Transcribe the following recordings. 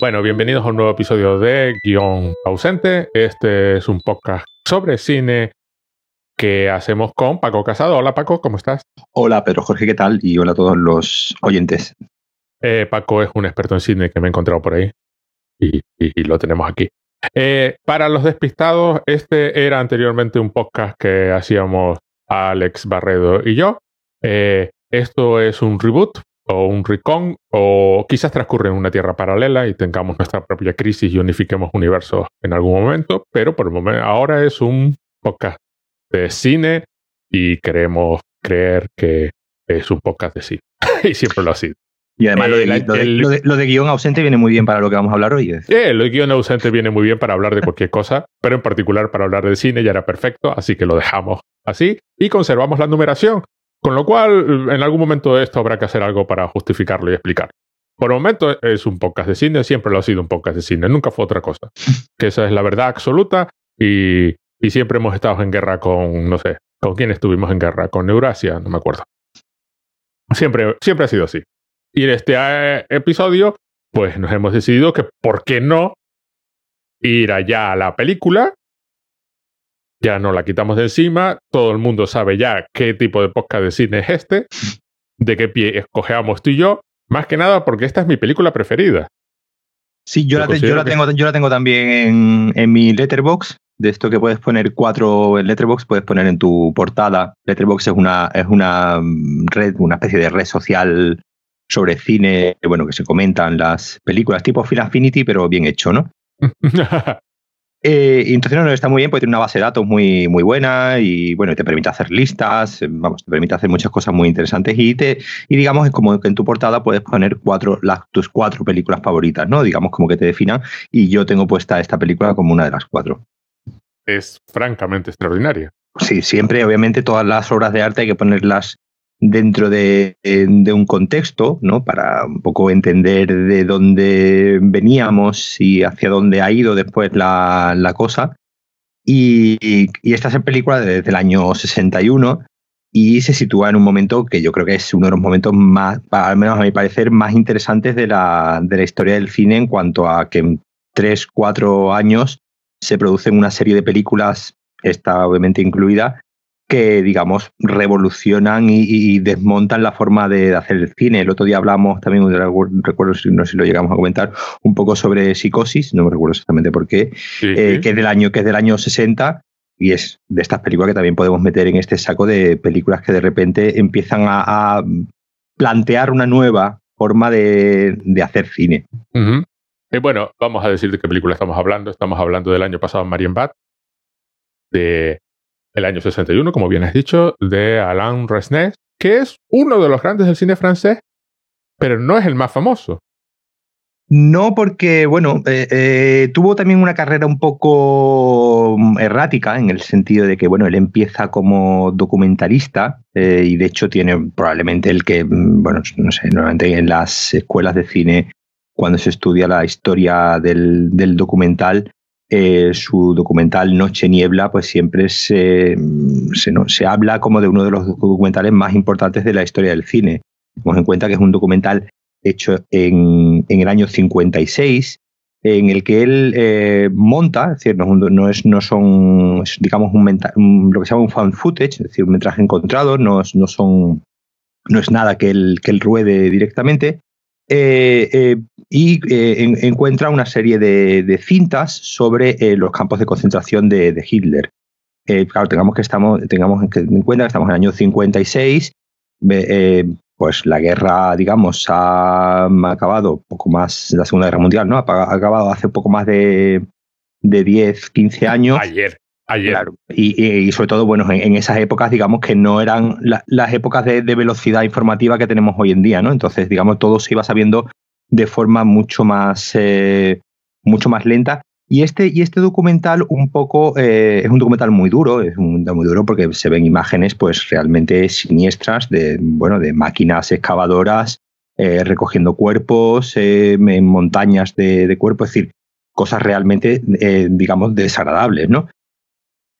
Bueno, bienvenidos a un nuevo episodio de Guión Ausente. Este es un podcast sobre cine que hacemos con Paco Casado. Hola Paco, ¿cómo estás? Hola Pedro Jorge, ¿qué tal? Y hola a todos los oyentes. Eh, Paco es un experto en cine que me he encontrado por ahí y, lo tenemos aquí. Eh, para los despistados, este era anteriormente un podcast que hacíamos Alex Barredo y yo. Eh, esto es un reboot o un recon o quizás transcurre en una tierra paralela y tengamos nuestra propia crisis y unifiquemos universos en algún momento, pero por el momento ahora es un podcast de cine y queremos creer que es un podcast de cine y siempre lo ha sido. Y además lo, de, guion ausente viene muy bien para lo que vamos a hablar hoy. Eh, lo de guion ausente viene muy bien para hablar de cualquier cosa, pero en particular para hablar de cine ya era perfecto, así que lo dejamos así y conservamos la numeración. Con lo cual, en algún momento de esto habrá que hacer algo para justificarlo y explicar. Por el momento es un podcast de cine, siempre lo ha sido un podcast de cine, nunca fue otra cosa. Que esa es la verdad absoluta y, y siempre hemos estado en guerra con, no sé, ¿con quién estuvimos en guerra? Con Eurasia, no me acuerdo. Siempre, siempre ha sido así. Y en este eh, episodio, pues nos hemos decidido que, ¿por qué no ir allá a la película ya no la quitamos de encima, todo el mundo sabe ya qué tipo de podcast de cine es este, de qué pie escogeamos tú y yo, más que nada porque esta es mi película preferida. Sí, yo, la, tengo, yo la tengo también en, mi letterbox, de esto que puedes poner cuatro en letterbox, puedes poner en tu portada. Letterbox es una, es una mm, red, una especie de red social sobre cine, bueno, que se comentan las películas, tipo Film Affinity, pero bien hecho, ¿no? Eh, y entonces no, está muy bien porque tiene una base de datos muy, muy buena y bueno, te permite hacer listas, eh, vamos, te permite hacer muchas cosas muy interesantes y te, y digamos es como que en tu portada puedes poner cuatro, las, tus cuatro películas favoritas, ¿no? Digamos como que te definan y yo tengo puesta esta película como una de las cuatro. Es francamente extraordinaria. Sí, siempre, obviamente, todas las obras de arte hay que ponerlas dentro de, un contexto, ¿no? Para un poco entender de dónde veníamos y hacia dónde ha ido después la, cosa. Y, esta es película desde el año 61 y se sitúa en un momento que yo creo que es uno de los momentos más, al menos a mi parecer, más interesantes de la, de la historia del cine en cuanto a que en tres, cuatro años se producen una serie de películas, esta obviamente incluida, que, digamos, revolucionan y, desmontan la forma de hacer el cine. El otro día hablamos también, recuerdo si no sé si lo llegamos a comentar, un poco sobre Psicosis, no me recuerdo exactamente por qué, eh, que, es del año, que es del año 60 y es de estas películas que también podemos meter en este saco de películas que de repente empiezan a, plantear una nueva forma de, hacer cine. Eh, bueno, vamos a decir de qué película estamos hablando. Estamos hablando del año pasado en Marienbad, de el año 61, como bien has dicho, de Alain Resnais, que es uno de los grandes del cine francés, pero no es el más famoso. No, porque, bueno, eh, eh, tuvo también una carrera un poco mm, errática en el sentido de que, bueno, él empieza como documentalista eh, y de hecho tiene probablemente el que, mm, bueno, no sé, normalmente en las escuelas de cine, cuando se estudia la historia del, del documental, eh, su documental Noche Niebla, pues siempre se, se, habla como de uno de los documentales más importantes de la historia del cine. Tenemos en cuenta que es un documental hecho en, en el año 56, en el que él eh, monta, es decir, no, es, no son, digamos, un, lo que se llama un found footage, es decir, un metraje encontrado, no, no, son, no es nada que él, que él ruede directamente, y eh, encuentra una serie de, cintas sobre los campos de concentración de, Hitler. claro, tengamos, que tengamos en cuenta que estamos en el año 56, pues la guerra, digamos, ha, acabado poco más, la Segunda Guerra Mundial, ¿no? Ha, acabado hace poco más de, de 10, 15 años. Ayer. Claro. Y, sobre todo, bueno, en, esas épocas, digamos que no eran las épocas de, velocidad informativa que tenemos hoy en día, ¿no? Entonces, digamos, todo se iba sabiendo de forma mucho más, eh, mucho más lenta. Y este, y este documental un poco eh, es un documental muy duro, es un muy duro porque se ven imágenes pues realmente siniestras de, bueno, de máquinas excavadoras eh, recogiendo cuerpos en montañas de, de cuerpos, es decir, cosas realmente, digamos, desagradables, ¿no?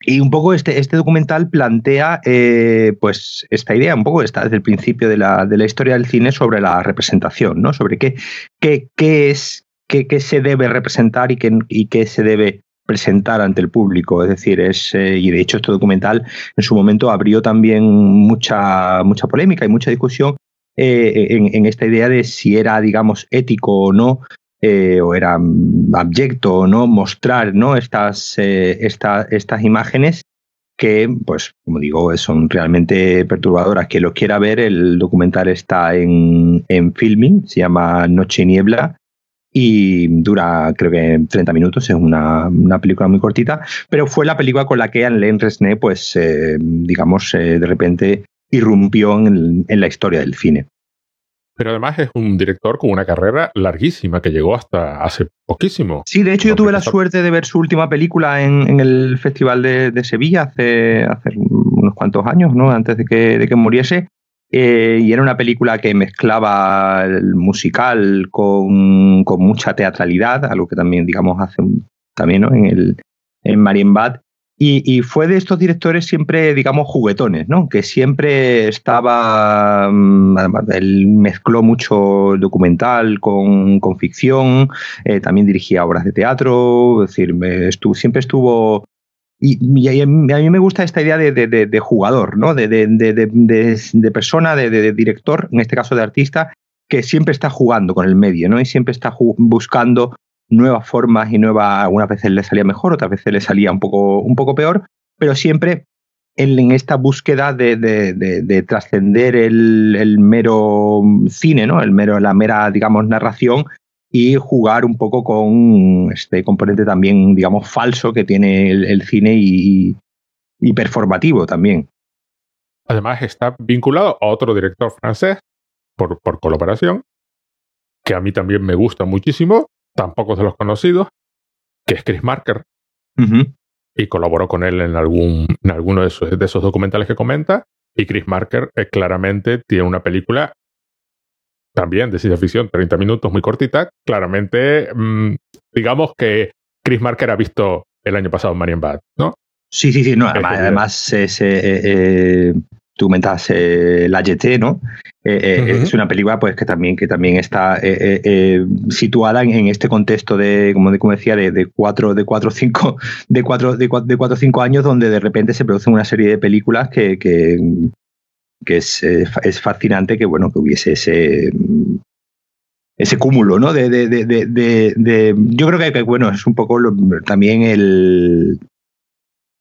Y un poco este, este documental plantea eh, pues esta idea, un poco está desde el principio de la, de la, historia del cine sobre la representación, ¿no? Sobre qué, qué, qué es, qué, se debe representar y qué, y qué se debe presentar ante el público. Es decir, es, eh, y de hecho este documental en su momento abrió también mucha, mucha polémica y mucha discusión eh, en, esta idea de si era, digamos, ético o no, eh, o era abyecto no, mostrar ¿no? Estas, estas imágenes que, pues, como digo, son realmente perturbadoras. Que lo quiera ver, el documental está en, en filming, se llama Noche y Niebla, y dura creo que 30 minutos, es una, película muy cortita, pero fue la película con la que Alain Resnais, pues, eh, digamos, eh, de repente irrumpió en, la historia del cine. Pero además es un director con una carrera larguísima que llegó hasta hace poquísimo. Sí, de hecho yo tuve la suerte de ver su última película en, el Festival de, Sevilla hace, hace unos cuantos años, ¿no? Antes de que, de que muriese. Eh, y era una película que mezclaba el musical con, mucha teatralidad, algo que también, digamos, hace también en, el, en Marienbad. Y, fue de estos directores siempre, digamos, juguetones, ¿no? Que siempre estaba. Mm, además, él mezcló mucho documental con, ficción, eh, también dirigía obras de teatro, es decir, estuvo, siempre estuvo y, a mí me gusta esta idea de, jugador, ¿no? de, persona, de, director, en este caso de artista, que siempre está jugando con el medio ¿no? y siempre está buscando nuevas formas y nuevas, algunas veces le salía mejor, otras veces le salía un poco, un poco peor, pero siempre en, esta búsqueda de, trascender el, el, mero cine, ¿no? el mero, la mera, digamos, narración y jugar un poco con este componente también, digamos, falso que tiene el, cine y, performativo también. Además está vinculado a otro director francés por, por colaboración, que a mí también me gusta muchísimo, tampoco de los conocidos, que es Chris Marker. Y colaboró con él en, algún, en alguno de esos, de esos documentales que comenta. Y Chris Marker eh, claramente tiene una película también de ciencia ficción, 30 minutos, muy cortita. Claramente, mm, digamos que Chris Marker ha visto el año pasado Marion Bad, ¿no? Sí, sí, sí. No, además, eh, eh, tú comentas eh, La GT, ¿no? Es una película pues que también, que también está situada en, este contexto de, como, como decía, de, de cuatro, de cuatro, cinco, de cuatro, de cuatro, de cuatro, cinco años, donde de repente se producen una serie de películas que, que, que es, eh, es fascinante que, bueno, que hubiese ese, ese cúmulo, ¿no? De, de, de, de, yo creo que, bueno, es un poco también el...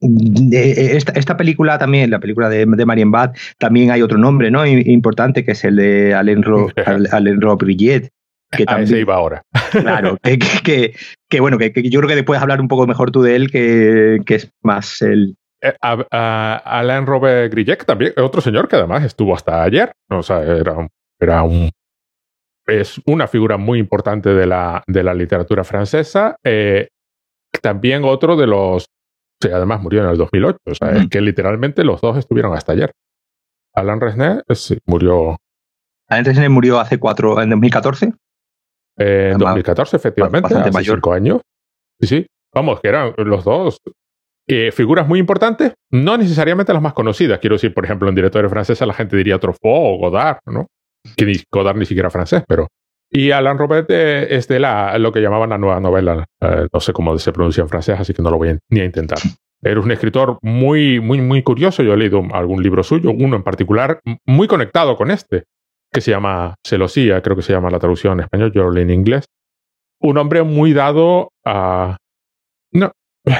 Esta, esta, película también, la película de, de Marian Bad, también hay otro nombre, ¿no? Importante, que es el de Alain, Ro, Alain Que también, iba ahora. Claro, que, que, que bueno, que, yo creo que puedes hablar un poco mejor tú de él, que, que es más el, eh, Alain Robert Grillet también, otro señor que además estuvo hasta ayer. O sea, era un, era un es una figura muy importante de la, de la literatura francesa. Eh, también otro de los. Sí, además murió en el 2008. O sea, es que literalmente los dos estuvieron hasta ayer. Alain Resnais sí, murió. Alain Resnais murió hace cuatro, en 2014. Eh, en 2014, efectivamente, hace mayor. cinco años. Sí, sí. Vamos, que eran los dos eh, figuras muy importantes, no necesariamente las más conocidas. Quiero decir, por ejemplo, en directores franceses la gente diría Truffaut o Godard, ¿no? Que ni, Godard ni siquiera francés, pero... Y Alain Robert eh, es de la, lo que llamaban la nueva novela. Eh, no sé cómo se pronuncia en francés, así que no lo voy ni a intentar. Era un escritor muy, muy, muy curioso. Yo he leído algún libro suyo, uno en particular, muy conectado con este, que se llama Celosía, creo que se llama la traducción en español, yo lo leí en inglés. Un hombre muy dado a, no,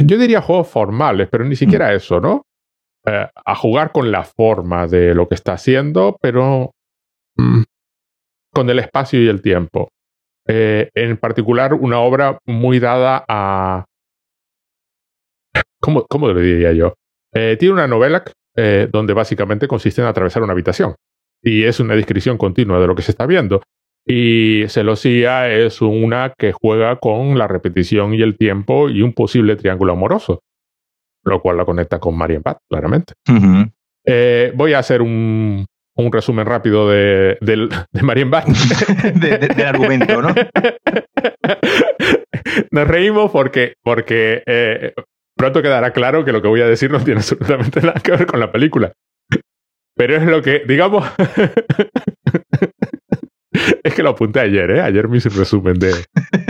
yo diría juegos formales, pero ni siquiera eso, ¿no? Eh, a jugar con la forma de lo que está haciendo, pero con el espacio y el tiempo. Eh, en particular, una obra muy dada a... ¿Cómo, cómo le diría yo? Eh, tiene una novela donde básicamente consiste en atravesar una habitación. Y es una descripción continua de lo que se está viendo. Y Celosía es una que juega con la repetición y el tiempo y un posible triángulo amoroso, lo cual la conecta con Marian Pat, claramente. Eh, voy a hacer un, un resumen rápido de, de, de Marian Bat. del argumento, ¿no? Nos reímos porque, porque eh, pronto quedará claro que lo que voy a decir no tiene absolutamente nada que ver con la película. Pero es lo que, digamos, es que lo apunté ayer, ¿eh? Ayer me hice un resumen de...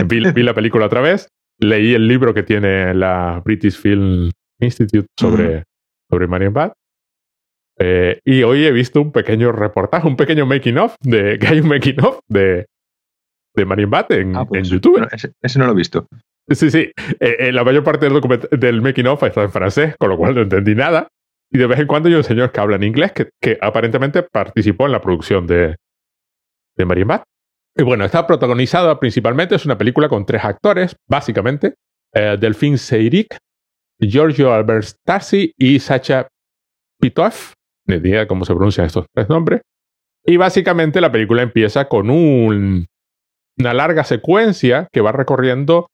Vi, la película otra vez, leí el libro que tiene la British Film Institute sobre, sobre Marion Bad. Eh, y hoy he visto un pequeño reportaje, un pequeño making of, de, que hay un making of de, de en, ah, pues, en YouTube. ese, no lo he visto. Sí, sí. Eh, la mayor parte del, del making of está en francés, con lo cual no entendí nada. Y de vez en cuando hay un señor que habla en inglés que, que aparentemente participó en la producción de, de Marion Bad. Y bueno, está protagonizada principalmente, es una película con tres actores, básicamente. Eh, Delphine Seyrig, Giorgio Albertazzi y Sacha Pitoff. Ni idea cómo se pronuncian estos tres nombres. Y básicamente la película empieza con un, una larga secuencia que va recorriendo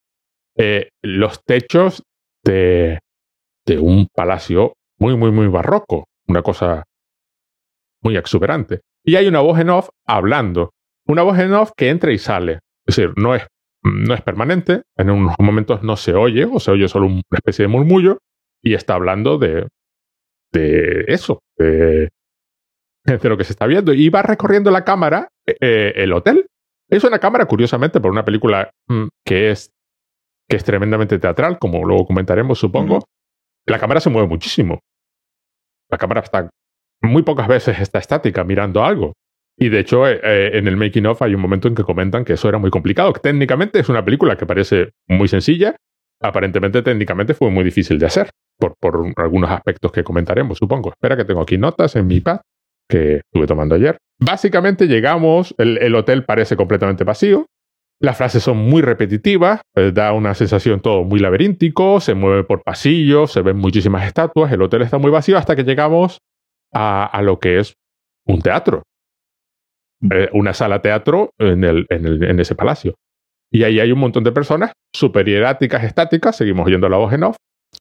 eh, los techos de, de un palacio muy, muy, muy barroco. Una cosa muy exuberante. Y hay una voz en off hablando. Una voz en off que entra y sale. Es decir, no es, no es permanente. En unos momentos no se oye o se oye solo una especie de murmullo. Y está hablando de, de eso, de, de lo que se está viendo. Y va recorriendo la cámara eh, el hotel. Es una cámara, curiosamente, por una película mm, que es que es tremendamente teatral, como luego comentaremos, supongo, la cámara se mueve muchísimo. La cámara está muy pocas veces está estática mirando algo. Y de hecho, eh, eh, en el making of hay un momento en que comentan que eso era muy complicado. Técnicamente es una película que parece muy sencilla. Aparentemente, técnicamente fue muy difícil de hacer, por, por algunos aspectos que comentaremos, supongo. Espera que tengo aquí notas en mi pad que estuve tomando ayer. Básicamente llegamos, el hotel parece completamente vacío, las frases son muy repetitivas, eh, da una sensación todo muy laberíntico, se mueve por pasillos, se ven muchísimas estatuas, el hotel está muy vacío hasta que llegamos a, lo que es un teatro, mm. eh, una sala teatro en, el, en, ese palacio. Y ahí hay un montón de personas súper hieráticas, estáticas, seguimos oyendo la voz en off,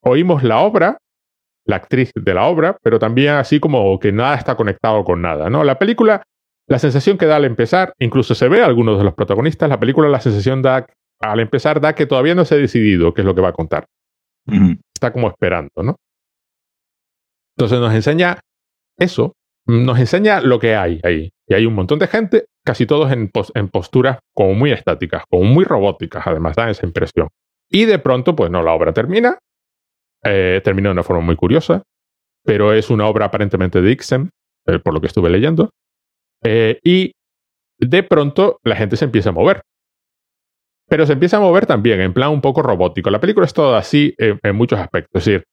oímos la obra, la actriz de la obra, pero también así como que nada está conectado con nada, ¿no? La película la sensación que da al empezar, incluso se ve a algunos de los protagonistas, la película la sensación da al empezar da que todavía no se ha decidido qué es lo que va a contar. Está como esperando, ¿no? Entonces nos enseña eso, nos enseña lo que hay ahí. Y hay un montón de gente, casi todos en, posturas como muy estáticas, como muy robóticas, además da esa impresión. Y de pronto, pues no, la obra termina, eh, termina de una forma muy curiosa, pero es una obra aparentemente de Ixen, eh, por lo que estuve leyendo, eh, y de pronto la gente se empieza a mover. Pero se empieza a mover también en plan un poco robótico. La película es todo así en, muchos aspectos. Es decir,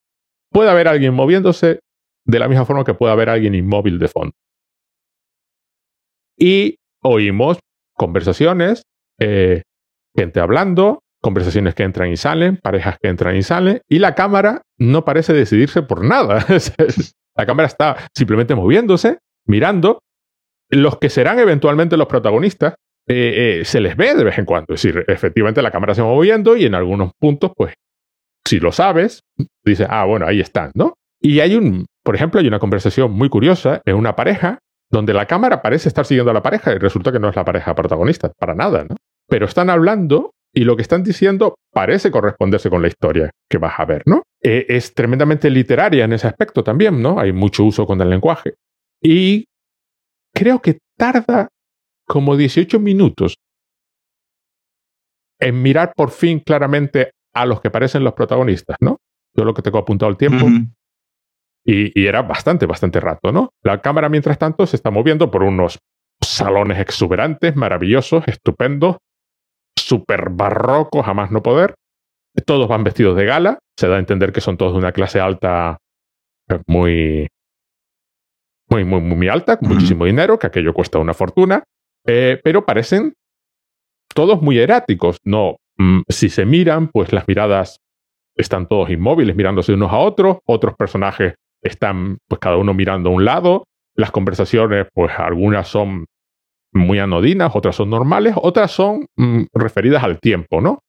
puede haber alguien moviéndose de la misma forma que puede haber alguien inmóvil de fondo. Y oímos conversaciones, gente hablando, conversaciones que entran y salen, parejas que entran y salen, y la cámara no parece decidirse por nada. la cámara está simplemente moviéndose, mirando, los que serán eventualmente los protagonistas, eh, eh, se les ve de vez en cuando. Es decir, efectivamente la cámara se va moviendo y en algunos puntos, pues, si lo sabes, dices, ah, bueno, ahí están, ¿no? Y hay un, por ejemplo, hay una conversación muy curiosa en una pareja donde la cámara parece estar siguiendo a la pareja y resulta que no es la pareja protagonista, para nada, ¿no? Pero están hablando y lo que están diciendo parece corresponderse con la historia que vas a ver, ¿no? Eh, es tremendamente literaria en ese aspecto también, ¿no? Hay mucho uso con el lenguaje. Y creo que tarda como 18 minutos en mirar por fin claramente a los que parecen los protagonistas, ¿no? Yo lo que tengo apuntado al tiempo. y, era bastante, bastante rato, ¿no? La cámara, mientras tanto, se está moviendo por unos salones exuberantes, maravillosos, estupendos, súper barrocos, jamás no poder. Todos van vestidos de gala. Se da a entender que son todos de una clase alta muy, muy, muy, muy alta, con muchísimo dinero, que aquello cuesta una fortuna, eh, pero parecen todos muy eráticos. No, mm, si se miran, pues las miradas están todos inmóviles, mirándose unos a otros, otros personajes están, pues cada uno mirando a un lado, las conversaciones, pues algunas son muy anodinas, otras son normales, otras son mm, referidas al tiempo, ¿no?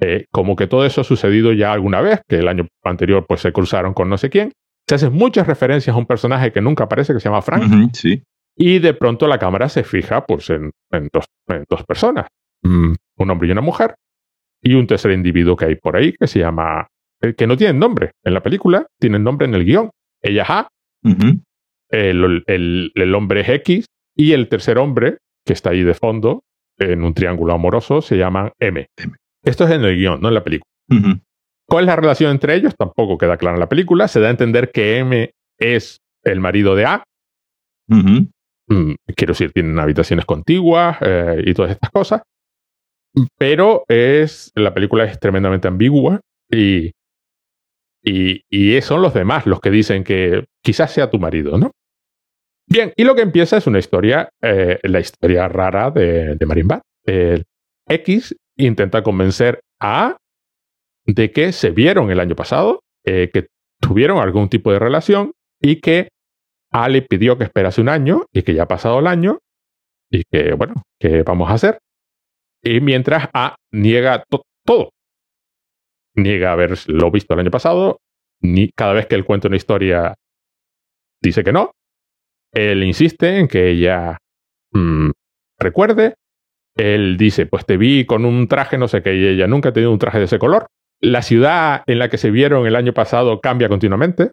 Eh, como que todo eso ha sucedido ya alguna vez, que el año anterior pues se cruzaron con no sé quién, se hacen muchas referencias a un personaje que nunca aparece, que se llama Frank. sí. Y de pronto la cámara se fija pues, en, dos, personas, mm, un hombre y una mujer, y un tercer individuo que hay por ahí que se llama, eh, que no tiene nombre en la película, tienen nombre en el guion. Ella es A, el, el, hombre es X, y el tercer hombre que está ahí de fondo, en un triángulo amoroso, se llaman M. Esto es en el guion, no en la película. ¿Cuál es la relación entre ellos? Tampoco queda clara en la película. Se da a entender que M es el marido de A. Mm, quiero decir, tienen habitaciones contiguas eh, y todas estas cosas. Pero es, la película es tremendamente ambigua y, y, son los demás los que dicen que quizás sea tu marido, ¿no? Bien, y lo que empieza es una historia, eh, la historia rara de, Marimba. El X intenta convencer a A de que se vieron el año pasado, eh, que tuvieron algún tipo de relación y que A le pidió que esperase un año y que ya ha pasado el año y que, bueno, ¿qué vamos a hacer? Y mientras A niega todo. Niega haberlo visto el año pasado, ni cada vez que él cuenta una historia dice que no. Él insiste en que ella mm, recuerde. Él dice, pues te vi con un traje, no sé qué, y ella nunca ha tenido un traje de ese color. La ciudad en la que se vieron el año pasado cambia continuamente.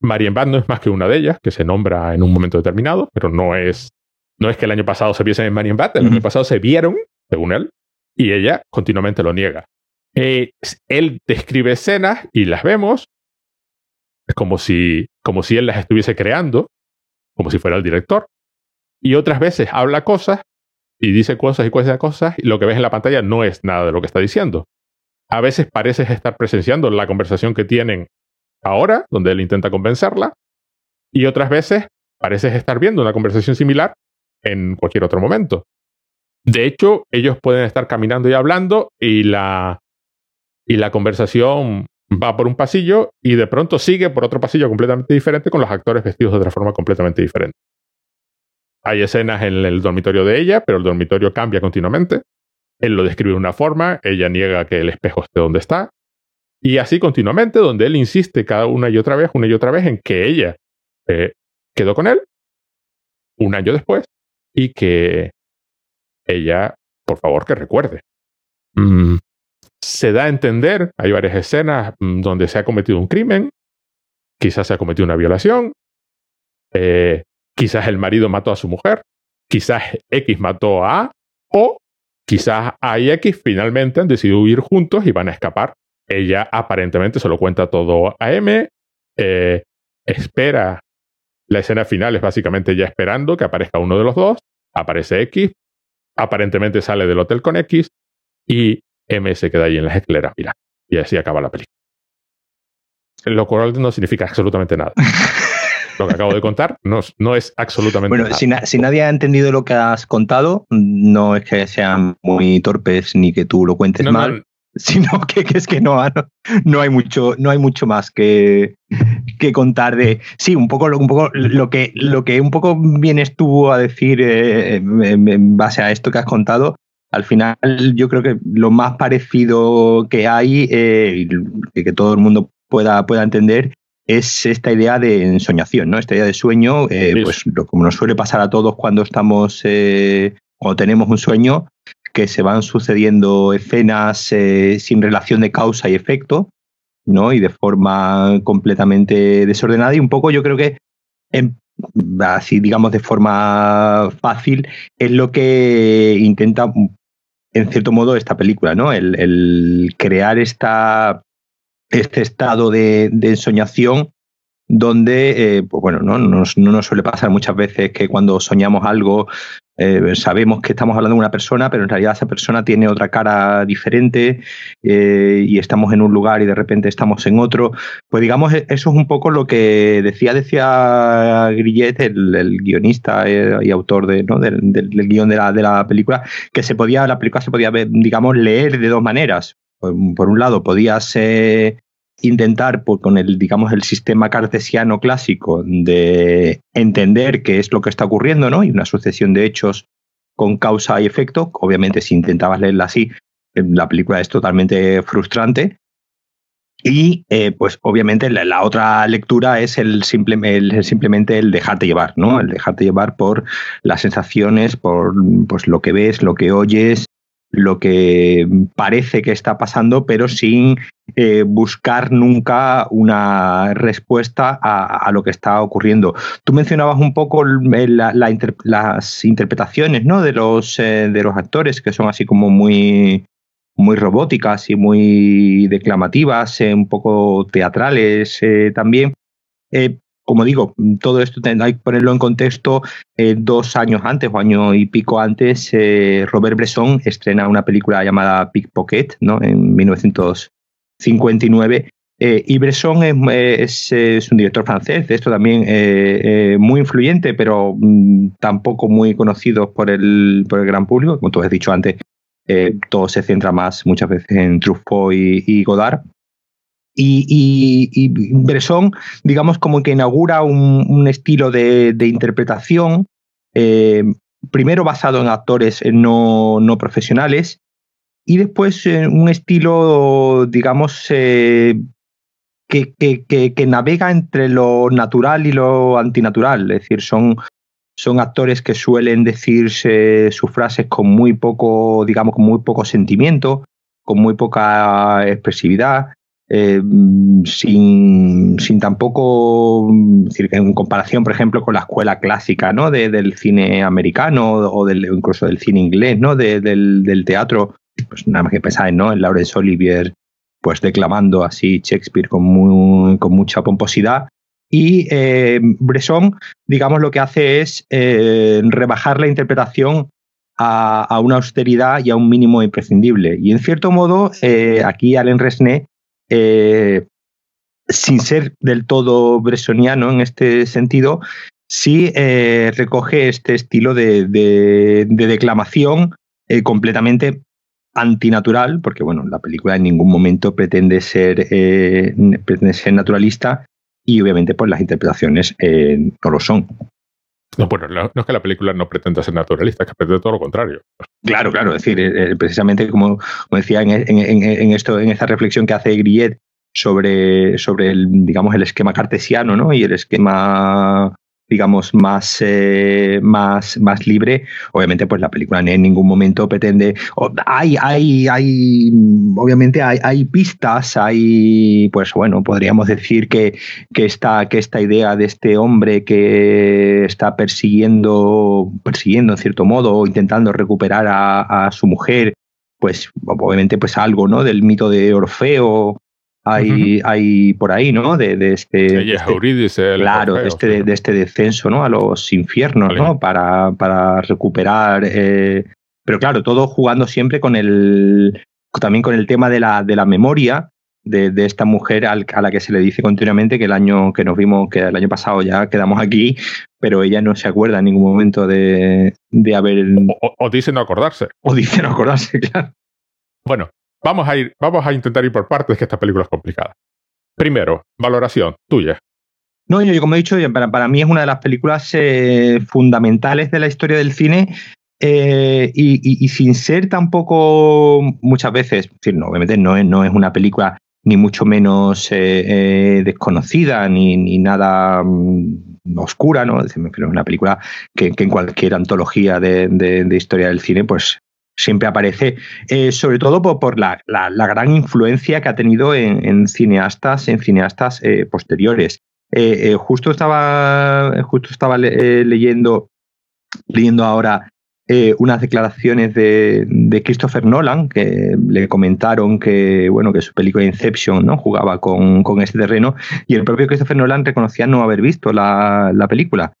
Marienbad no es más que una de ellas, que se nombra en un momento determinado, pero no es, no es que el año pasado se viesen en Marienbad, el año pasado se vieron, según él, y ella continuamente lo niega. Eh, él describe escenas y las vemos. Es como si, como si él las estuviese creando, como si fuera el director. Y otras veces habla cosas y dice cosas y cosas y cosas, y lo que ves en la pantalla no es nada de lo que está diciendo a veces pareces estar presenciando la conversación que tienen ahora, donde él intenta convencerla, y otras veces pareces estar viendo una conversación similar en cualquier otro momento. De hecho, ellos pueden estar caminando y hablando y la, y la conversación va por un pasillo y de pronto sigue por otro pasillo completamente diferente con los actores vestidos de otra forma completamente diferente. Hay escenas en el dormitorio de ella, pero el dormitorio cambia continuamente. Él lo describe de una forma, ella niega que el espejo esté donde está. Y así continuamente, donde él insiste cada una y otra vez, una y otra vez, en que ella eh, quedó con él un año después y que ella, por favor, que recuerde. Mm, se da a entender, hay varias escenas mm, donde se ha cometido un crimen, quizás se ha cometido una violación, eh, quizás el marido mató a su mujer, quizás X mató a A, o Quizás A y X finalmente han decidido huir juntos y van a escapar. Ella aparentemente se lo cuenta todo a M, eh, espera, la escena final es básicamente ya esperando que aparezca uno de los dos, aparece X, aparentemente sale del hotel con X y M se queda ahí en las escaleras, mira, y así acaba la película. Lo cual no significa absolutamente nada. lo que acabo de contar no, no es absolutamente bueno, nada. Si, nadie ha entendido lo que has contado, no es que sean muy torpes ni que tú lo cuentes mal. sino que, es que no, no, hay mucho, no hay mucho más que, que contar de. Sí, un poco, un poco lo que lo que un poco vienes tú a decir eh, en, base a esto que has contado. Al final, yo creo que lo más parecido que hay, eh, que todo el mundo pueda, pueda entender, es esta idea de ensoñación, ¿no? Esta idea de sueño, eh, pues como nos suele pasar a todos cuando estamos, eh, cuando tenemos un sueño, que se van sucediendo escenas eh, sin relación de causa y efecto, ¿no? Y de forma completamente desordenada. Y un poco yo creo que, así digamos de forma fácil, es lo que intenta, en cierto modo, esta película, ¿no? el crear esta este estado de, ensoñación donde, eh, pues bueno, ¿no? Nos, no nos suele pasar muchas veces que cuando soñamos algo eh, sabemos que estamos hablando de una persona, pero en realidad esa persona tiene otra cara diferente eh, y estamos en un lugar y de repente estamos en otro. Pues digamos, e, eso es un poco lo que decía, decía Grillet, el, guionista y autor de, del, del, guion de la, de la película, que se podía, la película se podía, digamos, leer de dos maneras por un lado, podías eh, intentar pues, con el, digamos, el sistema cartesiano clásico de entender qué es lo que está ocurriendo, ¿no? Y una sucesión de hechos con causa y efecto. Obviamente, si intentabas leerla así, eh, la película es totalmente frustrante. Y eh, pues obviamente la, otra lectura es el, el, simplemente el dejarte llevar, ¿no? El dejarte llevar por las sensaciones, por pues, lo que ves, lo que oyes, lo que parece que está pasando, pero sin eh, buscar nunca una respuesta a, lo que está ocurriendo. Tú mencionabas un poco las interpretaciones ¿no? de, los, eh, de los actores, que son así como muy, muy robóticas y muy declamativas, eh, un poco teatrales también como digo, todo esto hay que ponerlo en contexto. Eh, dos años antes o año y pico antes, eh, Robert Bresson estrena una película llamada Pickpocket, ¿no? En 1959. Eh, y Bresson es, es, un director francés, de esto también muy influyente, pero mm, tampoco muy conocido por el, por el gran público. Como tú has dicho antes, todo se centra más muchas veces en Truffaut y Godard. Y, Bresson, digamos, como que inaugura un, estilo de, interpretación, eh, primero basado en actores no, profesionales, y después un estilo, digamos, eh, que, que, navega entre lo natural y lo antinatural. Es decir, son, son actores que suelen decirse sus frases con muy poco, digamos, con muy poco sentimiento, con muy poca expresividad. Eh, sin, sin, tampoco, decir, en comparación, por ejemplo, con la escuela clásica ¿no? del cine americano o del, incluso del cine inglés, ¿no? del, del, teatro, pues nada más que pensar ¿no? en Laurence Olivier pues declamando así Shakespeare con, muy, con mucha pomposidad. Y eh, Bresson, digamos, lo que hace es eh, rebajar la interpretación a, a, una austeridad y a un mínimo imprescindible. Y en cierto modo, aquí Alain Resnais eh, sin ser del todo bresoniano en este sentido, sí eh, recoge este estilo de, declamación eh, completamente antinatural, porque bueno, la película en ningún momento pretende ser, pretende ser naturalista y obviamente pues las interpretaciones no lo son. No, bueno, no, es que la película no pretenda ser naturalista, es que pretende todo lo contrario. Claro, claro, es decir, eh, eh, precisamente como, decía en, esto, en esta reflexión que hace Grillet sobre, sobre el, digamos, el esquema cartesiano, ¿no? Y el esquema digamos, más, eh, más, más libre. Obviamente, pues la película en ningún momento pretende. hay, hay, hay, obviamente hay, hay, pistas, hay, pues bueno, podríamos decir que, que, esta, que esta idea de este hombre que está persiguiendo, persiguiendo en cierto modo, intentando recuperar a, a su mujer, pues obviamente pues algo, ¿no? Del mito de Orfeo hay, hay por ahí, ¿no? De, de este, este claro, de este, de este descenso, ¿no? A los infiernos, ¿no? Para, para recuperar. Eh, pero claro, todo jugando siempre con el, también con el tema de la, de la memoria de, de esta mujer a la que se le dice continuamente que el año que nos vimos, que el año pasado ya quedamos aquí, pero ella no se acuerda en ningún momento de, de haber. O, o dice no acordarse. O dice no acordarse, claro. Bueno, Vamos a ir, vamos a intentar ir por partes, que esta película es complicada. Primero, valoración tuya. No, yo como he dicho, para, para mí es una de las películas eh, fundamentales de la historia del cine eh, y, sin ser tampoco muchas veces, no, obviamente no es, no es una película ni mucho menos eh, desconocida ni, ni nada mm, oscura, ¿no? Es una película que, en cualquier antología de, de, historia del cine pues siempre aparece, eh, sobre todo por, la, gran influencia que ha tenido en, cineastas, en cineastas eh, posteriores. Eh, justo estaba, justo estaba leyendo, leyendo ahora unas declaraciones de, Christopher Nolan, que le comentaron que, bueno, que su película Inception ¿no? jugaba con, con este terreno, y el propio Christopher Nolan reconocía no haber visto la, la película.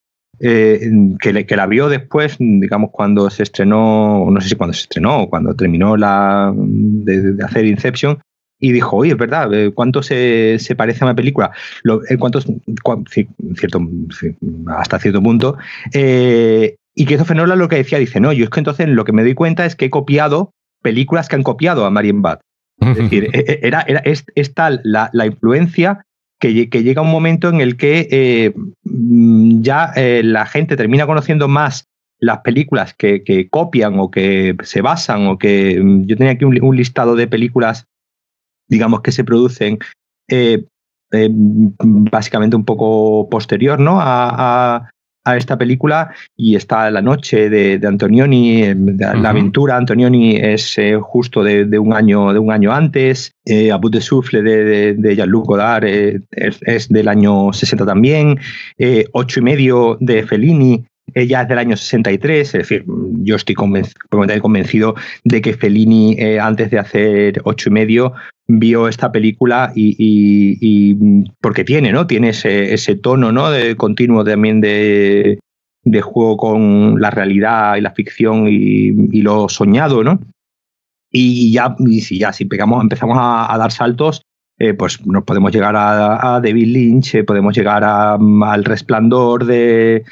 Eh, que, que, la vio después, digamos, cuando se estrenó, no sé si cuando se estrenó o cuando terminó la, de, hacer Inception, y dijo, oye, es verdad, eh, ¿cuánto se, se parece a una película? Lo, eh, ¿cuántos, cierto, hasta cierto punto. y que eso Fenola lo que decía, dice, no, yo es que entonces lo que me doy cuenta es que he copiado películas que han copiado a Marion Bad. Es decir, e, e, era, era, es, es tal la, la influencia que, llega un momento en el que eh, mm, ya eh, la gente termina conociendo más las películas que, copian o que se basan o que mm, yo tenía aquí un, listado de películas, digamos, que se producen eh, básicamente un poco posterior ¿no? a esta película y está La Noche de, Antonioni, eh, La aventura. Antonioni es eh, justo de, un año, de un año antes, eh, de Souffle de, de, Jean-Luc Godard eh, es, del año 60 también, Ocho y medio de Fellini ya es del año 63, es decir, yo estoy convencido de que Fellini, antes de hacer ocho y medio, vio esta película y, porque tiene, ¿no? Tiene ese, ese tono, ¿no? De continuo también de, de, juego con la realidad y la ficción y, lo soñado, ¿no? Y ya, y si ya si pegamos, empezamos a, dar saltos, eh, pues nos podemos llegar a, David Lynch, eh, podemos llegar al resplandor de,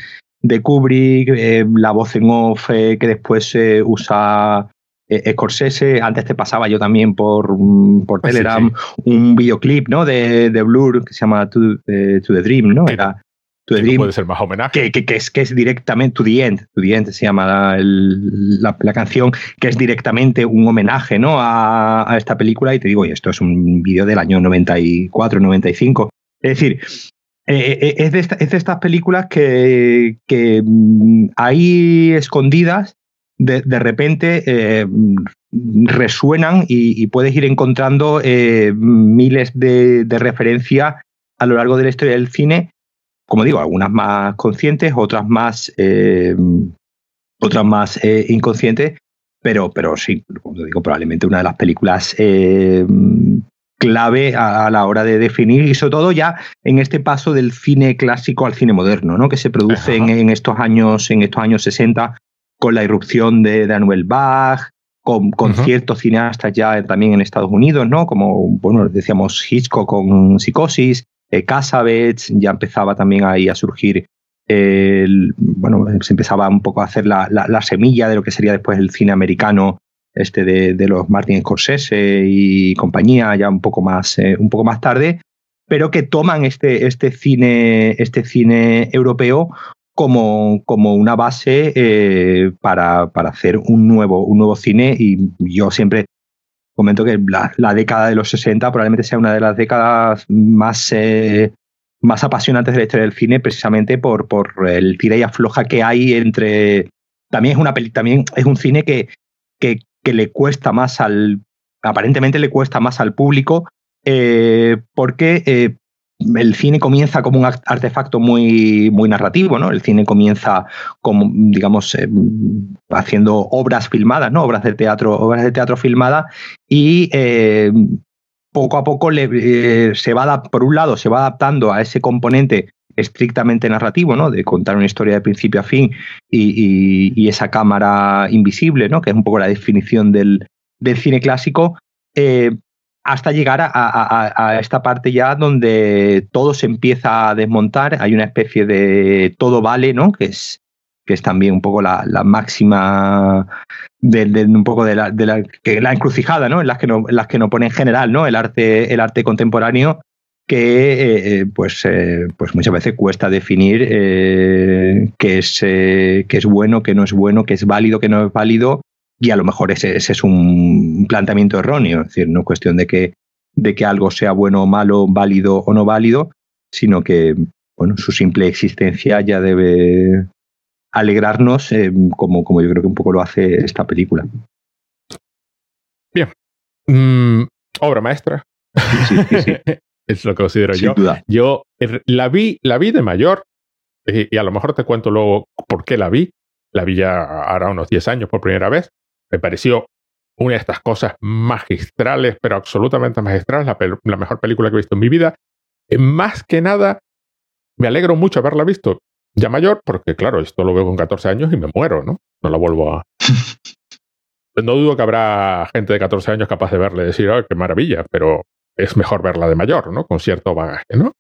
de Kubrick, eh, la voz en off que después usa eh, Scorsese, antes te pasaba yo también por, mm, por ah, Telegram un videoclip ¿no? de, de, Blur que se llama To, eh, the Dream, ¿no? Era To the Dream. puede ser más homenaje. Que, que, es, que es directamente To the End, To the End se llama la, la, canción, que es directamente un homenaje ¿no? a, a esta película. Y te digo, y esto es un vídeo del año 94, 95. Es decir, eh, eh, es, de es, de estas películas que, que mm, hay escondidas de, repente eh, resuenan y, puedes ir encontrando eh, miles de, referencias a lo largo de la historia del cine, como digo, algunas más conscientes, otras más, eh, otras más inconscientes, pero, pero sí, como digo, probablemente una de las películas clave a, la hora de definir y sobre todo ya en este paso del cine clásico al cine moderno, ¿no? que se produce en, en, estos años en estos años 60 con la irrupción de Daniel Bach, con, ciertos cineastas ya también en Estados Unidos, ¿no? Como, bueno, decíamos Hitchcock con Psicosis, eh, ya empezaba también ahí a surgir, bueno, se empezaba un poco a hacer la, semilla de lo que sería después el cine americano este de, los Martin Scorsese y compañía, ya un poco más, eh, un poco más tarde, pero que toman este, este, cine, este cine europeo como, como una base eh, para, para, hacer un nuevo, un nuevo cine. Y yo siempre comento que la, década de los 60 probablemente sea una de las décadas más, eh, más apasionantes de la historia del cine precisamente por, por el tira y afloja que hay entre... También es, una también es un cine que, que, que le cuesta más al... aparentemente le cuesta más al público eh, porque el cine comienza como un artefacto muy, muy narrativo, ¿no? El cine comienza como, digamos, eh, haciendo obras filmadas, ¿no? Obras de teatro, obras de teatro filmadas y eh, poco a poco eh, se va, por un lado, se va adaptando a ese componente estrictamente narrativo, ¿no? De contar una historia de principio a fin y, esa cámara invisible, ¿no? Que es un poco la definición del, cine clásico, hasta llegar a, esta parte ya donde todo se empieza a desmontar, hay una especie de todo vale, ¿no? Que es, que es también un poco la, máxima de, un poco de la, de la, que la encrucijada, ¿no? En las que no, las que no pone en general, ¿no? El arte, el arte contemporáneo que eh, eh, pues, eh, pues muchas veces cuesta definir qué, es, qué es bueno, qué no es bueno, qué es válido, qué no es válido, y a lo mejor ese, es un planteamiento erróneo, es decir, no es cuestión de que, de que algo sea bueno o malo, válido o no válido, sino que bueno, su simple existencia ya debe alegrarnos como, como yo creo que un poco lo hace esta película. Bien. Mm, obra maestra. Sí, sí, sí. es lo que considero yo. Yo la vi, la vi de mayor, y, y, a lo mejor te cuento luego por qué la vi. La vi ya ahora unos 10 años por primera vez. Me pareció una de estas cosas magistrales, pero absolutamente magistrales, la, mejor película que he visto en mi vida. Eh, más que nada, me alegro mucho haberla visto ya mayor, porque claro, esto lo veo con 14 años y me muero, ¿no? No la vuelvo a... no dudo que habrá gente de 14 años capaz de verle y decir, ¡ay, qué maravilla! Pero es mejor verla de mayor, ¿no? Con cierto bagaje, ¿no?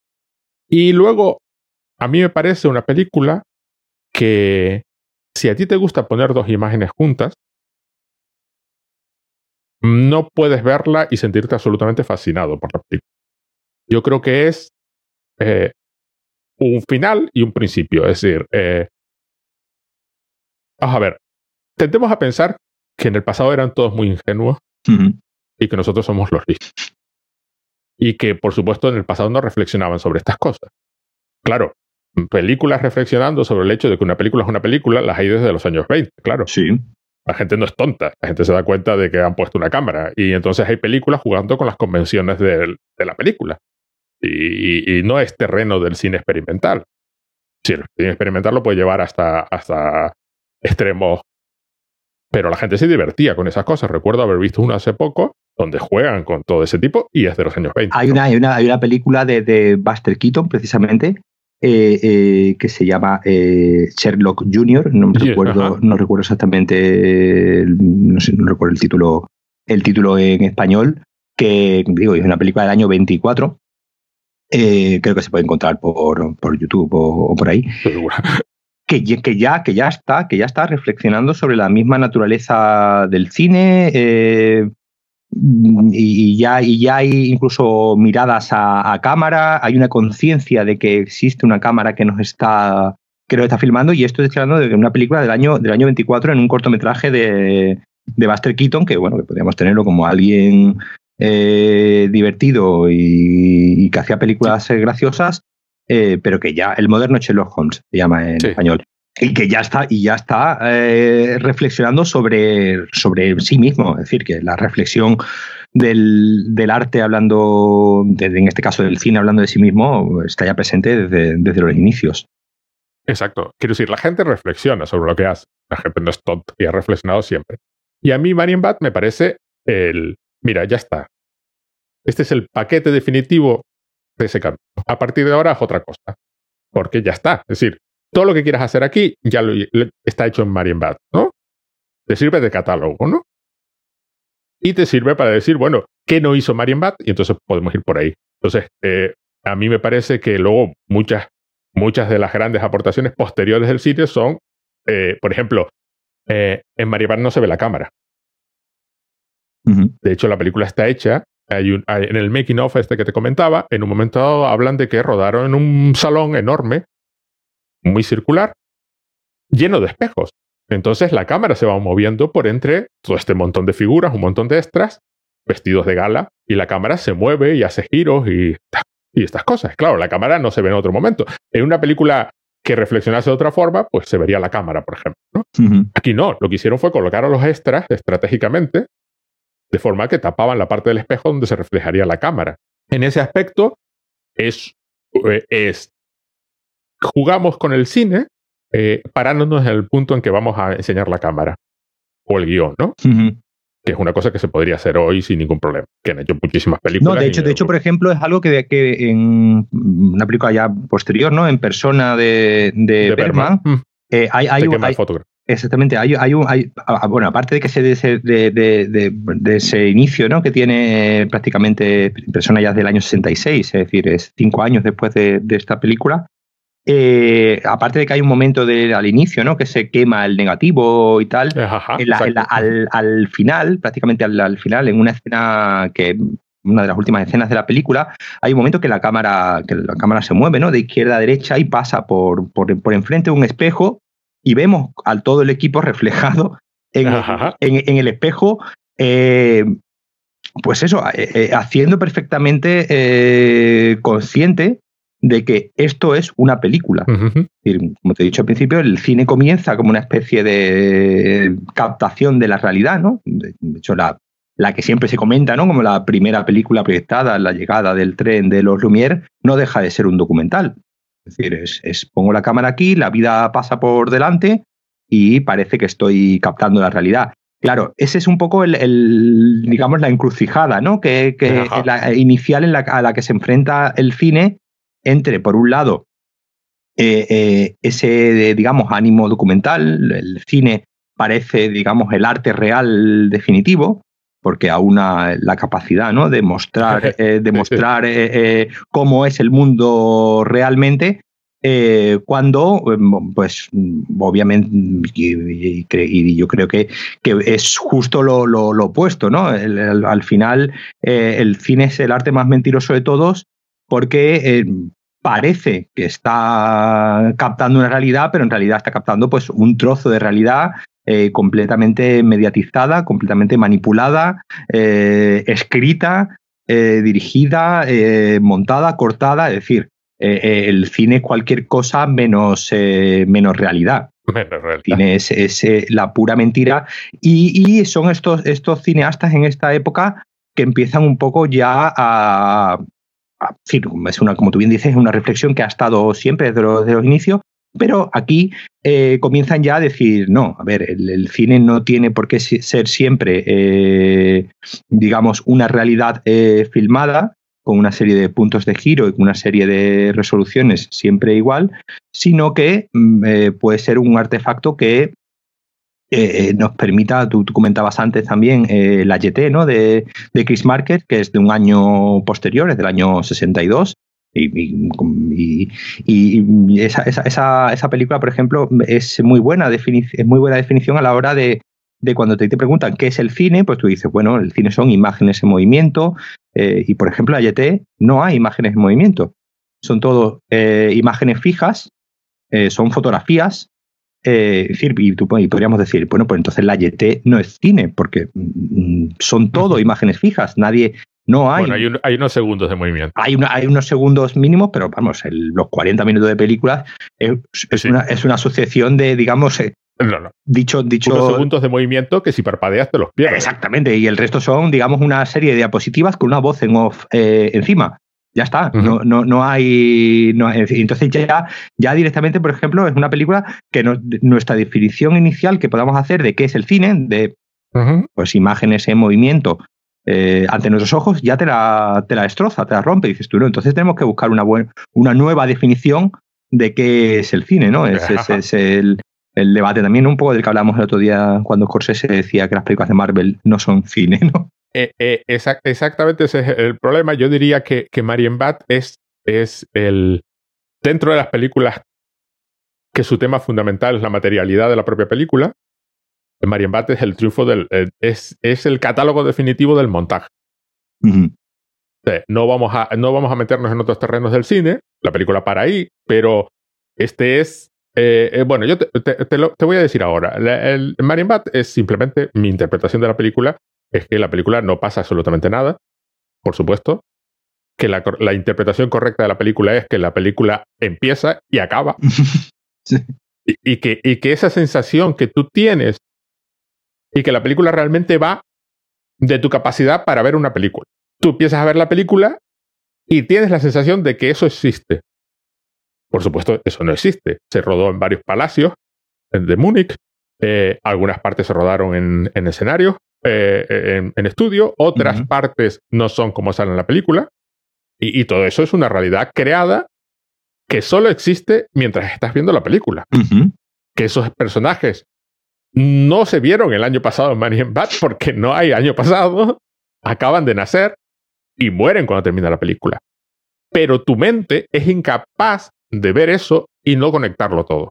Y luego, a mí me parece una película que, si a ti te gusta poner dos imágenes juntas, no puedes verla y sentirte absolutamente fascinado por la película. Yo creo que es eh, un final y un principio. Es decir, eh, vamos a ver, tendemos a pensar que en el pasado eran todos muy ingenuos y que nosotros somos los listos. Y que, por supuesto, en el pasado no reflexionaban sobre estas cosas. Claro, películas reflexionando sobre el hecho de que una película es una película, las hay desde los años 20, claro. Sí. La gente no es tonta, la gente se da cuenta de que han puesto una cámara y entonces hay películas jugando con las convenciones de, la película. Y, no es terreno del cine experimental. Sí, el cine experimental lo puede llevar hasta, hasta extremos. Pero la gente se divertía con esas cosas. Recuerdo haber visto uno hace poco donde juegan con todo ese tipo y es de los años 20. Hay, una, hay, una, hay una película de, de Buster Keaton, precisamente, eh, eh, que se llama eh, Sherlock Jr. No recuerdo, no recuerdo exactamente, no, sé, no recuerdo el título, el título en español, que digo, es una película del año 24. creo que se puede encontrar por, por YouTube o, por ahí. Que, que, ya, que ya está, que ya está reflexionando sobre la misma naturaleza del cine, y, ya, y ya hay incluso miradas a, cámara, hay una conciencia de que existe una cámara que nos está que nos está filmando. Y esto estoy hablando de una película del año del año 24 en un cortometraje de, de Buster Keaton que bueno que podríamos tenerlo como alguien eh, divertido y, que hacía películas graciosas eh, pero que ya el moderno Sherlock Holmes se llama en español y que ya está, y ya está eh, reflexionando sobre, sobre sí mismo. Es decir, que la reflexión del, del arte hablando, en este caso del cine hablando de sí mismo, está ya presente desde, desde los inicios. Exacto. Quiero decir, la gente reflexiona sobre lo que hace. La gente no es tonta y ha reflexionado siempre. Y a mí Marion Bat me parece el... Mira, ya está. Este es el paquete definitivo de ese cambio. A partir de ahora es otra cosa. Porque ya está. Es decir, todo lo que quieras hacer aquí ya lo, está hecho en Marienbad, ¿no? Te sirve de catálogo, ¿no? Y te sirve para decir, bueno, ¿qué no hizo Marienbad? Y entonces podemos ir por ahí. Entonces, eh, a mí me parece que luego muchas, muchas de las grandes aportaciones posteriores del sitio son, eh, por ejemplo, eh, en Marienbad no se ve la cámara. De hecho, la película está hecha hay un, en el making of este que te comentaba, en un momento dado hablan de que rodaron en un salón enorme muy circular, lleno de espejos. Entonces la cámara se va moviendo por entre todo este montón de figuras, un montón de extras, vestidos de gala, y la cámara se mueve y hace giros y, y estas cosas. Claro, la cámara no se ve en otro momento. En una película que reflexionase de otra forma, pues se vería la cámara, por ejemplo. Aquí no, lo que hicieron fue colocar a los extras estratégicamente, de forma que tapaban la parte del espejo donde se reflejaría la cámara. En ese aspecto, es, eh, es jugamos con el cine eh, parándonos en el punto en que vamos a enseñar la cámara o el guion, ¿no? Que es una cosa que se podría hacer hoy sin ningún problema, que han hecho muchísimas películas. No, de hecho, de hecho por ejemplo, es algo que, que en una película ya posterior, ¿no? En persona de, de, Berman, mm. eh, hay, hay, hay Exactamente, hay, hay, hay, bueno, aparte de que se de, de, de, de, ese inicio, ¿no? Que tiene prácticamente persona ya del año 66, es decir, es cinco años después de, esta película, eh, aparte de que hay un momento al inicio, ¿no? Que se quema el negativo y tal. al, final, prácticamente al, final, en una escena que una de las últimas escenas de la película, hay un momento que la cámara, que la cámara se mueve, ¿no? De izquierda a derecha y pasa por, por, enfrente de un espejo y vemos al todo el equipo reflejado en, en, el espejo. Eh, pues eso, eh, haciendo perfectamente consciente de que esto es una película. como te he dicho al principio, el cine comienza como una especie de captación de la realidad, ¿no? De hecho, la, la que siempre se comenta, ¿no? Como la primera película proyectada, la llegada del tren de los Lumière, no deja de ser un documental. Es decir, es, pongo la cámara aquí, la vida pasa por delante y parece que estoy captando la realidad. Claro, ese es un poco el, digamos, la encrucijada, ¿no? Que, que la inicial en la, a la que se enfrenta el cine entre, por un lado, eh, eh, ese, digamos, ánimo documental, el cine parece, digamos, el arte real definitivo, porque aúna la capacidad ¿no? de mostrar, eh, cómo es el mundo realmente, cuando, pues, obviamente, y, yo creo que, que es justo lo, lo, opuesto, ¿no? al final, el cine es el arte más mentiroso de todos porque eh, parece que está captando una realidad, pero en realidad está captando pues, un trozo de realidad eh, completamente mediatizada, completamente manipulada, eh, escrita, dirigida, montada, cortada, es decir, el cine es cualquier cosa menos, menos realidad. El cine es, la pura mentira. Y, son estos, estos cineastas en esta época que empiezan un poco ya a, es una, como tú bien dices, una reflexión que ha estado siempre desde los, los inicios, pero aquí eh, comienzan ya a decir, no, a ver, el, cine no tiene por qué ser siempre, eh, digamos, una realidad eh, filmada con una serie de puntos de giro y con una serie de resoluciones siempre igual, sino que mm, puede ser un artefacto que nos permita, tú, comentabas antes también la YT ¿no? de, de Chris Marker, que es de un año posterior, es del año 62, y, y, esa, esa, esa, película, por ejemplo, es muy buena, es muy buena definición a la hora de, de cuando te, te, preguntan qué es el cine, pues tú dices, bueno, el cine son imágenes en movimiento, eh, y por ejemplo, en YT no hay imágenes en movimiento, son todo eh, imágenes fijas, eh, son fotografías, decir, y, tú, y, podríamos decir, bueno, pues entonces la YT no es cine, porque mm, son todo imágenes fijas, nadie, no hay. Bueno, hay, unos segundos de movimiento. Hay, hay unos segundos mínimos, pero vamos, los 40 minutos de película es, una, es una asociación de, digamos, eh, Dicho, dicho. Unos segundos de movimiento que si parpadeas te los pierdes. Exactamente, y el resto son, digamos, una serie de diapositivas con una voz en off eh, encima. Ya está, no, no, no, hay, no, Entonces ya, ya directamente, por ejemplo, es una película que nuestra definición inicial que podamos hacer de qué es el cine, de pues imágenes en movimiento eh, ante nuestros ojos, ya te la, te la destroza, te la rompe, dices tú, ¿no? Entonces tenemos que buscar una, buena, una nueva definición de qué es el cine, ¿no? Es, es, el, el, debate también un poco del que hablamos el otro día cuando Scorsese decía que las películas de Marvel no son cine, ¿no? Eh, eh, exactamente ese es el problema. Yo diría que, que Marion Bat es, es el. Dentro de las películas que su tema fundamental es la materialidad de la propia película, Marian Bat es el triunfo del. Eh, es, es, el catálogo definitivo del montaje. no, vamos a, no vamos a meternos en otros terrenos del cine, la película para ahí, pero este es. Eh, bueno, yo te, te, voy a decir ahora. el Marian Bat es simplemente mi interpretación de la película. Es que la película no pasa absolutamente nada, por supuesto. Que la, la interpretación correcta de la película es que la película empieza y acaba. y, que, y que esa sensación que tú tienes y que la película realmente va de tu capacidad para ver una película. Tú empiezas a ver la película y tienes la sensación de que eso existe. Por supuesto, eso no existe. Se rodó en varios palacios de Múnich, eh, algunas partes se rodaron en, en escenarios, eh, en, estudio, otras partes no son como salen en la película, y, todo eso es una realidad creada que solo existe mientras estás viendo la película. Que esos personajes no se vieron el año pasado en Money in Bat porque no hay año pasado, acaban de nacer y mueren cuando termina la película. Pero tu mente es incapaz de ver eso y no conectarlo todo.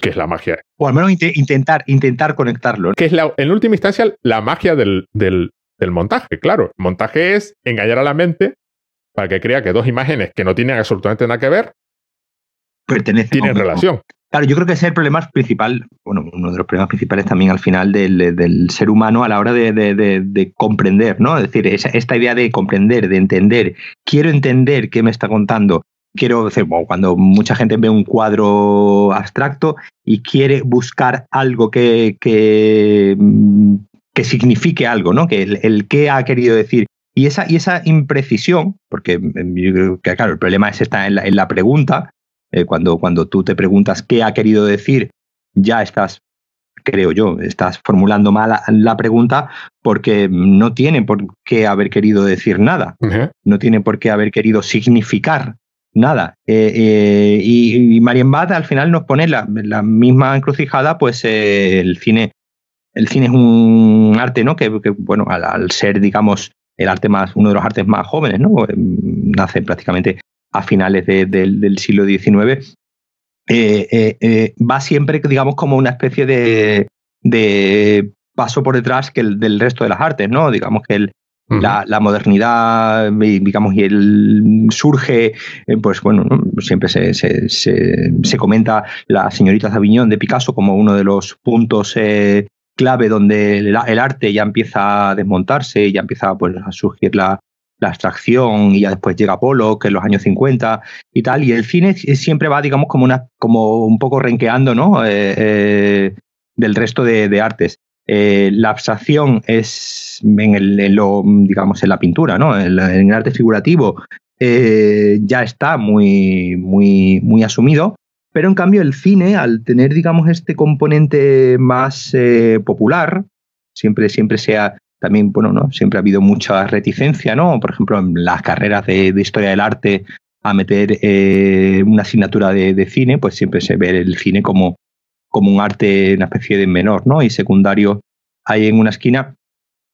Que es la magia. O al menos intentar, intentar conectarlo. Que es la, en última instancia la magia del, del, del montaje. Claro, el montaje es engañar a la mente para que crea que dos imágenes que no tienen absolutamente nada que ver tienen relación. Claro, yo creo que ese es el problema principal, bueno, uno de los problemas principales también al final del, ser humano a la hora de, comprender, ¿no? Es decir, esta idea de comprender, de entender, quiero entender qué me está contando, quiero decir, cuando mucha gente ve un cuadro abstracto y quiere buscar algo que, que, que signifique algo, ¿no? Que el, el, qué ha querido decir. Y esa, y esa imprecisión, porque yo creo que, claro, el problema es está en la pregunta, eh, cuando, cuando tú te preguntas qué ha querido decir, ya estás, creo yo, estás formulando mal la, pregunta porque no tiene por qué haber querido decir nada, no tiene por qué haber querido significar nada. Eh, eh, y, y Marian Bad al final nos pone la, misma encrucijada, pues el cine. El cine es un arte, ¿no? Que, bueno, al, ser, digamos, el arte más, uno de los artes más jóvenes, ¿no? Nace prácticamente a finales del siglo XIX, eh, eh, eh, va siempre, digamos, como una especie de, paso por detrás que el del resto de las artes, ¿no? Digamos que el, la, modernidad, digamos, y el surge, pues bueno, siempre se, se, comenta la señorita Saviñón de Picasso como uno de los puntos clave donde el, arte ya empieza a desmontarse, ya empieza pues, a surgir la, la abstracción y ya después llega Polo, que es los años 50 y tal, y el cine siempre va, digamos, como, una, como un poco renqueando, ¿no? Eh, eh, del resto de, artes. Eh, la abstracción es en, el, lo, digamos, en la pintura, ¿no? En, el arte figurativo ya está muy, muy, muy asumido, pero en cambio el cine, al tener, digamos, este componente más popular, siempre, siempre sea también, bueno, ¿no? Siempre ha habido mucha reticencia, ¿no? Por ejemplo, en las carreras de, historia del arte a meter eh, una asignatura de, cine, pues siempre se ve el cine como, como un arte, una especie de menor, ¿no? Y secundario ahí en una esquina.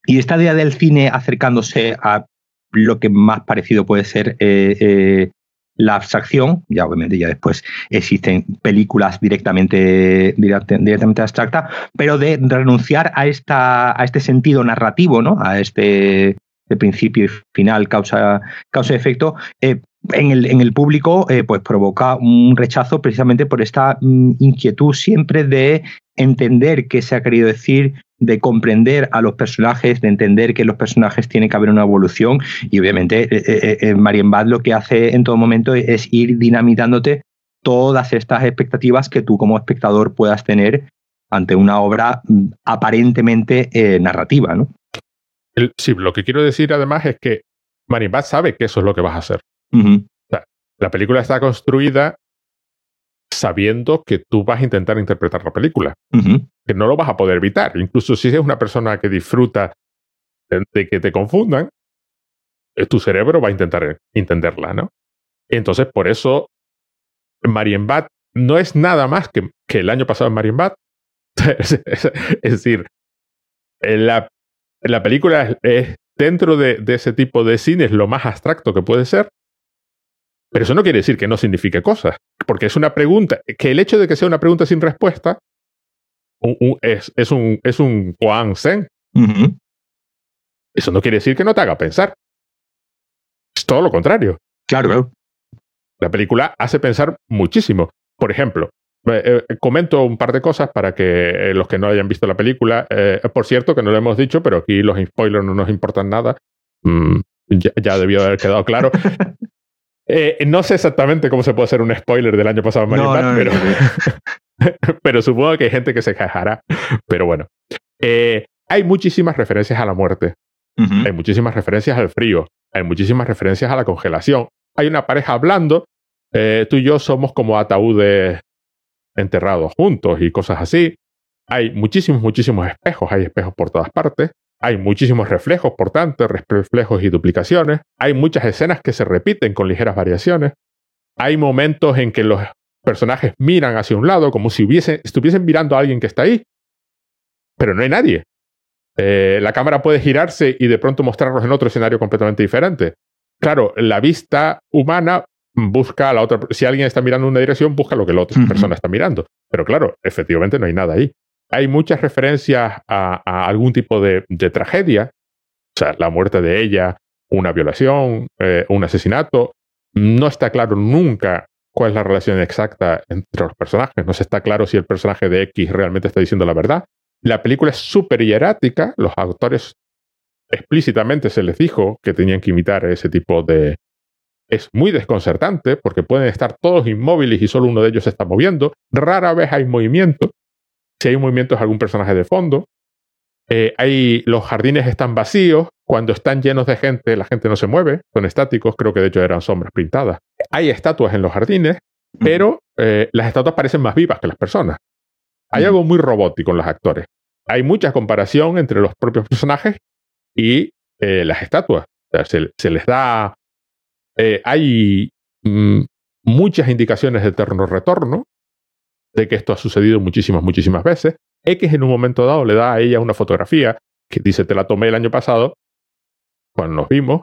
Y esta idea del cine acercándose a lo que más parecido puede ser eh, eh, la abstracción, ya obviamente ya después existen películas directamente, directamente abstractas, pero de renunciar a, esta, a este sentido narrativo, ¿no? a este de principio y final, causa, causa efecto, eh, en, el, público eh, pues provoca un rechazo precisamente por esta mm, inquietud siempre de entender qué se ha querido decir, de comprender a los personajes, de entender que los personajes tienen que haber una evolución y obviamente eh, eh, Marienbad lo que hace en todo momento es ir dinamitándote todas estas expectativas que tú como espectador puedas tener ante una obra mm, aparentemente narrativa, ¿no? sí, lo que quiero decir además es que Marienbad sabe que eso es lo que vas a hacer. La película está construida sabiendo que tú vas a intentar interpretar la película, que no lo vas a poder evitar. Incluso si eres una persona que disfruta de que te confundan, eh, tu cerebro va a intentar entenderla, ¿no? Entonces, por eso, Marienbad no es nada más que, que el año pasado en Marienbad. es, decir, la, la película es, dentro de, de, ese tipo de cine es lo más abstracto que puede ser, pero eso no quiere decir que no signifique cosas, porque es una pregunta, que el hecho de que sea una pregunta sin respuesta es, es, un, es un Zen. Eso no quiere decir que no te haga pensar. Es todo lo contrario. Claro, La película hace pensar muchísimo. Por ejemplo, eh, eh, comento un par de cosas para que eh, los que no hayan visto la película, por cierto, que no lo hemos dicho, pero aquí los spoilers no nos importan nada. Mm, ya, debió haber quedado claro. Eh, no sé exactamente cómo se puede hacer un spoiler del año pasado en Mario pero, pero supongo que hay gente que se quejará. Pero bueno, eh, hay muchísimas referencias a la muerte. Hay muchísimas referencias al frío. Hay muchísimas referencias a la congelación. Hay una pareja hablando. Eh, tú y yo somos como ataúdes enterrados juntos y cosas así. Hay muchísimos, muchísimos espejos. Hay espejos por todas partes. Hay muchísimos reflejos, por tanto, reflejos y duplicaciones. Hay muchas escenas que se repiten con ligeras variaciones. Hay momentos en que los personajes miran hacia un lado como si estuviesen mirando a alguien que está ahí, pero no hay nadie. Eh, la cámara puede girarse y de pronto mostrarlos en otro escenario completamente diferente. Claro, la vista humana busca a la otra. Si alguien está mirando en una dirección, busca lo que la otra persona está mirando. Pero claro, efectivamente no hay nada ahí hay muchas referencias a, algún tipo de, tragedia, o sea, la muerte de ella, una violación, eh, un asesinato. No está claro nunca cuál es la relación exacta entre los personajes. No se está claro si el personaje de X realmente está diciendo la verdad. La película es súper hierática. Los autores explícitamente se les dijo que tenían que imitar ese tipo de... Es muy desconcertante porque pueden estar todos inmóviles y solo uno de ellos se está moviendo. Rara vez hay movimiento si hay un movimiento es algún personaje de fondo. Eh, hay, los jardines están vacíos. Cuando están llenos de gente, la gente no se mueve. Son estáticos. Creo que de hecho eran sombras pintadas. Hay estatuas en los jardines, pero eh, las estatuas parecen más vivas que las personas. Hay algo muy robótico en los actores. Hay mucha comparación entre los propios personajes y eh, las estatuas. se, les da. hay mm, muchas indicaciones de eterno retorno de que esto ha sucedido muchísimas, muchísimas veces. X en un momento dado le da a ella una fotografía que dice, te la tomé el año pasado, cuando nos vimos,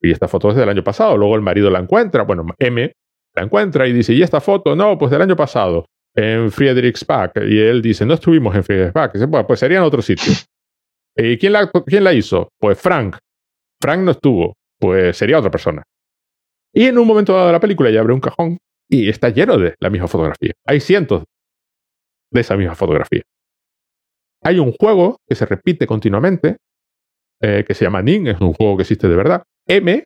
y esta foto es del año pasado. Luego el marido la encuentra, bueno, M la encuentra y dice, ¿y esta foto? No, pues del año pasado, en Friedrichsbach. Y él dice, no estuvimos en Friedrichsbach. dice, pues sería en otro sitio. ¿Y quién la, quién la hizo? Pues Frank. Frank no estuvo, pues sería otra persona. Y en un momento dado de la película ella abre un cajón y está lleno de la misma fotografía. Hay cientos de esa misma fotografía. Hay un juego que se repite continuamente, eh, que se llama Ning, es un juego que existe de verdad, M,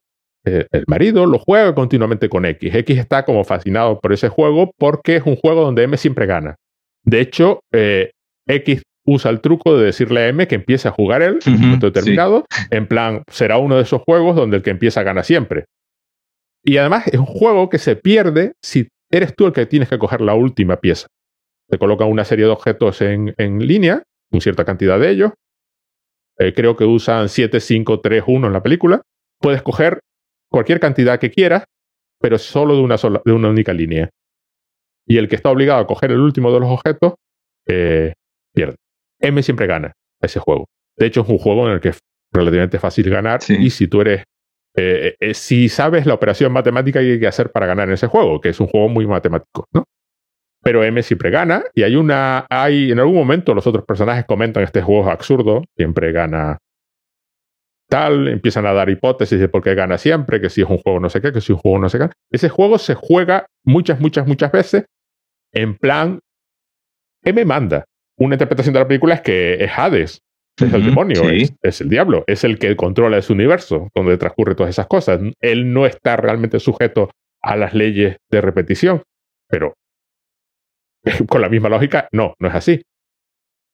eh, el marido, lo juega continuamente con X. X está como fascinado por ese juego porque es un juego donde M siempre gana. De hecho, eh, X usa el truco de decirle a M que empiece a jugar él en un momento determinado. En plan, será uno de esos juegos donde el que empieza gana siempre. Y además es un juego que se pierde si eres tú el que tienes que coger la última pieza. Te colocan una serie de objetos en, línea, con cierta cantidad de ellos. Eh, creo que usan 7, 5, 3, 1 en la película. Puedes coger cualquier cantidad que quieras, pero solo de una, sola, de una única línea. Y el que está obligado a coger el último de los objetos, eh, pierde. M siempre gana ese juego. De hecho, es un juego en el que es relativamente fácil ganar. Y si tú eres. Eh, eh, si sabes la operación matemática que hay que hacer para ganar en ese juego, que es un juego muy matemático, ¿no? Pero M siempre gana. Y hay una. Hay. En algún momento los otros personajes comentan este juego es absurdo. Siempre gana tal, empiezan a dar hipótesis de por qué gana siempre, que si es un juego no sé qué, que si es un juego no sé qué. Ese juego se juega muchas, muchas, muchas veces en plan, M manda. Una interpretación de la película es que es Hades, es el demonio, es, el diablo, es el que controla ese universo donde transcurre todas esas cosas. Él no está realmente sujeto a las leyes de repetición, pero con la misma lógica, no, no es así.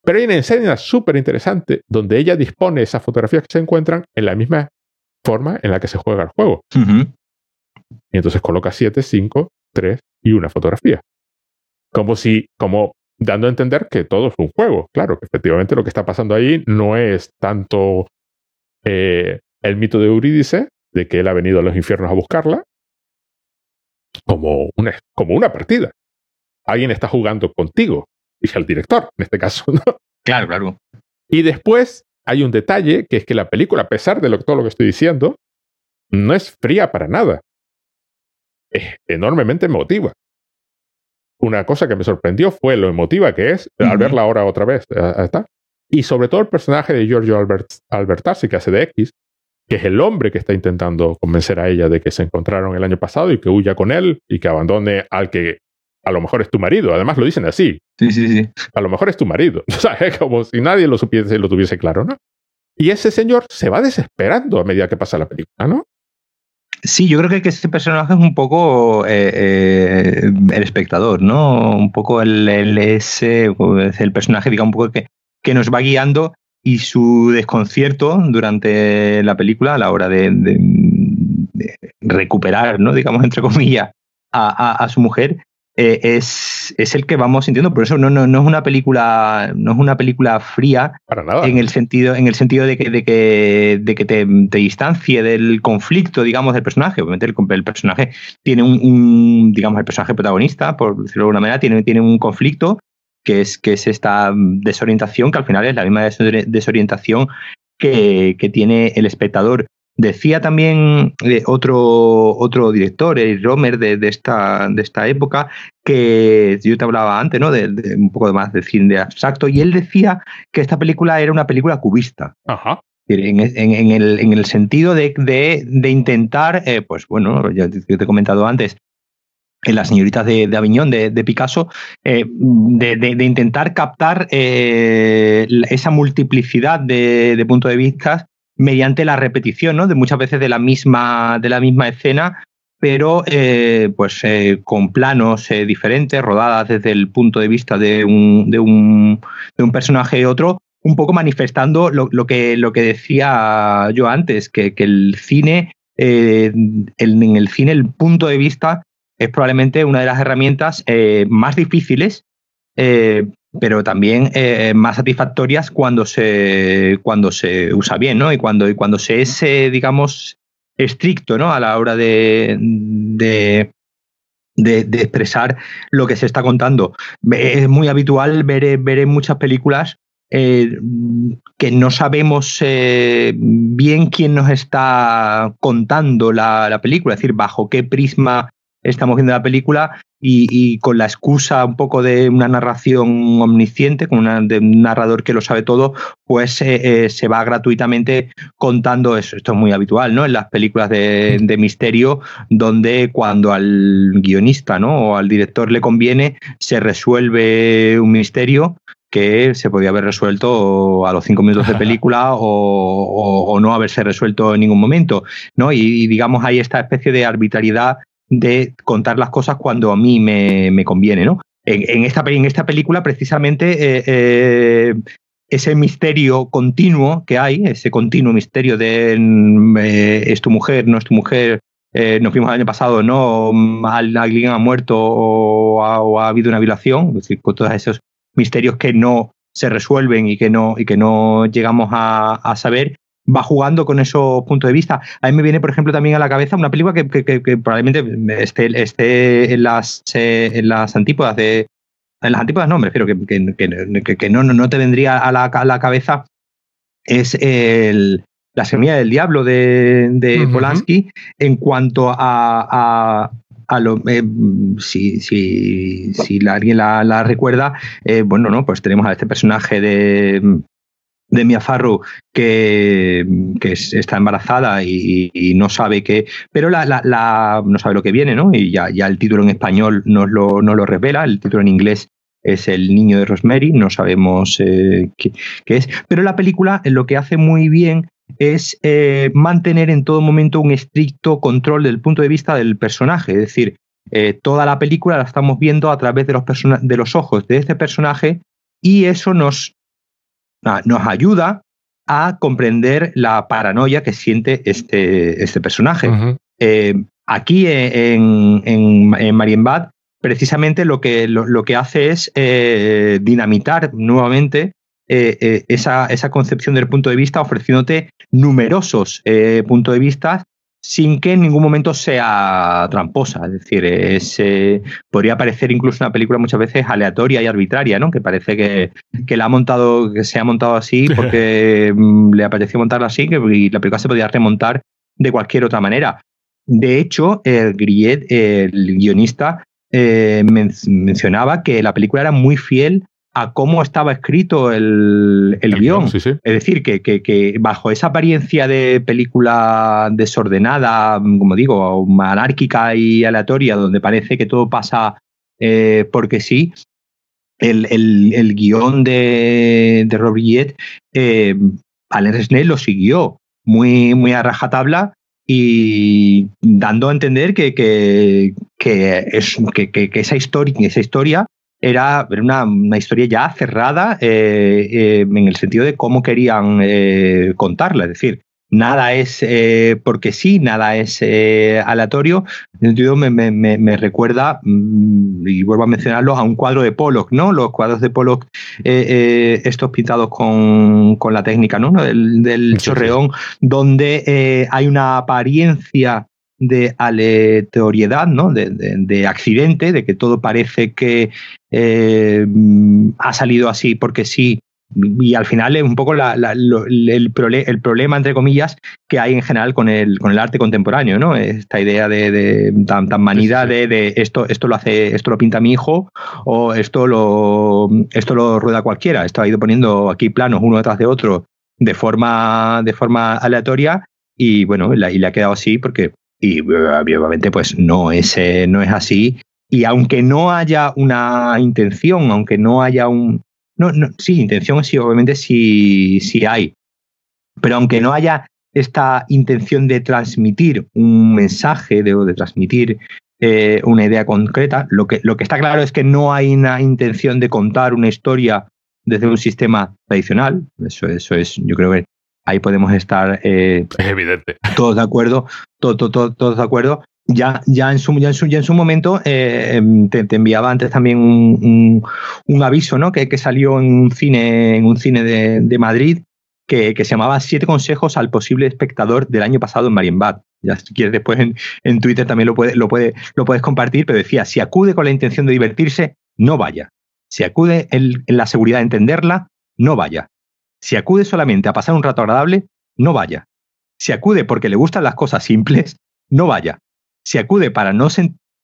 Pero hay una escena súper interesante donde ella dispone esas fotografías que se encuentran en la misma forma en la que se juega el juego. Y entonces coloca 7, 5, 3 y una fotografía. Como si, como dando a entender que todo es un juego. Claro, que efectivamente lo que está pasando ahí no es tanto eh, el mito de Eurídice, de que él ha venido a los infiernos a buscarla, como una, como una partida. Alguien está jugando contigo, dice el director, en este caso. ¿no? Claro, claro. Y después hay un detalle, que es que la película, a pesar de todo lo que estoy diciendo, no es fría para nada. Es enormemente emotiva una cosa que me sorprendió fue lo emotiva que es al verla ahora otra vez. Eh, está. Y sobre todo el personaje de Giorgio Albert, Albertarsi, que hace de X, que es el hombre que está intentando convencer a ella de que se encontraron el año pasado y que huya con él y que abandone al que a lo mejor es tu marido. Además lo dicen así. Sí, sí, sí. A lo mejor es tu marido. O sea, es como si nadie lo supiese y lo tuviese claro, ¿no? Y ese señor se va desesperando a medida que pasa la película, ¿no? Sí, yo creo que este personaje es un poco eh, eh, el espectador, ¿no? Un poco el, el, ese, pues, el personaje, digamos, un poco que, que nos va guiando y su desconcierto durante la película a la hora de, recuperar, ¿no? digamos, entre comillas, a, a, su mujer, eh, es, es, el que vamos sintiendo. Por eso no, no, no, es una película, no es una película fría en el sentido, en el sentido de que, de que, de que te, te, distancie del conflicto, digamos, del personaje. Obviamente el, personaje tiene un, digamos, el personaje protagonista, por decirlo de alguna manera, tiene, tiene un conflicto que es, que es esta desorientación, que al final es la misma desorientación que, que tiene el espectador. Decía también eh, otro, otro director, el Romer, de, de, esta, de esta época, que yo te hablaba antes, ¿no? De, un poco más de cine de abstracto, y él decía que esta película era una película cubista. Ajá. En, en, el, en, el, sentido de, de intentar, eh, pues bueno, ya te, he comentado antes, en las señoritas de, Aviñón, de, Picasso, eh, de, intentar captar esa multiplicidad de, puntos de vista mediante la repetición, ¿no? De muchas veces de la misma, de la misma escena, pero eh, pues eh, con planos eh, diferentes, rodadas desde el punto de vista de un, de un, de un personaje y otro, un poco manifestando lo, lo, que, lo que decía yo antes, que, que el cine, el, en el cine el punto de vista es probablemente una de las herramientas más difíciles pero también eh, más satisfactorias cuando se, cuando se usa bien, ¿no? Y cuando, y cuando se es, eh, digamos, estricto, ¿no? A la hora de, de, de, expresar lo que se está contando. Es muy habitual ver, ver en muchas películas eh, que no sabemos bien quién nos está contando la, la, película, es decir, bajo qué prisma estamos viendo la película y, con la excusa un poco de una narración omnisciente, con una, de un narrador que lo sabe todo, pues eh, eh, se va gratuitamente contando eso. Esto es muy habitual, ¿no? En las películas de, de, misterio, donde cuando al guionista, ¿no? O al director le conviene, se resuelve un misterio que se podía haber resuelto a los cinco minutos de película o, no haberse resuelto en ningún momento, ¿no? Y, digamos hay esta especie de arbitrariedad de contar las cosas cuando a mí me, conviene, ¿no? En, esta, en esta película, precisamente, eh, eh, ese misterio continuo que hay, ese continuo misterio de mm, eh, es tu mujer, no es tu mujer, nos vimos el año pasado, no, alguien ha muerto o ha, habido una violación, es decir, con todos esos misterios que no se resuelven y que no, y que no llegamos a, saber, va jugando con esos puntos de vista. A mí me viene, por ejemplo, también a la cabeza una película que, probablemente esté, esté en, las, eh, en las antípodas de. En las antípodas no, me refiero que, que, no, no te vendría a la, a la cabeza. Es el, La semilla del diablo de, de Polanski en cuanto a, lo, eh, si, si, si alguien la, recuerda, eh, bueno, no, pues tenemos a este personaje de, de Mia Farrow que, que está embarazada y, no sabe qué, pero la, la, no sabe lo que viene, ¿no? Y ya, ya el título en español nos lo, lo revela, el título en inglés es El niño de Rosemary, no sabemos eh, qué, qué, es, pero la película lo que hace muy bien es eh, mantener en todo momento un estricto control del punto de vista del personaje. Es decir, eh, toda la película la estamos viendo a través de los, de los ojos de este personaje y eso nos, nos ayuda a comprender la paranoia que siente este, este personaje. Eh, aquí en, en, en Marienbad, precisamente lo que, lo que hace es dinamitar nuevamente eh, eh, esa, esa, concepción del punto de vista ofreciéndote numerosos eh, puntos de vista sin que en ningún momento sea tramposa. Es decir, es, podría parecer incluso una película muchas veces aleatoria y arbitraria, ¿no? Que parece que, que la ha montado, que se ha montado así porque mm, le pareció montarla así que, y la película se podía remontar de cualquier otra manera. De hecho, el Grillet, el guionista, mencionaba que la película era muy fiel a cómo estaba escrito el, guion. Es decir, que, bajo esa apariencia de película desordenada, como digo, anárquica y aleatoria, donde parece que todo pasa eh, porque sí, el, el, guion de, de Robert eh, Alain Resnais lo siguió muy, muy a rajatabla y dando a entender que, que, es, que, esa, historia, esa historia era una, historia ya cerrada eh, eh, en el sentido de cómo querían eh, contarla. Es decir, nada es porque sí, nada es aleatorio. En sentido, me, me, recuerda, mm, y vuelvo a mencionarlo, a un cuadro de Pollock, ¿no? Los cuadros de Pollock, estos pintados con, con, la técnica ¿no? del, del chorreón, donde hay una apariencia de aleatoriedad, ¿no? De, accidente, de que todo parece que eh, ha salido así porque sí. Y al final es un poco el, problema, entre comillas, que hay en general con el, con el arte contemporáneo, ¿no? Esta idea de, tan, tan manida de, esto, esto lo hace, esto lo pinta mi hijo, o esto lo, esto lo rueda cualquiera. Esto ha ido poniendo aquí planos uno detrás de otro de forma, de forma aleatoria, y bueno, y le ha quedado así porque y obviamente pues no es, eh, no es así. Y aunque no haya una intención, aunque no haya un... No, no, sí, intención sí, obviamente sí, sí hay. Pero aunque no haya esta intención de transmitir un mensaje, de, de transmitir eh, una idea concreta, lo que, lo que está claro es que no hay una intención de contar una historia desde un sistema tradicional. Eso, eso es, yo creo que ahí podemos estar eh, evidente. todos de acuerdo, todos de acuerdo. Ya, ya, en su, ya, en su, momento eh, em, te, enviaba antes también un, aviso ¿no? que, salió en un cine, en un cine de, Madrid que, se llamaba Siete consejos al posible espectador del año pasado en Marienbad. Ya si quieres después en, en Twitter también lo, puede, lo, puede, lo puedes compartir, pero decía, si acude con la intención de divertirse, no vaya. Si acude en la seguridad de entenderla, no vaya. Si acude solamente a pasar un rato agradable, no vaya. Si acude porque le gustan las cosas simples, no vaya. Si acude para no,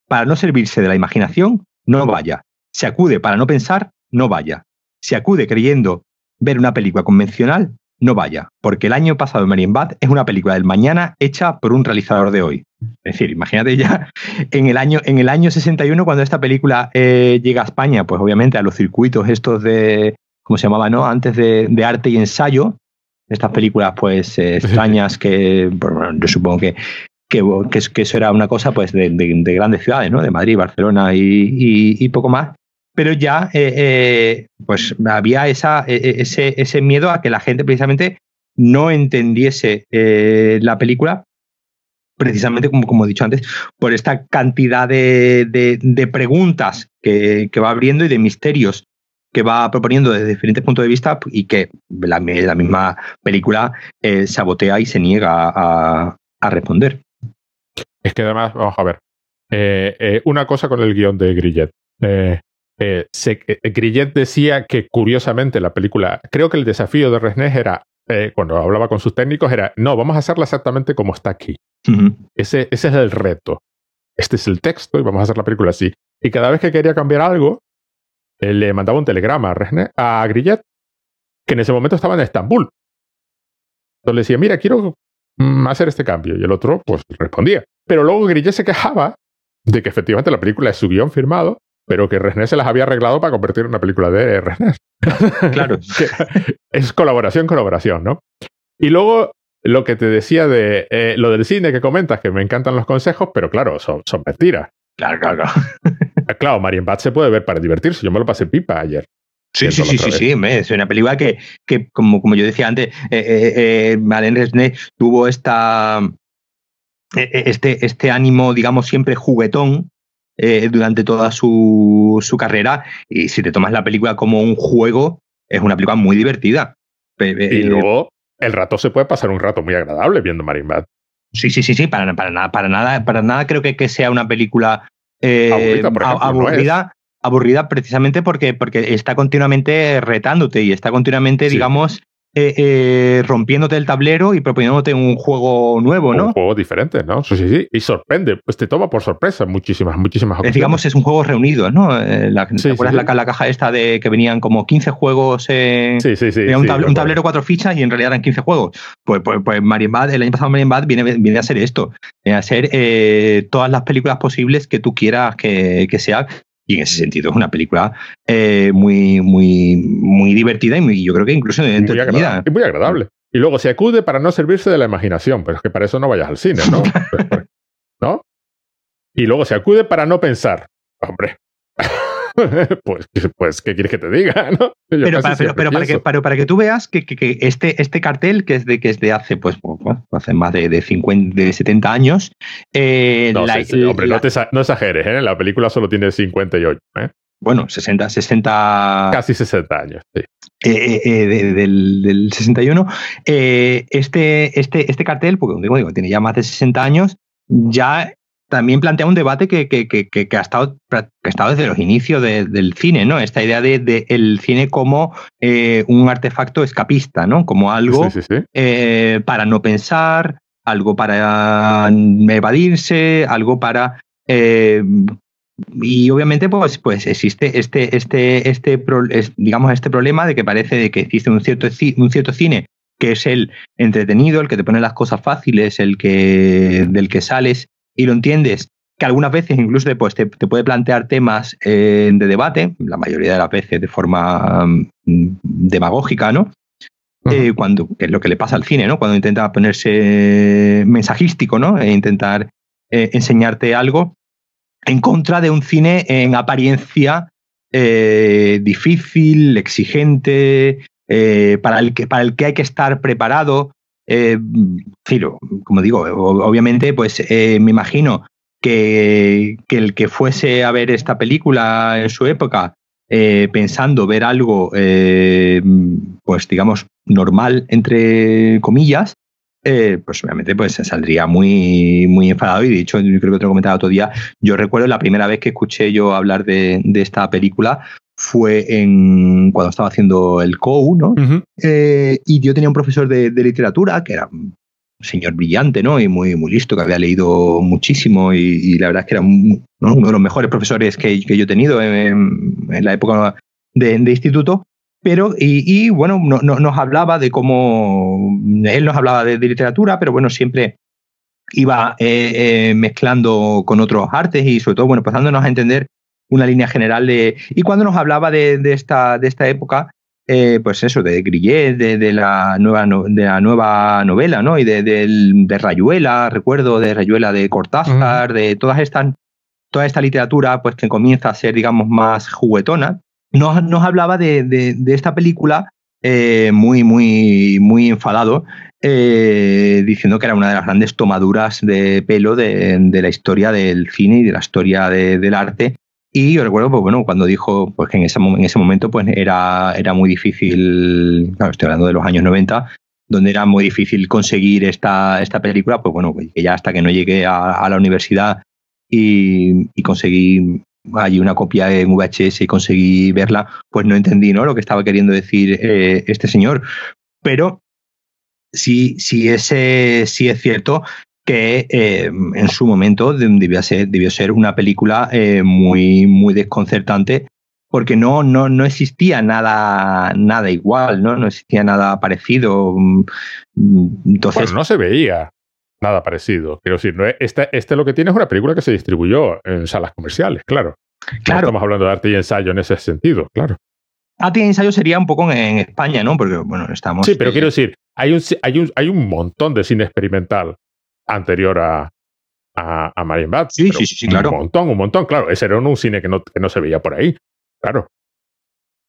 para no servirse de la imaginación, no vaya. Si acude para no pensar, no vaya. Si acude creyendo ver una película convencional, no vaya, porque el año pasado en Bad es una película del mañana hecha por un realizador de hoy. Es decir, imagínate ya en el año, en el año 61 cuando esta película eh, llega a España, pues obviamente a los circuitos estos de, como se llamaba, ¿no? Antes de, arte y ensayo, estas películas pues eh, extrañas que yo supongo que, que, que, eso era una cosa pues de, grandes ciudades, ¿no? De Madrid, Barcelona y, poco más. Pero ya eh, eh, pues había esa, e, e, ese, ese miedo a que la gente precisamente no entendiese la película precisamente como, como he dicho antes, por esta cantidad de, preguntas que, va abriendo y de misterios que va proponiendo desde diferentes puntos de vista y que la, misma película eh, sabotea y se niega a, responder. Es que además, vamos a ver, eh, eh, una cosa con el guion de Grillet. Grillet decía que curiosamente la película, creo que el desafío de Resnés era, cuando hablaba con sus técnicos, era, no, vamos a hacerla exactamente como está aquí ese, ese es el reto. Este es el texto y vamos a hacer la película así. Y cada vez que quería cambiar algo, le mandaba un telegrama a, a Grillet, que en ese momento estaba en Estambul. Entonces le decía, mira, quiero hacer este cambio. Y el otro, pues, respondía. Pero luego Grillet se quejaba de que efectivamente la película es su guion firmado, pero que Resnés se las había arreglado para convertir en una película de Resnés. Claro. es colaboración, colaboración, ¿no? Y luego lo que te decía de eh, lo del cine que comentas, que me encantan los consejos, pero claro, son, son mentiras. Claro, claro, claro. claro, Marienbad se puede ver para divertirse. Yo me lo pasé pipa ayer. Sí, sí, sí, sí, sí, es una película que, que como, como yo decía antes, eh, eh, eh tuvo esta, este, este ánimo, digamos, siempre juguetón durante toda su, su carrera. Y si te tomas la película como un juego, es una película muy divertida. Y luego el rato se puede pasar un rato muy agradable viendo Marine Bad. Sí, sí, sí, sí, para, para nada, para nada, para nada creo que, que sea una película eh, aburrida, aburrida, precisamente porque, porque está continuamente retándote y está continuamente, digamos, eh, eh, rompiéndote el tablero y proponiéndote un juego nuevo, ¿no? Un juego diferente, ¿no? Sí, sí, sí. Y sorprende, pues te toma por sorpresa muchísimas, muchísimas ocasiones. Digamos, es un juego reunido, ¿no? Eh, la, ¿Te acuerdas La, caja esta de que venían como 15 juegos? sí, sí, sí. un, tablero, cuatro fichas y en realidad eran 15 juegos. Pues, pues, pues Bad, el año pasado Marion Bad viene, viene a ser esto, viene a ser todas las películas posibles que tú quieras que, que sea y en ese sentido es una película eh, muy, muy, muy divertida y muy, yo creo que incluso entretenida. Y muy agradable. Y luego se acude para no servirse de la imaginación, pero es que para eso no vayas al cine, ¿no? ¿No? Y luego se acude para no pensar. Hombre, pues, pues, ¿qué quieres que te diga? ¿no? Pero, para, para, que, para, que, tú veas que, que, este, este cartel, que es de, que es de hace, pues, hace más de, de, 50, de 70 años. Eh, no, hombre, no, te, no, exageres, ¿eh? la película solo tiene 58. ¿eh? Bueno, 60, 60. Casi 60 años, sí. Eh, eh, del, del, 61. este, este, este cartel, porque digo, digo, tiene ya más de 60 años, ya también plantea un debate que, que, que, que ha, estado, ha, estado, desde los inicios del cine, ¿no? Esta idea de, de el cine como eh, un artefacto escapista, ¿no? Como algo eh, para no pensar, algo para evadirse, algo para eh, y obviamente pues, pues existe este, este, este, digamos, este problema de que parece de que existe un cierto, un cierto cine que es el entretenido, el que te pone las cosas fáciles, el que del que sales y lo entiendes, que algunas veces incluso pues, te, puede plantear temas eh, de debate, la mayoría de las veces de forma mm, demagógica, ¿no? Eh, cuando, que es lo que le pasa al cine, ¿no? Cuando intenta ponerse mensajístico, ¿no? E intentar eh, enseñarte algo en contra de un cine en apariencia difícil, exigente, para, el que, para el que hay que estar preparado, eh, Ciro, como digo, obviamente, pues eh, me imagino que, el que fuese a ver esta película en su época, eh, pensando ver algo, eh, pues digamos, normal, entre comillas, pues obviamente pues saldría muy, muy enfadado. Y de hecho yo creo que te lo comentaba otro día, yo recuerdo la primera vez que escuché yo hablar de esta película fue en cuando estaba haciendo el COU, ¿no? Eh, y yo tenía un profesor de, literatura que era un señor brillante, ¿no? Y muy, muy listo, que había leído muchísimo y, la verdad es que era uno de los mejores profesores que, yo he tenido en, la época de, instituto. Pero, y, bueno, no, nos hablaba de cómo, él nos hablaba de, literatura, pero bueno, siempre iba eh, eh, mezclando con otros artes y sobre todo, bueno, pasándonos a entender una línea general de... Y cuando nos hablaba de, esta, de esta época, eh, pues eso, de Grillet, de, la nueva de la nueva novela, ¿no? Y de, de, Rayuela, recuerdo, de Rayuela de Cortázar, de todas estas, toda esta literatura, pues que comienza a ser, digamos, más juguetona. Nos, nos hablaba de, esta película eh, muy, muy, muy enfadado, eh, diciendo que era una de las grandes tomaduras de pelo de, la historia del cine y de la historia del arte y yo recuerdo, pues bueno, cuando dijo pues, que en ese, en ese momento pues, era, era muy difícil, estoy hablando de los años 90, donde era muy difícil conseguir esta, esta película, pues bueno, que ya hasta que no llegué a, la universidad y, conseguí allí una copia en VHS y conseguí verla, pues no entendí ¿no? lo que estaba queriendo decir eh, este señor. Pero sí, sí, ese, sí es cierto que eh, en su momento debió ser, debió ser una película eh, muy, muy desconcertante porque no, no, no existía nada, nada igual, ¿no? No existía nada parecido. Mm, entonces, bueno, no se veía nada parecido. Quiero decir, no este, este lo que tiene es una película que se distribuyó en salas comerciales, claro. Claro. estamos hablando de arte y ensayo en ese sentido, claro. Arte y ensayo sería un poco en, España, ¿no? Porque, bueno, estamos... Sí, pero quiero decir, hay un, hay, un, hay un montón de cine experimental anterior a, a, a Marine Bad. Sí, sí, sí, claro. Un montón, un montón, claro. Ese era un cine que no, que no se veía por ahí, claro.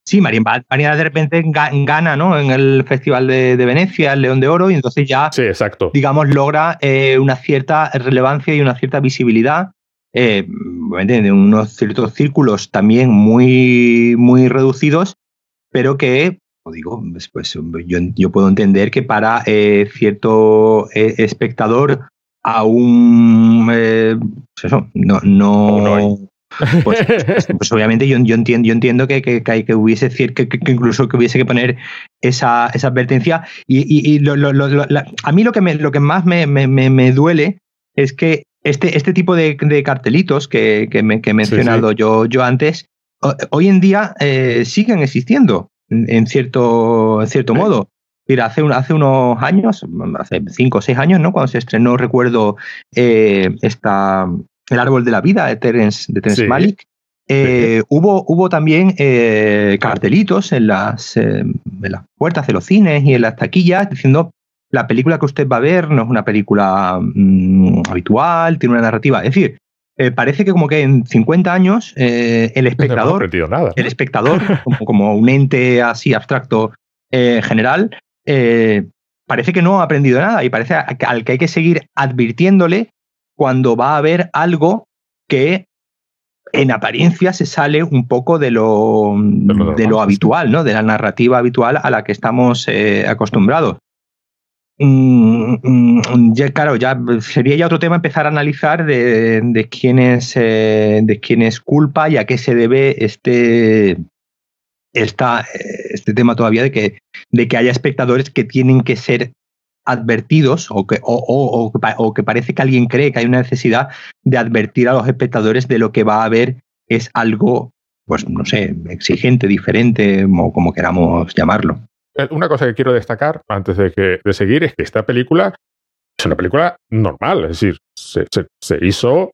Sí, Marine Bad, de repente gana ¿no? en el Festival de, Venecia, el León de Oro, y entonces ya, sí, exacto. digamos, logra eh, una cierta relevancia y una cierta visibilidad eh, de unos ciertos círculos también muy, muy reducidos, pero que digo, pues, pues yo, puedo entender que para eh, cierto eh, espectador aún eh, pues eso, no, no pues, pues, obviamente yo, yo, entiendo, yo entiendo que, que, que, hubiese que, que, incluso que hubiese que poner esa, esa advertencia. Y, y, a mí lo que, me, lo que más me, me, me, duele es que este, este tipo de, de cartelitos que, que, me, he mencionado Yo, yo antes, hoy en día siguen existiendo en cierto, en cierto modo. Mira, hace, hace unos años, hace cinco o seis años, ¿no? Cuando se estrenó, recuerdo, eh, esta, El árbol de la vida de Terence, de Malik, eh, hubo, hubo también eh, cartelitos en las, en las puertas de los cines y en las taquillas diciendo la película que usted va a ver no es una película mm, habitual, tiene una narrativa. Es decir, eh, parece que como que en 50 años eh, el espectador, el espectador como, un ente así abstracto eh, general, parece que no ha aprendido nada y parece al que hay que seguir advirtiéndole cuando va a ver algo que en apariencia se sale un poco de lo, de lo, habitual, ¿no? de la narrativa habitual a la que estamos acostumbrados. Mm, mm, ya, claro, ya sería ya otro tema empezar a analizar de, quién es eh, de quién es culpa y a qué se debe este, esta, este tema todavía de que, de que haya espectadores que tienen que ser advertidos o que, o, o, que parece que alguien cree que hay una necesidad de advertir a los espectadores de lo que va a haber es algo, pues no sé, exigente, diferente o como queramos llamarlo. Eh, una cosa que quiero destacar antes de, que, de seguir es que esta película es una película normal, es decir, se, se, hizo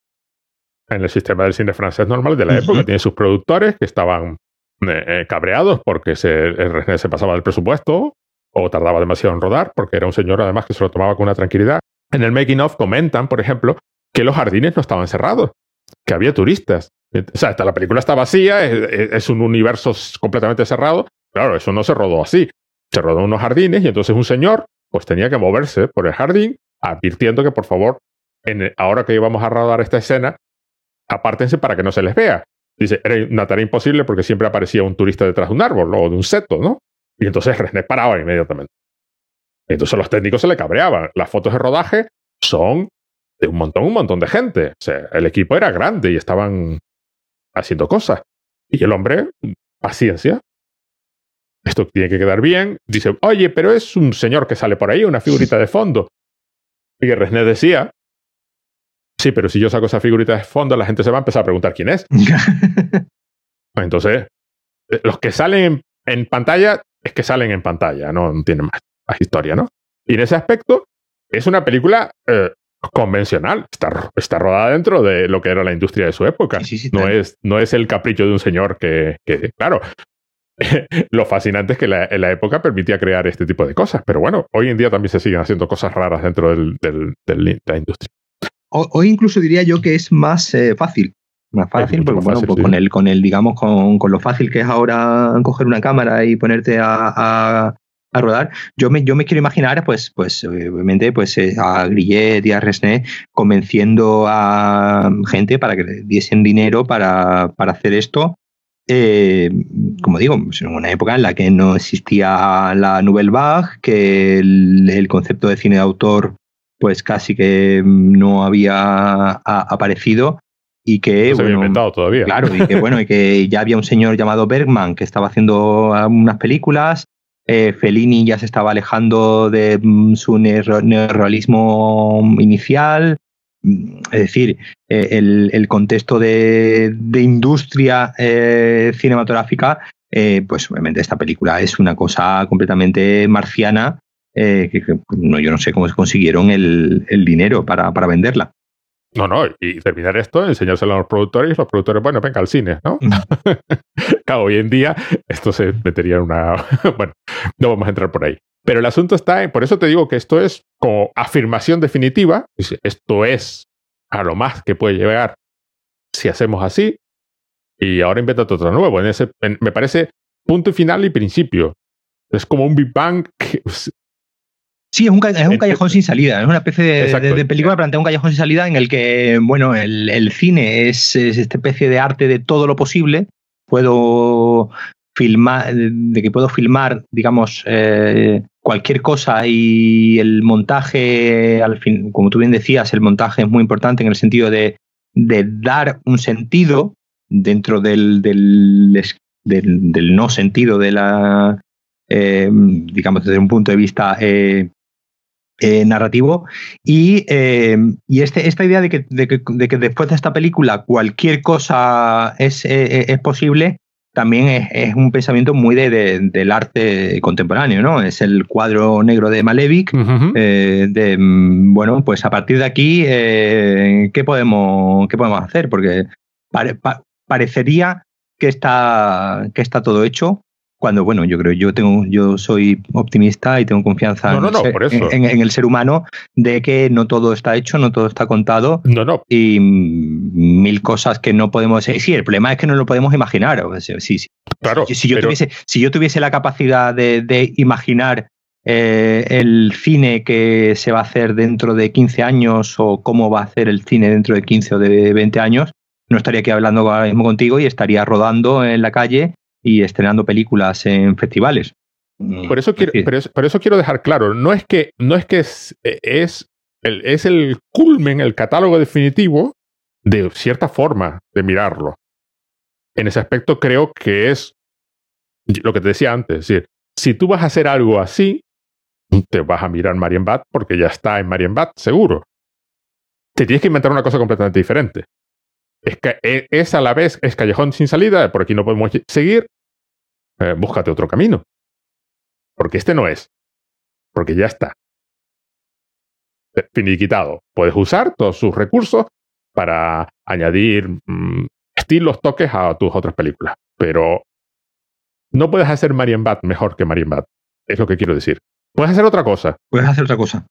en el sistema del cine francés normal de la época. Tiene sus productores que estaban eh, eh, cabreados porque se, se pasaba del presupuesto o tardaba demasiado en rodar, porque era un señor además que se lo tomaba con una tranquilidad. En el making of comentan, por ejemplo, que los jardines no estaban cerrados, que había turistas. O sea, hasta la película está vacía, es, un universo completamente cerrado. Claro, eso no se rodó así se rodó unos jardines y entonces un señor pues tenía que moverse por el jardín advirtiendo que por favor, en ahora que íbamos a rodar esta escena, apártense para que no se les vea. Dice, era una tarea imposible porque siempre aparecía un turista detrás de un árbol o de un seto, ¿no? Y entonces René paraba inmediatamente. entonces los técnicos se le cabreaban. Las fotos de rodaje son de un montón, un montón de gente. O sea, el equipo era grande y estaban haciendo cosas. Y el hombre, paciencia, esto tiene que quedar bien. Dice, oye, pero es un señor que sale por ahí, una figurita de fondo. Y Resnet decía, sí, pero si yo saco esa figurita de fondo, la gente se va a empezar a preguntar quién es. Entonces, eh, los que salen en, pantalla es que salen en pantalla, no tienen más, historia, ¿no? Y en ese aspecto, es una película eh, convencional, está, está, rodada dentro de lo que era la industria de su época. no, es, no es el capricho de un señor que, que, claro, lo fascinante es que la, en la época permitía crear este tipo de cosas. Pero bueno, hoy en día también se siguen haciendo cosas raras dentro del, del, de la industria. Hoy incluso diría yo que es más eh, fácil. Más fácil, porque bueno, pues con el, con el, digamos, con, con, lo fácil que es ahora coger una cámara y ponerte a, a rodar. Yo me, yo me quiero imaginar, pues, pues obviamente, pues eh, a Grillet y a Resné convenciendo a gente para que le diesen dinero para, para hacer esto. Eh, como digo, pues, en una época en la que no existía la Nouvelle Vague, que el, concepto de cine de autor pues casi que no había aparecido y que no se había inventado todavía. Claro, y que bueno, y que ya había un señor llamado Bergman que estaba haciendo unas películas eh, Fellini ya se estaba alejando de mm, su neorrealismo inicial. Es decir, eh, el, contexto de, industria eh, cinematográfica, pues obviamente esta película es una cosa completamente marciana, que, no, yo no sé cómo se consiguieron el, dinero para venderla. No, no, y terminar esto, enseñárselo a los productores y los productores, bueno, venga al cine, ¿no? claro, hoy en día esto se metería en una... bueno, no vamos a entrar por ahí. Pero el asunto está en, por eso te digo que esto es como afirmación definitiva, esto es a lo más que puede llegar si hacemos así, y ahora inventa otro nuevo. En ese, me parece punto final y principio. Es como un Big Bang que, Sí, es un, es un callejón sin salida, es una especie de, película plantea un callejón sin salida en el que, bueno, el, cine es, esta especie de arte de todo lo posible. Puedo filmar, de que puedo filmar, digamos, eh, cualquier cosa y el montaje, al fin, como tú bien decías, el montaje es muy importante en el sentido de, dar un sentido dentro del, del, no sentido de la, eh, digamos, desde un punto de vista eh, eh, narrativo. Y, eh, y este, esta idea de que, de, que, de que, después de esta película cualquier cosa es, eh, es posible, también es, es, un pensamiento muy de, del arte contemporáneo, ¿no? Es el cuadro negro de Malevich. de, mm, bueno, pues a partir de aquí, ¿qué, podemos, ¿qué podemos hacer? Porque parecería que está, que está todo hecho, cuando bueno yo creo yo tengo yo soy optimista y tengo confianza en, el ser humano de que no todo está hecho no todo está contado no no y mil cosas que no podemos sí el problema es que no lo podemos imaginar sí, sí. claro si, yo tuviese si yo tuviese la capacidad de, imaginar eh, el cine que se va a hacer dentro de 15 años o cómo va a hacer el cine dentro de 15 o de 20 años no estaría aquí hablando ahora mismo contigo y estaría rodando en la calle y estrenando películas en festivales. Mm, por eso quiero, por eso, quiero dejar claro, no es que, no es, que es, es, el, es el culmen, el catálogo definitivo de cierta forma de mirarlo. En ese aspecto creo que es lo que te decía antes, es decir, si tú vas a hacer algo así, te vas a mirar Marienbad porque ya está en Marienbad, seguro. Te tienes que inventar una cosa completamente diferente. Es, que, e, es a la vez, es callejón sin salida, por aquí no podemos seguir, eh, búscate otro camino. Porque este no es. Porque ya está. Finiquitado. Puedes usar todos sus recursos para añadir mm, estilos, toques a tus otras películas. Pero no puedes hacer Marienbad mejor que Marienbad. Es lo que quiero decir. Puedes hacer otra cosa. Puedes hacer otra cosa.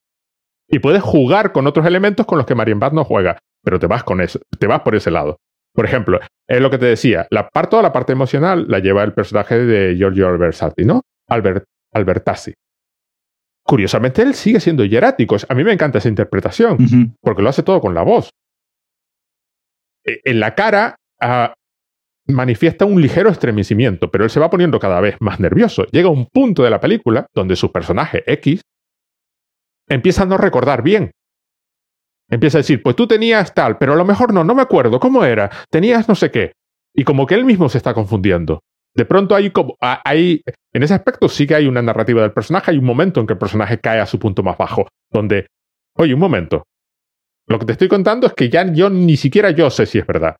Y puedes jugar con otros elementos con los que Marienbad no juega. Pero te vas con eso, te vas por ese lado. Por ejemplo, es lo que te decía, la parte, toda la parte emocional la lleva el personaje de Giorgio Albertazzi, ¿no? Albert, Albertazzi. Curiosamente, él sigue siendo hierático. A mí me encanta esa interpretación, porque lo hace todo con la voz. E, en la cara ah, manifiesta un ligero estremecimiento, pero él se va poniendo cada vez más nervioso. Llega un punto de la película donde su personaje X empieza a no recordar bien Empieza a decir, pues tú tenías tal, pero a lo mejor no, no me acuerdo, ¿cómo era? Tenías no sé qué. Y como que él mismo se está confundiendo. De pronto hay como, hay, en ese aspecto sí que hay una narrativa del personaje, hay un momento en que el personaje cae a su punto más bajo, donde, oye, un momento, lo que te estoy contando es que ya yo ni siquiera yo sé si es verdad.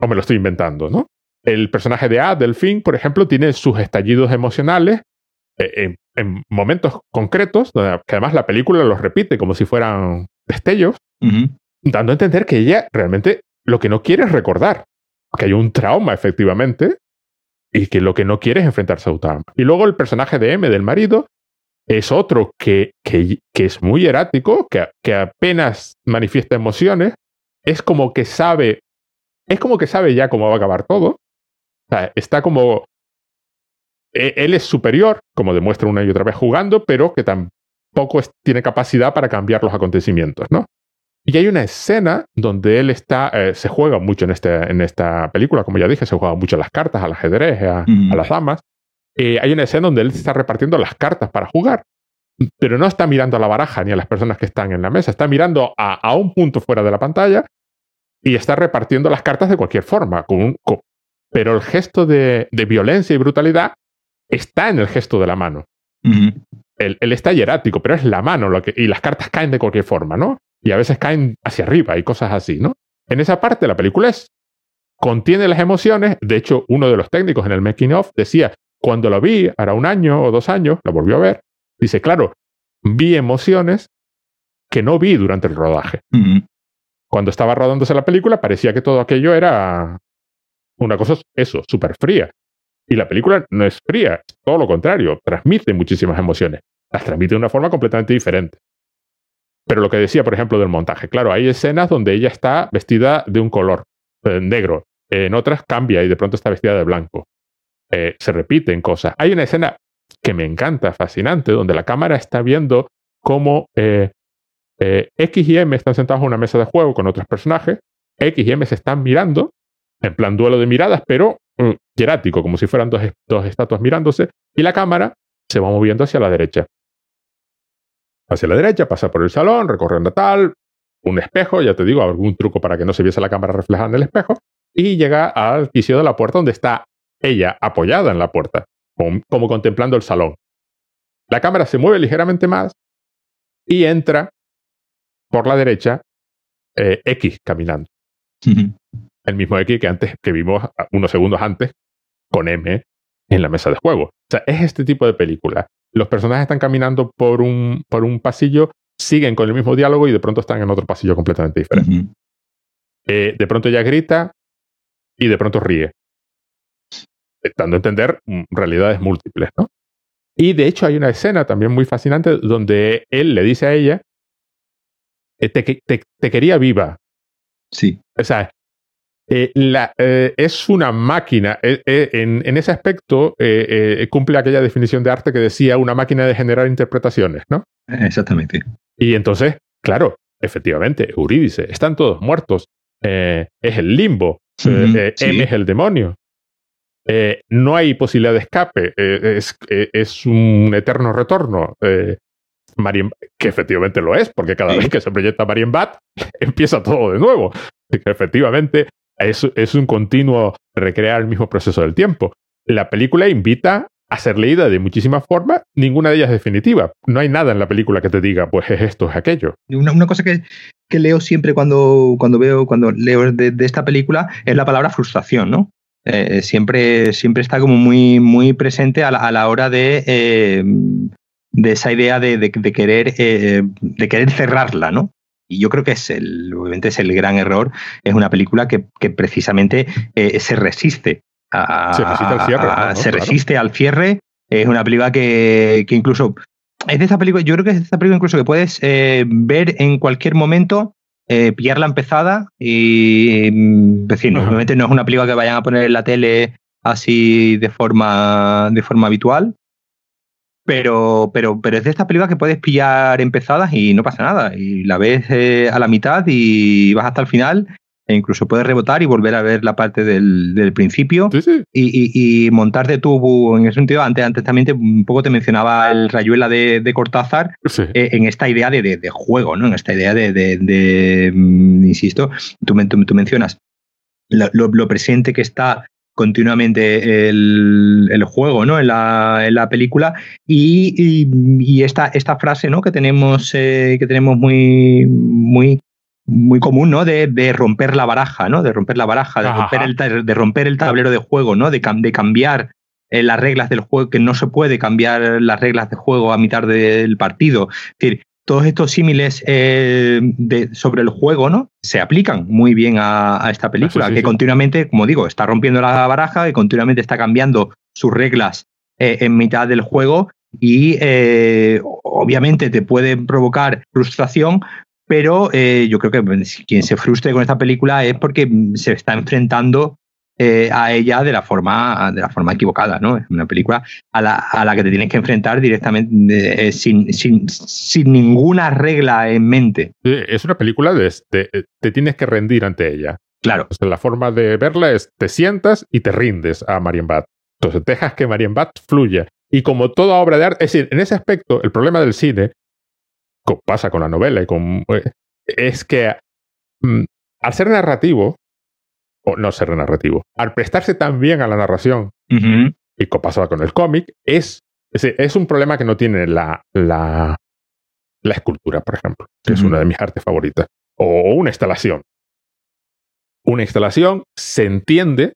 O me lo estoy inventando, ¿no? El personaje de A, por ejemplo, tiene sus estallidos emocionales eh, en, momentos concretos, que además la película los repite como si fueran destellos, dando a entender que ella realmente lo que no quiere es recordar, que hay un trauma efectivamente, y que lo que no quiere es enfrentarse a Utama. Y luego el personaje de M, del marido, es otro que, que, es muy erático, que, que, apenas manifiesta emociones, es como que sabe, es como que sabe ya cómo va a acabar todo. O sea, está como... E, él es superior, como demuestra una y otra vez jugando, pero que tampoco tiene capacidad para cambiar los acontecimientos, ¿no? Y hay una escena donde él está, eh, se juega mucho en, este, en esta película, como ya dije, se juega mucho a las cartas, al ajedrez, a, las damas. Eh, hay una escena donde él está repartiendo las cartas para jugar, pero no está mirando a la baraja ni a las personas que están en la mesa, está mirando a, un punto fuera de la pantalla y está repartiendo las cartas de cualquier forma. Con pero el gesto de, violencia y brutalidad está en el gesto de la mano. Él, está hierático, pero es la mano lo que, y las cartas caen de cualquier forma, ¿no? y a veces caen hacia arriba y cosas así, ¿no? En esa parte la película es, contiene las emociones, de hecho uno de los técnicos en el making of decía, cuando lo vi, hará un año o dos años, lo volvió a ver, dice, claro, vi emociones que no vi durante el rodaje. Cuando estaba rodándose la película parecía que todo aquello era una cosa, eso, súper fría. Y la película no es fría, es todo lo contrario, transmite muchísimas emociones. Las transmite de una forma completamente diferente. Pero lo que decía, por ejemplo, del montaje, claro, hay escenas donde ella está vestida de un color eh, negro, en otras cambia y de pronto está vestida de blanco. Eh, se repiten cosas. Hay una escena que me encanta, fascinante, donde la cámara está viendo cómo eh, X y M están sentados en una mesa de juego con otros personajes, X y M se están mirando, en plan duelo de miradas, pero como si fueran dos, dos estatuas mirándose, y la cámara se va moviendo hacia la derecha hacia la derecha, pasa por el salón, recorriendo tal, un espejo, ya te digo, algún truco para que no se viese la cámara reflejada en el espejo, y llega al quicio de la puerta donde está ella apoyada en la puerta, como, contemplando el salón. La cámara se mueve ligeramente más y entra por la derecha eh, X caminando. El mismo X que antes que vimos unos segundos antes con M en la mesa de juego. O sea, es este tipo de película los personajes están caminando por un, por un pasillo, siguen con el mismo diálogo y de pronto están en otro pasillo completamente diferente. Eh, de pronto ella grita y de pronto ríe, dando a entender mm, realidades múltiples, ¿no? Y de hecho hay una escena también muy fascinante donde él le dice a ella, eh, te, te, te quería viva. Sí. O sea, eh, la, eh, es una máquina. Eh, en, ese aspecto cumple aquella definición de arte que decía una máquina de generar interpretaciones, ¿no? Exactamente. Y entonces, claro, efectivamente, Eurídice, están todos muertos. es el limbo. M es el demonio. no hay posibilidad de escape. Es, es, un eterno retorno. que efectivamente lo es, porque cada vez que se proyecta Marienbad, empieza todo de nuevo. Que efectivamente es, un continuo recrear el mismo proceso del tiempo. La película invita a ser leída de muchísimas formas, ninguna de ellas definitiva. No hay nada en la película que te diga, pues es esto, es aquello. Una, cosa que, leo siempre cuando, cuando veo, cuando leo de, esta película es la palabra frustración, ¿no? Eh, siempre, siempre está como muy, muy presente a la, hora de, eh, de esa idea de, querer, eh, de querer cerrarla, ¿no? Y yo creo que es el, obviamente es el gran error. Es una película que, precisamente eh, se resiste. A, se resiste al cierre. Se resiste al cierre. Es una película que, incluso. Es de esta película, yo creo que es de esta película incluso que puedes eh, ver en cualquier momento, eh, pillarla empezada y mm, decir, obviamente no es una película que vayan a poner en la tele así de forma, de forma habitual, pero, pero, pero es de estas películas que puedes pillar empezadas y no pasa nada. Y la ves eh, a la mitad y vas hasta el final e incluso puedes rebotar y volver a ver la parte del, principio Y, montarte tú en ese sentido. Antes, antes también un poco te mencionaba el rayuela de, Cortázar eh, en esta idea de, juego, ¿no? En esta idea de, mm, insisto, tú, tú, mencionas lo, lo, presente que está continuamente el, juego ¿no? en, la, en la película y, y, esta, esta frase ¿no? que tenemos, eh, que tenemos muy, muy, muy común ¿no? De, de, romper la baraja, ¿no? de romper la baraja, de romper, el, de romper el tablero de juego, ¿no? de, de cambiar eh, las reglas del juego, que no se puede cambiar las reglas de juego a mitad del partido. Es decir, todos estos símiles eh, sobre el juego, ¿no? Se aplican muy bien a, esta película, que continuamente, como digo, está rompiendo la baraja, y continuamente está cambiando sus reglas eh, en mitad del juego y eh, obviamente te puede provocar frustración, pero yo creo que quien se frustre con esta película es porque se está enfrentando eh, a ella de la forma de la forma equivocada, ¿no? Es una película a la, a la que te tienes que enfrentar directamente eh, sin, sin, sin, ninguna regla en mente. es una película de, te tienes que rendir ante ella. Claro. la forma de verla es te sientas y te rindes a Bat. Entonces dejas que Bat fluya. Y como toda obra de arte, es decir, en ese aspecto, el problema del cine, pasa con la novela y con, eh, es que mm, al ser narrativo, no ser narrativo, al prestarse tan bien a la narración, y como pasaba con el cómic, es, es, un problema que no tiene la, la, la escultura, por ejemplo, que es una de mis artes favoritas, o una instalación. Una instalación se entiende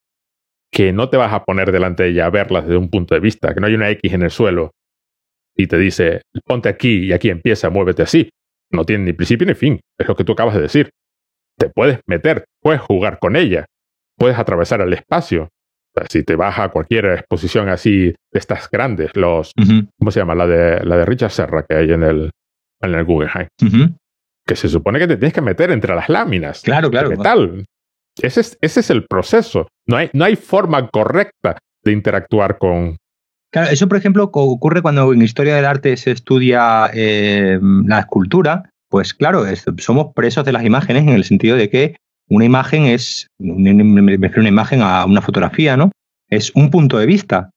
que no te vas a poner delante de ella a verla desde un punto de vista, que no hay una X en el suelo y te dice, ponte aquí y aquí empieza, muévete así. No tiene ni principio ni fin, es lo que tú acabas de decir. Te puedes meter, puedes jugar con ella, puedes atravesar el espacio. si te vas a cualquier exposición así de estas grandes, los, ¿cómo se llama? La de, la de Richard Serra que hay en el, en el Guggenheim. Que se supone que te tienes que meter entre las láminas. Claro, claro. ¿Qué tal? Ese es, ese es el proceso. No hay, no hay forma correcta de interactuar con, Claro, eso por ejemplo ocurre cuando en historia del arte se estudia eh, la escultura, pues claro, somos presos de las imágenes en el sentido de que una imagen es, me refiero a una imagen a una fotografía, ¿no? Es un punto de vista.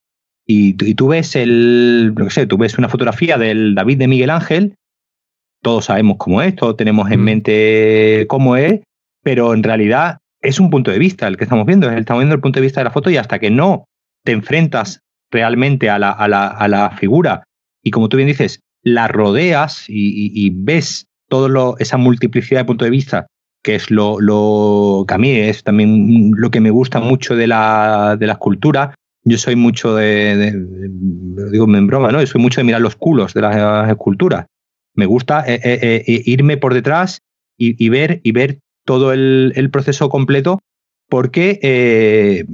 Y, tú ves el, no sé, tú ves una fotografía del David de Miguel Ángel, todos sabemos cómo es, todos tenemos en mm. mente cómo es, pero en realidad es un punto de vista el que estamos viendo, estamos viendo el punto de vista de la foto y hasta que no te enfrentas realmente a la, a la, a la figura y como tú bien dices, la rodeas y, ves toda esa multiplicidad de puntos de vista que es lo, lo, que a mí es también lo que me gusta mucho de la, de la escultura. Yo soy mucho de, digo en broma, ¿no? soy mucho de mirar los culos de las esculturas. Me gusta eh, eh, eh, irme por detrás y, ver, y ver todo el, proceso completo porque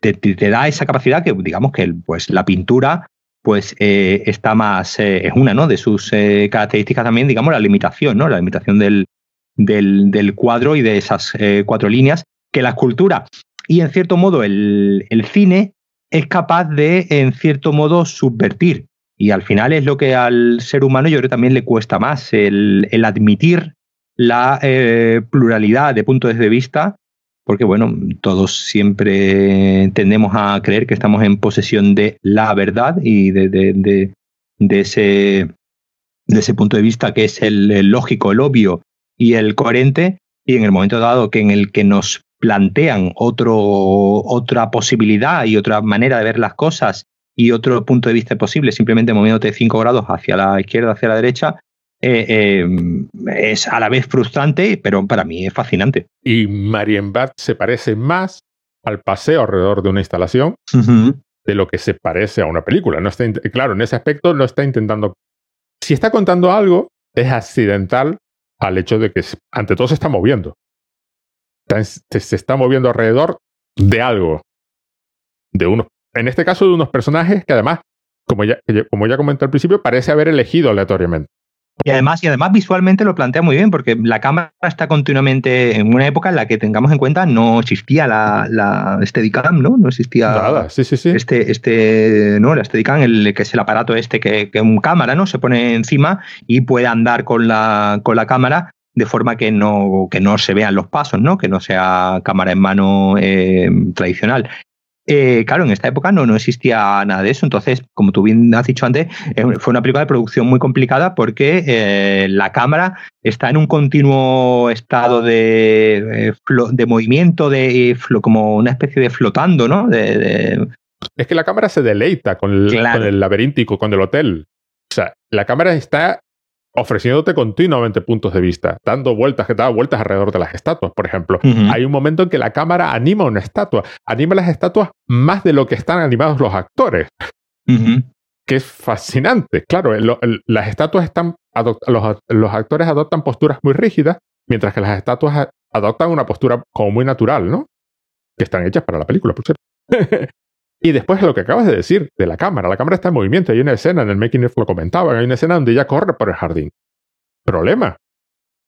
te, da esa capacidad que, digamos, que pues, la pintura pues está más, es una ¿no? de sus características también, digamos, la limitación, ¿no? La limitación del, del, cuadro y de esas eh, cuatro líneas, que la escultura y en cierto modo el, cine es capaz de, en cierto modo, subvertir. Y al final es lo que al ser humano yo creo también le cuesta más, el, admitir la eh, pluralidad de puntos de vista, porque bueno, todos siempre tendemos a creer que estamos en posesión de la verdad y de, de, de ese punto de vista que es el lógico, el obvio y el coherente, y en el momento dado que en el que nos plantean otro, otra posibilidad y otra manera de ver las cosas y otro punto de vista posible, simplemente moviéndote cinco grados hacia la izquierda, hacia la derecha, eh, eh, es a la vez frustrante, pero para mí es fascinante. Y Marienbad se parece más al paseo alrededor de una instalación de lo que se parece a una película. No está, claro, en ese aspecto no está intentando. Si está contando algo, es accidental al hecho de que ante todo se está moviendo. Se está moviendo alrededor de algo. De unos, en este caso de unos personajes que además, como ya, como ya comenté al principio, parece haber elegido aleatoriamente. Y además, y además visualmente lo plantea muy bien, porque la cámara está continuamente en una época en la que tengamos en cuenta no existía la, la Steadicam, ¿no? No existía Nada, sí, sí, sí. este, este, ¿no? La Steadicam, el, que es el aparato este que, que un cámara, ¿no? Se pone encima y puede andar con la, con la cámara de forma que no, que no se vean los pasos, ¿no? Que no sea cámara en mano eh, tradicional. Eh, claro, en esta época no, no existía nada de eso. Entonces, como tú bien has dicho antes, eh, fue una película de producción muy complicada porque eh, la cámara está en un continuo estado de, de movimiento, de como una especie de flotando, ¿no? De, Es que la cámara se deleita con el, con el laberíntico, con el hotel. O sea, la cámara está ofreciéndote continuamente puntos de vista, dando vueltas que da vueltas alrededor de las estatuas, por ejemplo. Hay un momento en que la cámara anima una estatua, anima las estatuas más de lo que están animados los actores. que es fascinante. Claro, las estatuas están, los, los, actores adoptan posturas muy rígidas, mientras que las estatuas adoptan una postura como muy natural, ¿no? Que están hechas para la película, por cierto. y después lo que acabas de decir de la cámara, la cámara está en movimiento. Hay una escena en el Making of lo comentaban, hay una escena donde ella corre por el jardín. Problema.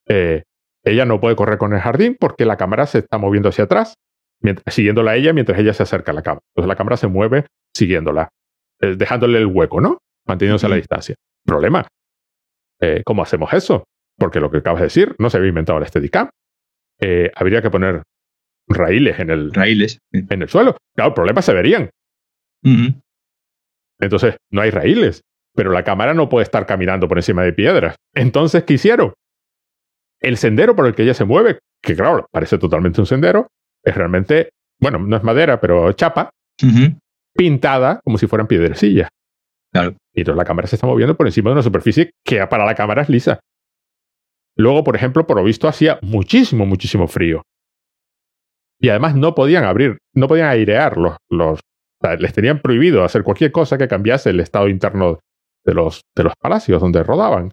Eh, ella no puede correr con el jardín porque la cámara se está moviendo hacia atrás, siguiéndola a ella mientras ella se acerca a la cámara. Entonces la cámara se mueve siguiéndola, eh, dejándole el hueco, ¿no? Manteniéndose a la distancia. Problema. Eh, ¿Cómo hacemos eso? Porque lo que acabas de decir, no se había inventado el Steadicam. Habría que poner raíles en el, raíles. en el suelo. Claro, problemas se verían. Entonces, no hay raíles, pero la cámara no puede estar caminando por encima de piedras. Entonces, ¿qué hicieron? El sendero por el que ella se mueve, que claro, parece totalmente un sendero, es realmente, bueno, no es madera, pero chapa, pintada como si fueran piedrecillas. Claro. Y entonces la cámara se está moviendo por encima de una superficie que para la cámara es lisa. Luego, por ejemplo, por lo visto hacía muchísimo, muchísimo frío. Y además no podían abrir, no podían airear los, los les tenían prohibido hacer cualquier cosa que cambiase el estado interno de los, de los palacios donde rodaban.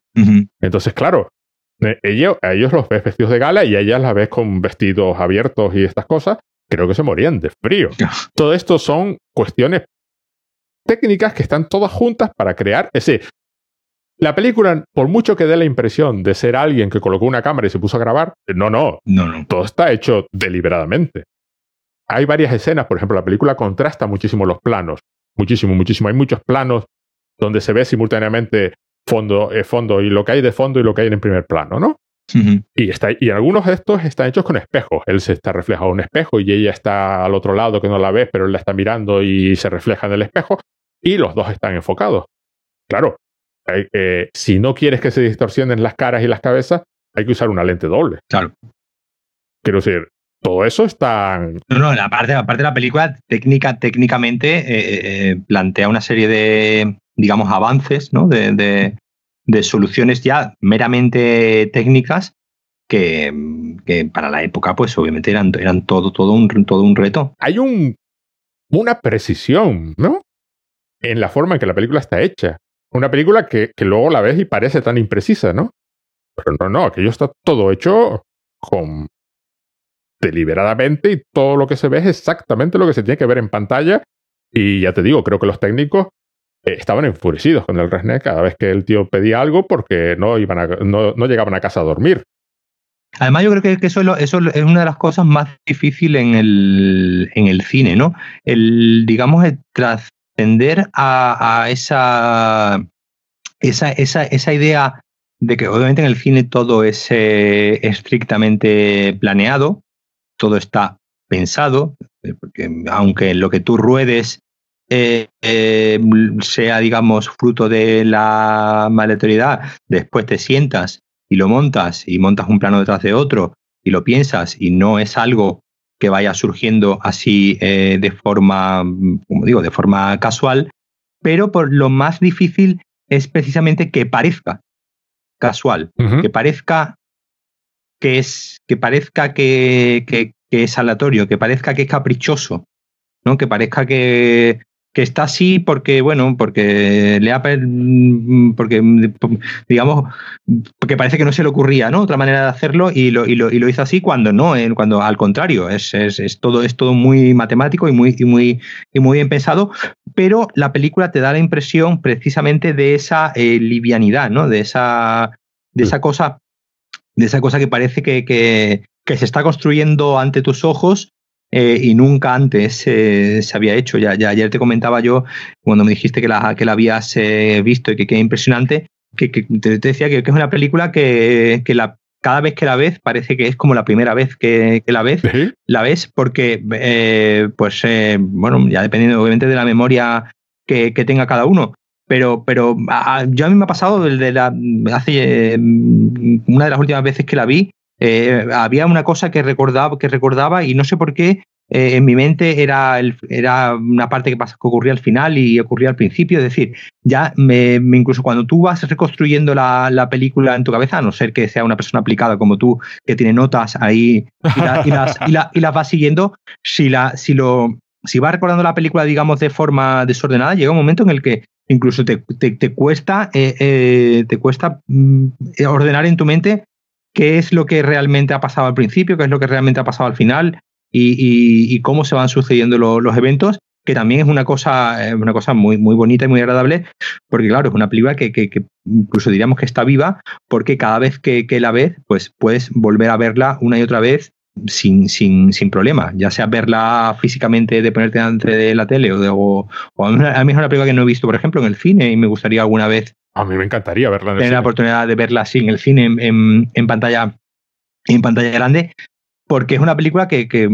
Entonces, claro, eh, ellos, a ellos los ves vestidos de gala y a ellas las ves con vestidos abiertos y estas cosas. Creo que se morían de frío. Todo esto son cuestiones técnicas que están todas juntas para crear ese la película, por mucho que dé la impresión de ser alguien que colocó una cámara y se puso a grabar, no, no, no, no. todo está hecho deliberadamente. Hay varias escenas, por ejemplo, la película contrasta muchísimo los planos, muchísimo, muchísimo. Hay muchos planos donde se ve simultáneamente fondo, eh, fondo y lo que hay de fondo y lo que hay en primer plano, ¿no? y, está, y algunos de estos están hechos con espejos. Él se está reflejado en un espejo y ella está al otro lado que no la ves, pero él la está mirando y se refleja en el espejo. Y los dos están enfocados. Claro, si no quieres que se distorsionen las caras y las cabezas, hay que usar una lente doble. Claro. Quiero decir, todo eso está. No, no, la parte, de la película, técnica, técnicamente, eh, eh, plantea una serie de, digamos, avances, ¿no? De, de, soluciones ya meramente técnicas que, que, para la época, pues obviamente eran, eran todo, todo, un, todo un reto. Hay un, una precisión, ¿no? En la forma en que la película está hecha. Una película que, que, luego la ves y parece tan imprecisa, ¿no? Pero no, no, aquello está todo hecho con deliberadamente y todo lo que se ve es exactamente lo que se tiene que ver en pantalla. Y ya te digo, creo que los técnicos eh, estaban enfurecidos con el Resne cada vez que el tío pedía algo porque no, iban a, no, no llegaban a casa a dormir. Además, yo creo que, eso, eso, es una de las cosas más difíciles en el, en el cine, ¿no? El, digamos, el tender a, esa, esa, esa, esa, idea de que obviamente en el cine todo es eh, estrictamente planeado, todo está pensado, eh, porque aunque lo que tú ruedes eh, sea, digamos, fruto de la aleatoriedad, después te sientas y lo montas y montas un plano detrás de otro y lo piensas y no es algo que vaya surgiendo así eh, de forma, como digo, de forma casual, pero por lo más difícil es precisamente que parezca casual, que parezca que es, que parezca que, que, que, es aleatorio, que parezca que es caprichoso, ¿no? Que parezca que, que está así porque, bueno, porque le ha, porque, digamos, porque parece que no se le ocurría, ¿no? Otra manera de hacerlo y lo, y lo, y lo hizo así cuando no, eh, cuando al contrario, es, es, es, todo, es todo muy matemático y muy, y muy, y muy bien pensado, pero la película te da la impresión precisamente de esa eh, livianidad, ¿no? De esa, de esa cosa, de esa cosa que parece que, que, que se está construyendo ante tus ojos eh, y nunca antes se había hecho. Ya, ya, ayer te comentaba yo, cuando me dijiste que la, que la habías eh, visto y que queda impresionante, que, te, decía que, es una película que, que la, cada vez que la ves parece que es como la primera vez que, la ves, la ves porque, eh, pues, bueno, ya dependiendo obviamente de la memoria que, tenga cada uno. Pero, pero a, yo a mí me ha pasado desde la, hace una de las últimas veces que la vi, eh, había una cosa que recordaba, que recordaba y no sé por qué eh, en mi mente era, era una parte que, pasa, que ocurría al final y ocurría al principio. Es decir, ya me, incluso cuando tú vas reconstruyendo la, la, película en tu cabeza, a no ser que sea una persona aplicada como tú, que tiene notas ahí y, y, las, y, la, y las va siguiendo, si, la, si, lo, si vas recordando la película, digamos, de forma desordenada, llega un momento en el que incluso te, cuesta, te cuesta mm, ordenar en tu mente qué es lo que realmente ha pasado al principio, qué es lo que realmente ha pasado al final y, cómo se van sucediendo los eventos, que también es una cosa, eh, una cosa muy, muy bonita y muy agradable, porque claro, es una película que, incluso diríamos que está viva, porque cada vez que, la ves, pues puedes volver a verla una y otra vez sin, sin, sin problema, ya sea verla físicamente de ponerte delante de la tele o, o, a, mí, es una película que no he visto, por ejemplo, en el cine y me gustaría alguna vez a mí me encantaría verla en el Tener la oportunidad de verla así en el cine, en, en, pantalla en pantalla grande, porque es una película que, que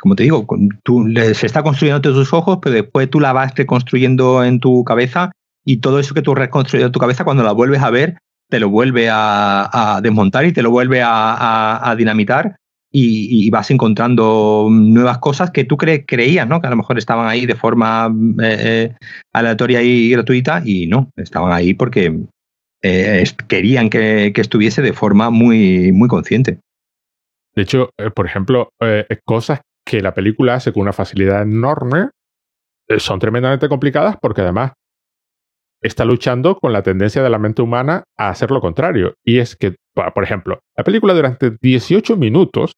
como te digo, tú, se está construyendo ante tus ojos, pero después tú la vas reconstruyendo en tu cabeza y todo eso que tú has reconstruido en tu cabeza, cuando la vuelves a ver, te lo vuelve a, desmontar y te lo vuelve a, dinamitar y, vas encontrando nuevas cosas que tú creías, ¿no? Que a lo mejor estaban ahí de forma eh, eh, aleatoria y gratuita y no, estaban ahí porque eh, querían que, estuviese de forma muy, muy consciente. De hecho, por ejemplo, cosas que la película hace con una facilidad enorme son tremendamente complicadas porque además está luchando con la tendencia de la mente humana a hacer lo contrario. Y es que, por ejemplo, la película durante 18 minutos,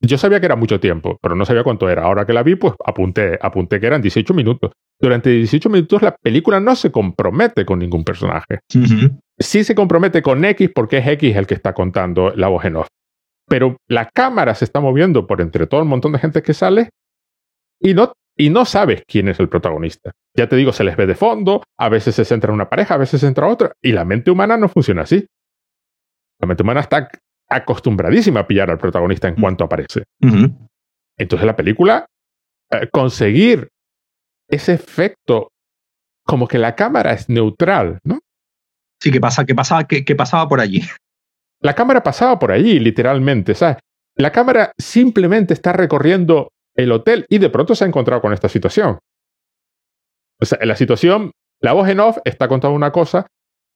yo sabía que era mucho tiempo, pero no sabía cuánto era. Ahora que la vi, pues apunté, apunté que eran 18 minutos. Durante 18 minutos la película no se compromete con ningún personaje. Sí se compromete con X porque es X el que está contando la voz en off. Pero la cámara se está moviendo por entre todo el montón de gente que sale y no y no sabes quién es el protagonista. Ya te digo, se les ve de fondo, a veces se centra en una pareja, a veces se centra otra, y la mente humana no funciona así. La mente humana está acostumbradísima a pillar al protagonista en mm. cuanto aparece. Entonces la película, eh, conseguir ese efecto como que la cámara es neutral, ¿no? Sí, que pasa, que pasaba, que, pasaba por allí. La cámara pasaba por allí, literalmente, ¿sabes? La cámara simplemente está recorriendo el hotel y de pronto se ha encontrado con esta situación. O sea, en la situación, la voz en off está contando una cosa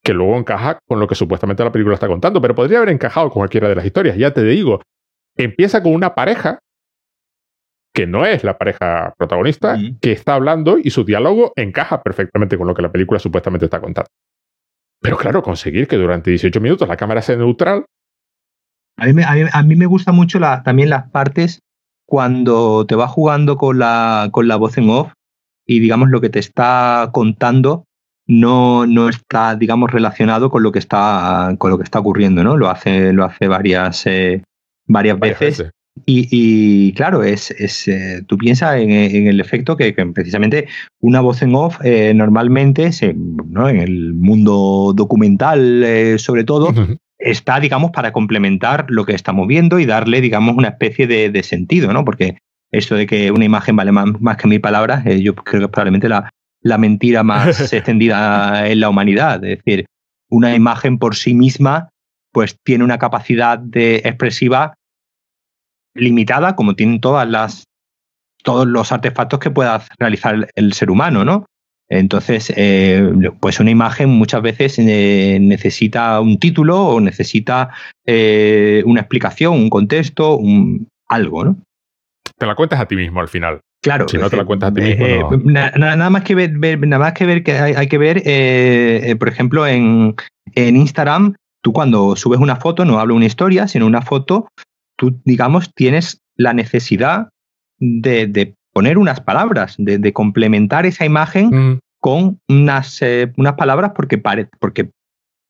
que luego encaja con lo que supuestamente la película está contando, pero podría haber encajado con cualquiera de las historias. Ya te digo, empieza con una pareja que no es la pareja protagonista, que está hablando y su diálogo encaja perfectamente con lo que la película supuestamente está contando. Pero claro, conseguir que durante 18 minutos la cámara sea neutral. A mí, a mí, me gustan mucho también las partes cuando te va jugando con la, con la voz en off y digamos lo que te está contando no, no está, digamos, relacionado con lo que está, con lo que está ocurriendo, ¿no? Lo hace, lo hace varias, eh, varias, veces. Y, claro, es, es eh, tú piensas en, el efecto que, precisamente una voz en off eh, normalmente, se, ¿no? en el mundo documental sobre todo, está, digamos, para complementar lo que estamos viendo y darle, digamos, una especie de, sentido, ¿no? Porque eso de que una imagen vale más, que mil palabras, yo creo que es probablemente la, la mentira más extendida en la humanidad. Es decir, una imagen por sí misma, pues tiene una capacidad de expresiva limitada, como tienen todas las todos los artefactos que pueda realizar el ser humano, ¿no? Entonces, eh, pues una imagen muchas veces eh, necesita un título o necesita eh, una explicación, un contexto, un, algo, ¿no? Te la cuentas a ti mismo al final. Claro. Si no te la cuentas a ti mismo. nada más que ver, nada más que ver que hay, que ver, por ejemplo, en, en Instagram, tú cuando subes una foto, no hablo una historia, sino una foto, tú, digamos, tienes la necesidad de, de poner unas palabras, de, complementar esa imagen mm. con unas, eh, unas palabras porque, porque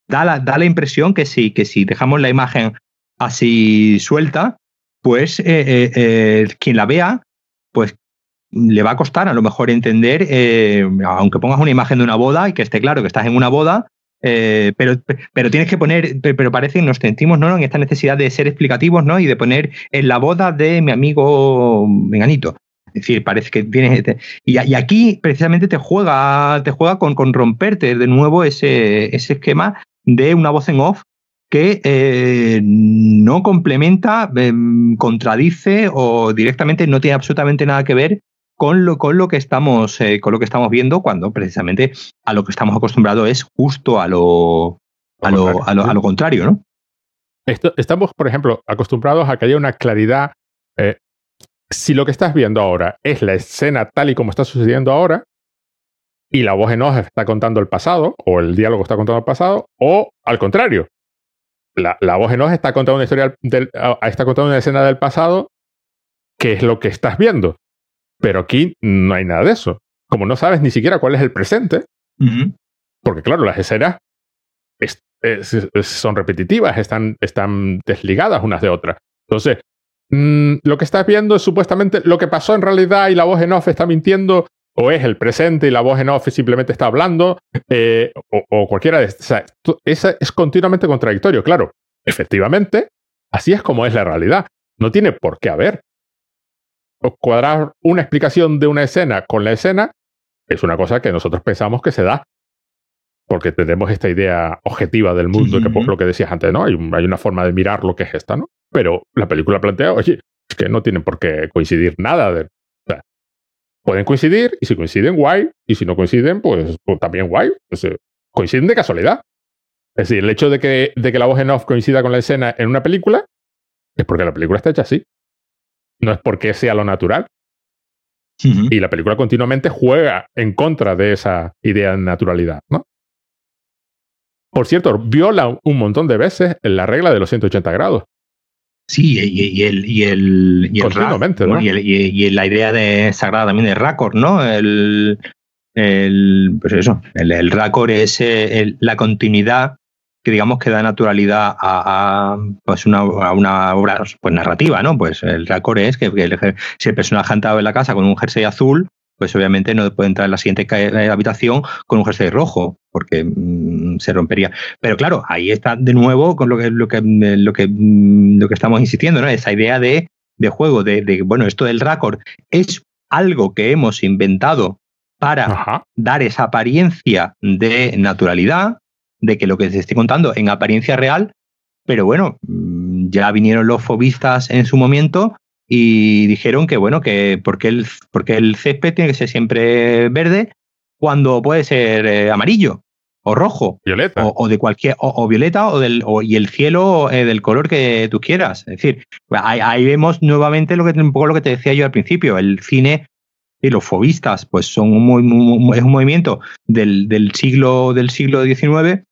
da, la, da la impresión que si, que si dejamos la imagen así suelta, pues eh, eh, quien la vea, pues le va a costar a lo mejor entender, aunque pongas una imagen de una boda y que esté claro que estás en una boda, pero, pero tienes que poner, pero parece que nos sentimos ¿no? en esta necesidad de ser explicativos ¿no? y de poner en la boda de mi amigo Menganito. Es decir, parece que viene. Y, aquí precisamente te juega, te juega con, con romperte de nuevo ese, ese esquema de una voz en off que eh, no complementa, em, contradice o directamente no tiene absolutamente nada que ver con lo, con lo que estamos, eh, con lo que estamos viendo, cuando precisamente a lo que estamos acostumbrados es justo a lo, a lo, a lo, contrario, ¿no? estamos, por ejemplo, acostumbrados a que haya una claridad eh, si lo que estás viendo ahora es la escena tal y como está sucediendo ahora, y la voz en off está contando el pasado, o el diálogo está contando el pasado, o al contrario, la, voz en off está contando una historia del, está contando una escena del pasado que es lo que estás viendo. Pero aquí no hay nada de eso. Como no sabes ni siquiera cuál es el presente, porque claro, las escenas son repetitivas, están, están desligadas unas de otras. Entonces, mm, lo que estás viendo es supuestamente lo que pasó en realidad y la voz en off está mintiendo, o es el presente y la voz en off simplemente está hablando, eh, o, cualquiera de estas. es continuamente contradictorio, claro. Efectivamente, así es como es la realidad. No tiene por qué haber. Cuadrar una explicación de una escena con la escena es una cosa que nosotros pensamos que se da porque tenemos esta idea objetiva del mundo, que por lo que decías antes, ¿no? Hay, hay, una forma de mirar lo que es esta, ¿no? Pero la película plantea, oye, es que no tienen por qué coincidir nada. De, pueden coincidir, y si coinciden, guay, y si no coinciden, pues, pues también guay. Pues, eh, coinciden de casualidad. Es decir, el hecho de que, de que la voz en off coincida con la escena en una película es porque la película está hecha así. No es porque sea lo natural. Y la película continuamente juega en contra de esa idea de naturalidad, ¿no? Por cierto, viola un montón de veces la regla de los 180 grados. Sí, y, el y el y Continuamente, ¿no? Y, la idea de sagrada también de Raccord, ¿no? El, el pues eso, el, el Raccord es eh, la continuidad que digamos que da naturalidad a, pues una, a una obra pues narrativa, ¿no? Pues el Raccord es que, si el personaje ha entrado en la casa con un jersey azul, pues obviamente no puede entrar en la siguiente eh, habitación con un jersey rojo, porque mm, se rompería. Pero claro, ahí está de nuevo con lo que, lo que, lo que, mm, lo que estamos insistiendo, ¿no? Esa idea de, de juego, de, bueno, esto del raccord es algo que hemos inventado para dar esa apariencia de naturalidad, de que lo que se esté contando en apariencia real, pero bueno, mm, ya vinieron los fobistas en su momento y dijeron que bueno, que porque el, porque el césped tiene que ser siempre verde cuando puede ser eh, amarillo o rojo. Violeta. O, de cualquier, o, violeta o del, y el cielo eh, del color que tú quieras. Es decir, ahí, vemos nuevamente lo que, un poco lo que te decía yo al principio, el cine y los fobistas, pues son un, es un movimiento del, del, siglo del siglo XIX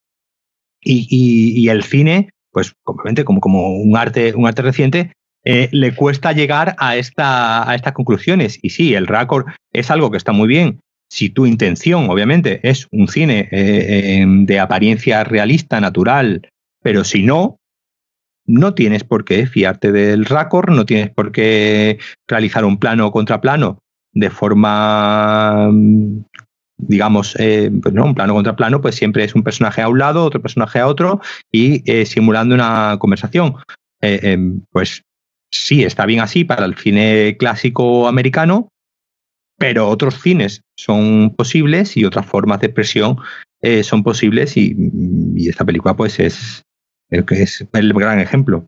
y, y, el cine, pues obviamente como, como un arte, un arte reciente, eh, le cuesta llegar a, esta, a estas conclusiones. Y sí, el récord es algo que está muy bien. Si tu intención, obviamente, es un cine eh, em, de apariencia realista, natural, pero si no, no tienes por qué fiarte del récord, no tienes por qué realizar un plano contra plano de forma, digamos, eh, pues un plano contra plano, pues siempre es un personaje a un lado, otro personaje a otro y simulando una conversación. Em, pues sí, está bien así para el cine clásico americano, pero otros cines son posibles y otras formas de expresión eh, son posibles y, esta película pues es, es el gran ejemplo.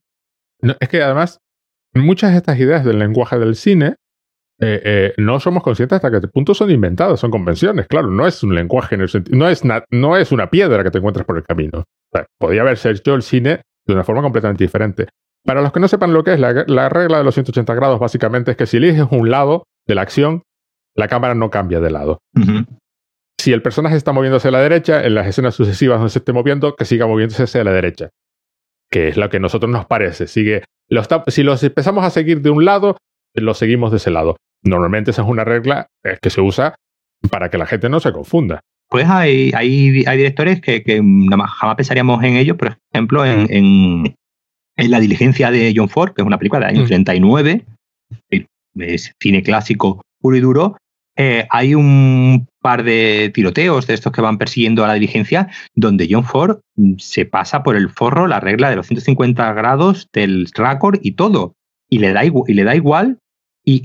es que además muchas de estas ideas del lenguaje del cine eh, eh, no somos conscientes hasta que este punto son inventadas, son convenciones, claro, no es un lenguaje en el sentido, no es, no es una piedra que te encuentras por el camino. podría haberse hecho el cine de una forma completamente diferente. Para los que no sepan lo que es, la, regla de los 180 grados básicamente es que si eliges un lado de la acción, la cámara no cambia de lado. Si el personaje está moviendo hacia la derecha, en las escenas sucesivas donde se esté moviendo, que siga moviéndose hacia la derecha. Que es lo que a nosotros nos parece. Sigue, si los empezamos a seguir de un lado, los seguimos de ese lado. Normalmente esa es una regla eh, que se usa para que la gente no se confunda. Pues hay, hay, hay directores que, que jamás pensaríamos en ellos, por ejemplo, en, en La diligencia de John Ford, que es una película del año 39, es cine clásico puro y duro, eh, hay un par de tiroteos de estos que van persiguiendo a la diligencia, donde John Ford mm, se pasa por el forro la regla de los 150 grados del récord y todo, y le da, igual, y le da igual,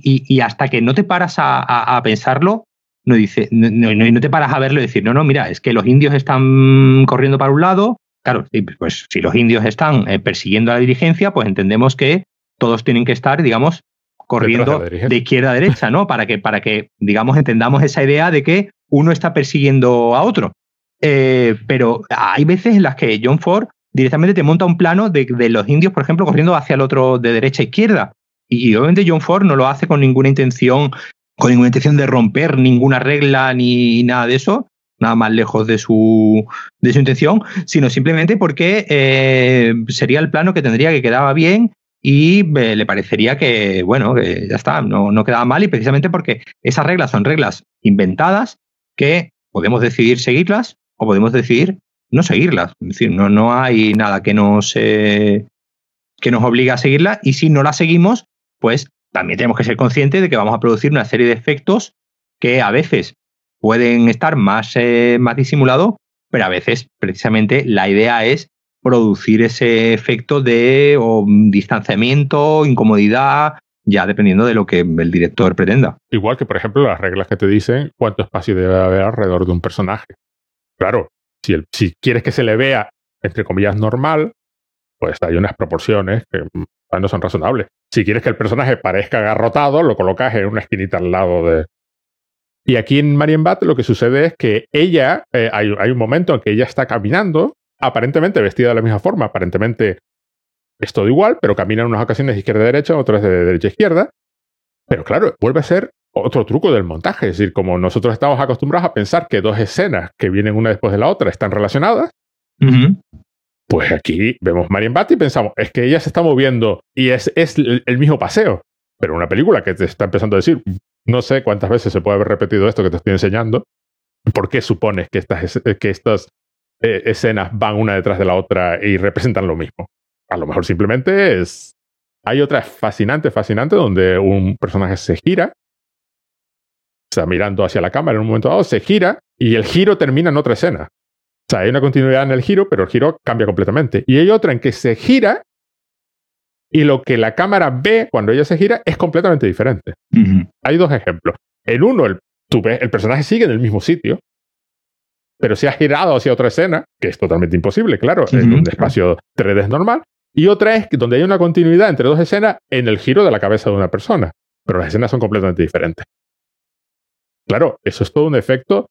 y, hasta que no te paras a, pensarlo, no, dice, no, no, te paras a verlo y decir, no, no, mira, es que los indios están corriendo para un lado, Claro, pues si los indios están eh, persiguiendo a la dirigencia, pues entendemos que todos tienen que estar, digamos, corriendo de, izquierda a derecha, ¿no? Para que, para que, digamos, entendamos esa idea de que uno está persiguiendo a otro. Eh, pero hay veces en las que John Ford directamente te monta un plano de, los indios, por ejemplo, corriendo hacia el otro de derecha a izquierda. Y, obviamente John Ford no lo hace con ninguna intención con ninguna intención de romper ninguna regla ni nada de eso, nada más lejos de su, de su intención, sino simplemente porque eh, sería el plano que tendría que quedaba bien y eh, le parecería que, bueno, que ya está, no, no quedaba mal y precisamente porque esas reglas son reglas inventadas que podemos decidir seguirlas o podemos decidir no seguirlas. Es decir, no, no hay nada que nos, que nos obligue a seguirlas y si no la seguimos, pues también tenemos que ser conscientes de que vamos a producir una serie de efectos que a veces pueden estar más, eh, más disimulados, pero a veces precisamente la idea es producir ese efecto de distanciamiento, incomodidad, ya dependiendo de lo que el director pretenda. Igual que, por ejemplo, las reglas que te dicen cuánto espacio debe haber alrededor de un personaje. Claro, si, el, si quieres que se le vea, entre comillas, normal, pues hay unas proporciones que mm, no son razonables. Si quieres que el personaje parezca agarrotado, lo colocas en una esquinita al lado de... Y aquí en Marienbad lo que sucede es que ella, eh, hay, un momento en que ella está caminando, aparentemente vestida de la misma forma, aparentemente es todo igual, pero camina en unas ocasiones de izquierda a derecha, otras de derecha a izquierda. Pero claro, vuelve a ser otro truco del montaje. Es decir, como nosotros estamos acostumbrados a pensar que dos escenas que vienen una después de la otra están relacionadas, pues aquí vemos Marian Bat y pensamos, es que ella se está moviendo y es, es el mismo paseo. Pero una película que te está empezando a decir, no sé cuántas veces se puede haber repetido esto que te estoy enseñando, ¿por qué supones que estas, que estas eh, escenas van una detrás de la otra y representan lo mismo? A lo mejor simplemente es... Hay otra fascinante, fascinante, donde un personaje se gira está mirando hacia la cámara en un momento dado, se gira y el giro termina en otra escena. O sea, hay una continuidad en el giro, pero el giro cambia completamente. Y hay otra en que se gira y lo que la cámara ve cuando ella se gira es completamente diferente. Hay dos ejemplos. En uno, el, tú ves, el personaje sigue en el mismo sitio, pero se ha girado hacia otra escena, que es totalmente imposible, claro, en un espacio 3D normal. Y otra es donde hay una continuidad entre dos escenas en el giro de la cabeza de una persona, pero las escenas son completamente diferentes. Claro, eso es todo un efecto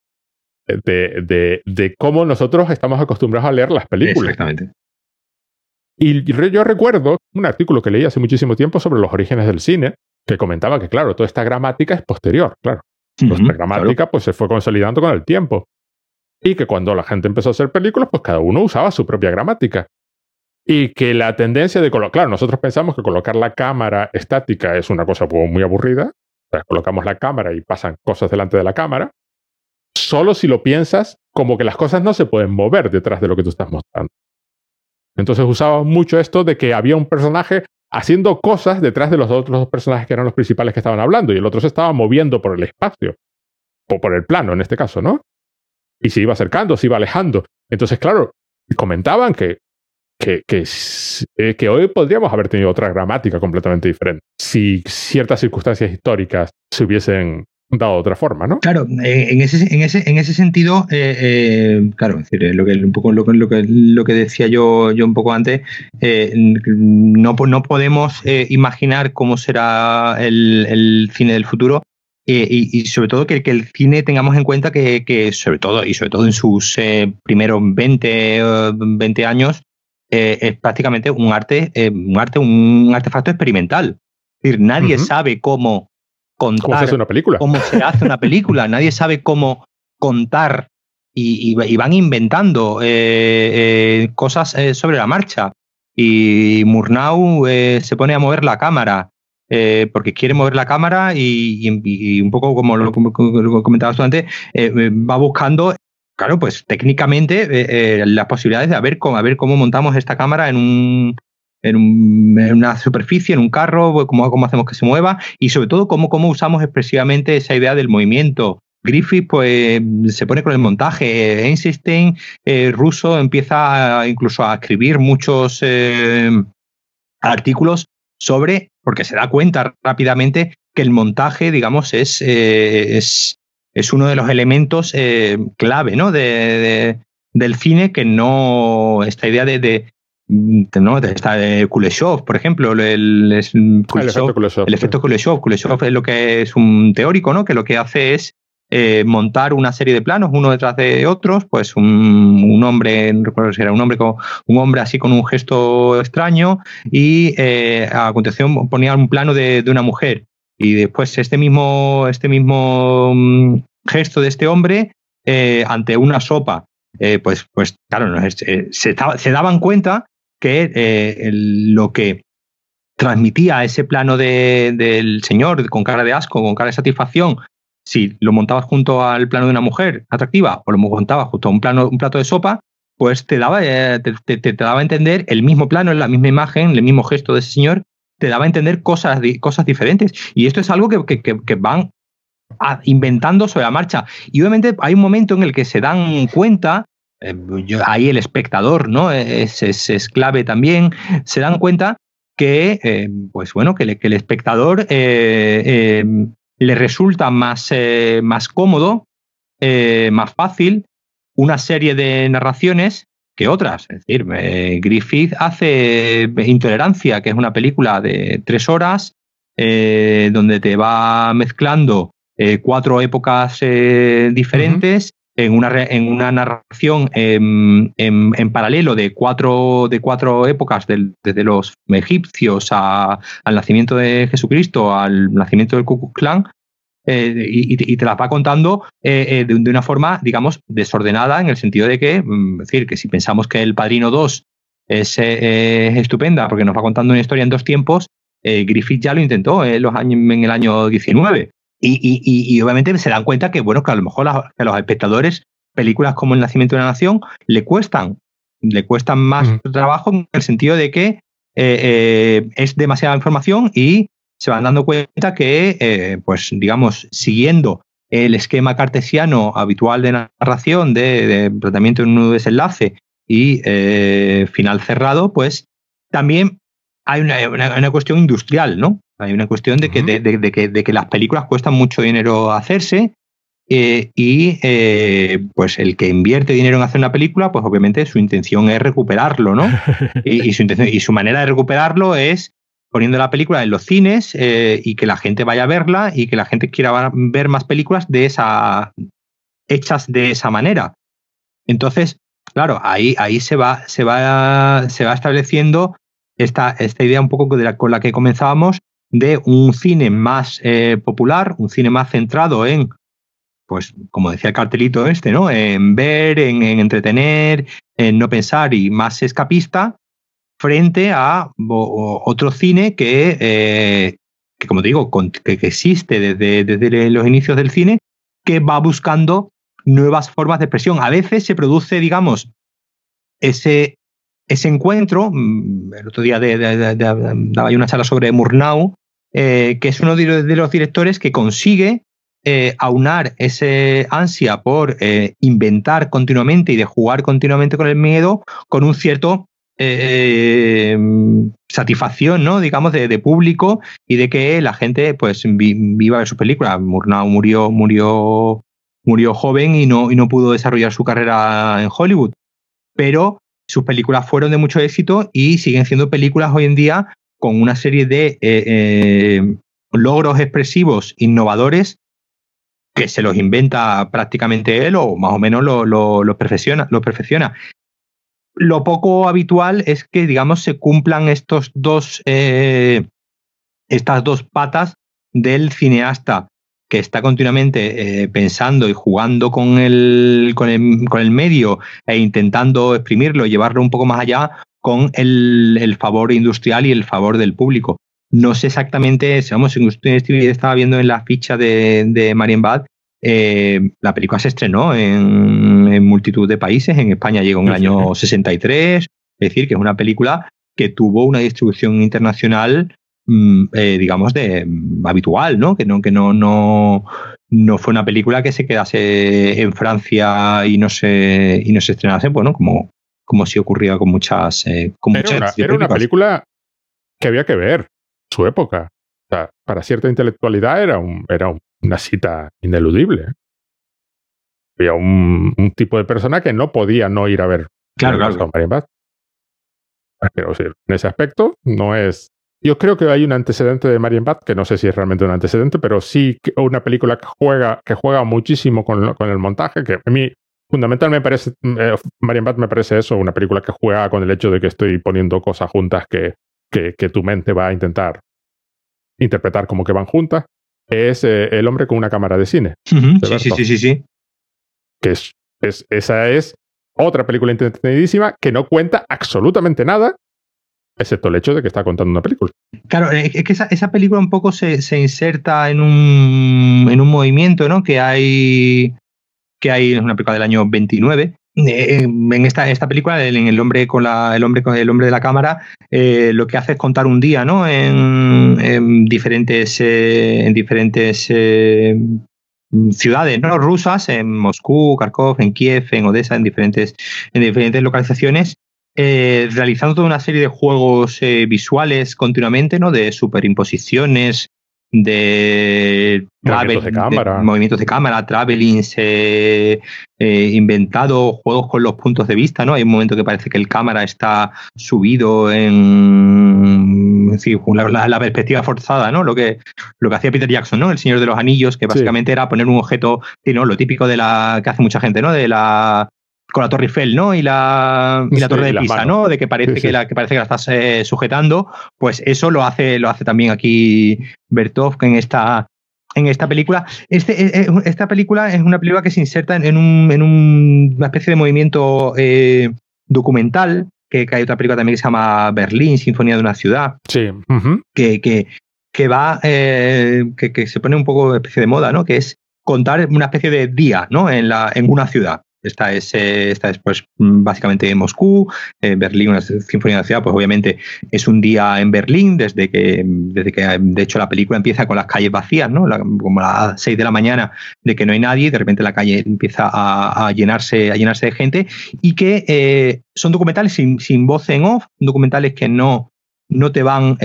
de, de, cómo nosotros estamos acostumbrados a leer las películas. Exactamente. Y yo recuerdo un artículo que leí hace muchísimo tiempo sobre los orígenes del cine, que comentaba que, claro, toda esta gramática es posterior, claro. Nuestra gramática pues se fue consolidando con el tiempo. Y que cuando la gente empezó a hacer películas, pues cada uno usaba su propia gramática. Y que la tendencia de colocar, claro, nosotros pensamos que colocar la cámara estática es una cosa muy aburrida, colocamos la cámara y pasan cosas delante de la cámara, solo si lo piensas como que las cosas no se pueden mover detrás de lo que tú estás mostrando. Entonces usaba mucho esto de que había un personaje haciendo cosas detrás de los otros dos personajes que eran los principales que estaban hablando y el otro se estaba moviendo por el espacio, o por el plano en este caso, ¿no? Y se iba acercando, se iba alejando. Entonces, claro, comentaban que que, eh, que, hoy podríamos haber tenido otra gramática completamente diferente si ciertas circunstancias históricas se hubiesen dado otra forma, ¿no? Claro, eh, en ese, en ese, en ese sentido, eh, claro, es decir, lo que, un poco lo, lo, que, lo que decía yo, yo un poco antes, no, no podemos imaginar cómo será el, cine del futuro y, sobre todo que, que, el cine tengamos en cuenta que, que, sobre todo y sobre todo en sus primeros 20, 20 años eh, es prácticamente un arte, eh, un arte, un artefacto experimental. Es decir, nadie sabe cómo contar. ¿Cómo se hace una película? Cómo se hace una película. nadie sabe cómo contar y, van inventando eh, cosas sobre la marcha. Y Murnau se pone a mover la cámara. porque quiere mover la cámara y, un poco como lo, comentabas tú antes, va buscando claro, pues técnicamente eh, eh, las posibilidades de ver, cómo, ver cómo montamos esta cámara en un, en, una superficie, en un carro, cómo, cómo hacemos que se mueva y sobre todo cómo, cómo usamos expresivamente esa idea del movimiento. Griffith pues se pone con el montaje, Einstein, eh, ruso, empieza incluso a escribir muchos artículos sobre, porque se da cuenta rápidamente que el montaje, digamos, es, es, es uno de los elementos eh, clave ¿no? de, del cine que no, esta idea de, de ¿no? Está Kuleshov, por ejemplo, el, el, efecto Kuleshov, el efecto Kuleshov. Kuleshov es lo que es un teórico, ¿no? Que lo que hace es eh, montar una serie de planos uno detrás de otros, pues un, un hombre, no recuerdo si era un hombre con un hombre así con un gesto extraño y eh, a continuación ponía un plano de, de una mujer Y después este mismo, este mismo mm, gesto de este hombre eh, ante una sopa, eh, pues, pues claro, se, se, daban cuenta que lo que transmitía ese plano del señor con cara de asco, con cara de satisfacción, si lo montabas junto al plano de una mujer atractiva o lo montabas junto a un, plano, un plato de sopa, pues te daba, eh, te, daba a entender el mismo plano, la misma imagen, el mismo gesto de ese señor, te daba a entender cosas, cosas diferentes. Y esto es algo que, que, van inventando sobre la marcha. Y obviamente hay un momento en el que se dan cuenta, eh, ahí el espectador, ¿no? Es, es, clave también, se dan cuenta que, eh, pues bueno, que, el espectador le resulta más, más cómodo, más fácil una serie de narraciones que otras. Es decir, eh, Griffith hace Intolerancia, que es una película de tres horas, eh, donde te va mezclando eh, cuatro épocas diferentes. En una, en una narración en, paralelo de cuatro, de cuatro épocas, desde los egipcios al nacimiento de Jesucristo, al nacimiento del Ku Klux Klan, eh, y, te las va contando eh, eh, de, una forma, digamos, desordenada, en el sentido de que, mm, es decir, que si pensamos que El Padrino 2 es, estupenda porque nos va contando una historia en dos tiempos, Griffith ya lo intentó en, los años, en el año 19. Y, obviamente se dan cuenta que, bueno, que a lo mejor a, los espectadores películas como El Nacimiento de una Nación le cuestan, le cuestan más trabajo en el sentido de que es demasiada información y se van dando cuenta que, eh, pues digamos, siguiendo el esquema cartesiano habitual de narración de, tratamiento en un desenlace y eh, final cerrado, pues también hay una, cuestión industrial, ¿no? Hay una cuestión de que, de, que, de que las películas cuestan mucho dinero hacerse eh, y pues el que invierte dinero en hacer una película, pues obviamente su intención es recuperarlo, ¿no? y, su intención, y su manera de recuperarlo es poniendo la película en los cines eh, y que la gente vaya a verla y que la gente quiera ver más películas de esa hechas de esa manera. Entonces, claro, ahí, ahí se va, se va, se va estableciendo esta, esta idea un poco con la que comenzábamos de un cine más eh, popular, un cine más centrado en, pues, como decía el cartelito este, ¿no? En ver, en entretener, en no pensar y más escapista, frente a otro cine que, eh, que como digo, que, existe desde, desde los inicios del cine, que va buscando nuevas formas de expresión. A veces se produce, digamos, ese, ese encuentro. Mm, el otro día daba yo una charla sobre Murnau, eh, que es uno de los directores que consigue eh, aunar ese ansia por inventar continuamente y de jugar continuamente con el miedo con un cierto eh, satisfacción, ¿no? Digamos, de, público y de que la gente pues viva ver sus películas. Murnau murió, murió, murió joven y no, y no pudo desarrollar su carrera en Hollywood. Pero sus películas fueron de mucho éxito y siguen siendo películas hoy en día con una serie de eh, eh, logros expresivos innovadores que se los inventa prácticamente él o más o menos lo, lo perfecciona, lo perfecciona. Lo poco habitual es que, digamos, se cumplan estos dos, eh, estas dos patas del cineasta que está continuamente pensando y jugando con el, con el, con, el, medio e intentando exprimirlo, llevarlo un poco más allá con el, el favor industrial y el favor del público. No sé exactamente, usted estaba viendo en la ficha de, de Marienbad, Bad, eh, la película se estrenó en, multitud de países. En España llegó en el año 63. Es decir, que es una película que tuvo una distribución internacional, mm, eh, digamos, de mm, habitual, ¿no? Que no, que no, no, no fue una película que se quedase en Francia y no se, y no se estrenase, bueno, como, como si ocurría con muchas. Eh, era, una, película que había que ver su época. para cierta intelectualidad era un, era un una cita ineludible. Había un, tipo de persona que no podía no ir a ver claro, claro. Pero en ese aspecto no es. Yo creo que hay un antecedente de Marion Bad, que no sé si es realmente un antecedente, pero sí una película que juega, que juega muchísimo con, con el montaje, que a mí fundamental me parece, eh, Marion Bad me parece eso, una película que juega con el hecho de que estoy poniendo cosas juntas que, que, que tu mente va a intentar interpretar como que van juntas, es eh, El hombre con una cámara de cine. sí, sí, sí, sí, sí. Que es, es, esa es otra película entretenidísima que no cuenta absolutamente nada, excepto el hecho de que está contando una película. Claro, es que esa, esa película un poco se, se inserta en un, en un movimiento, ¿no? Que hay, que hay, es una película del año 29, eh, en esta, esta película, en el hombre con la, el hombre con el hombre de la cámara, eh, lo que hace es contar un día, ¿no? En, diferentes, eh, en diferentes ciudades ¿no? rusas, en Moscú, Kharkov, en Kiev, en Odessa, en diferentes, en diferentes localizaciones, realizando toda una serie de juegos visuales continuamente, ¿no? De superimposiciones, de, movimientos de cámara, movimientos de cámara travelings eh, eh, inventado, juegos con los puntos de vista, ¿no? Hay un momento que parece que el cámara está subido en la, perspectiva forzada, ¿no? Lo que, lo que hacía Peter Jackson, ¿no? El Señor de los Anillos, que básicamente era poner un objeto, ¿no? lo típico de la que hace mucha gente, ¿no? De la con la Torre Eiffel, ¿no? Y la, y la Torre de Pisa, ¿no? De que parece que la que parece que la estás eh, sujetando, pues eso lo hace lo hace también aquí Bertov en esta en esta película. Este, eh, eh, esta película es una película que se inserta en, un, en una especie de movimiento documental, que, hay otra película también que se llama Berlín, Sinfonía de una ciudad, sí. que, que, que, va, que, que, se pone un poco especie de moda, ¿no? Que es contar una especie de día, ¿no? En, la, en una ciudad. Esta es, eh, esta es pues, mm, básicamente Moscú, eh, Berlín, una sinfonía de la ciudad, pues obviamente es un día en Berlín, desde que, desde que de hecho la película empieza con las calles vacías, ¿no? como a las 6 de la mañana, de que no hay nadie, de repente la calle empieza a, llenarse, a llenarse de gente, y que eh, son documentales sin, sin voz en off, documentales que no, no te van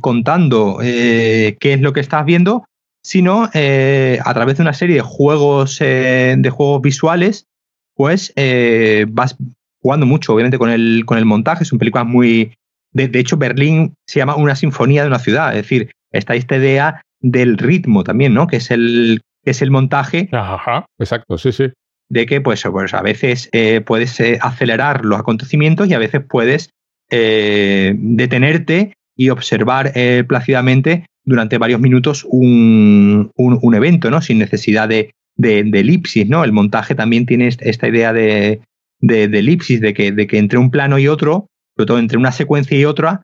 contando qué es lo que estás viendo, sino a través de una serie de juegos, de juegos visuales pues eh, vas jugando mucho, obviamente, con el, con el montaje. Son películas muy. De, hecho, Berlín se llama una sinfonía de una ciudad. Es decir, está esta idea del ritmo también, ¿no? Que es el, que es el montaje. Ajá, exacto, sí, sí. De que, pues, pues a veces eh, puedes eh, acelerar los acontecimientos y a veces puedes detenerte y observar plácidamente durante varios minutos un, un, un, evento, ¿no? Sin necesidad de, de, elipsis, ¿no? El montaje también tiene esta idea de, de, elipsis, de que, de que entre un plano y otro, sobre todo entre una secuencia y otra,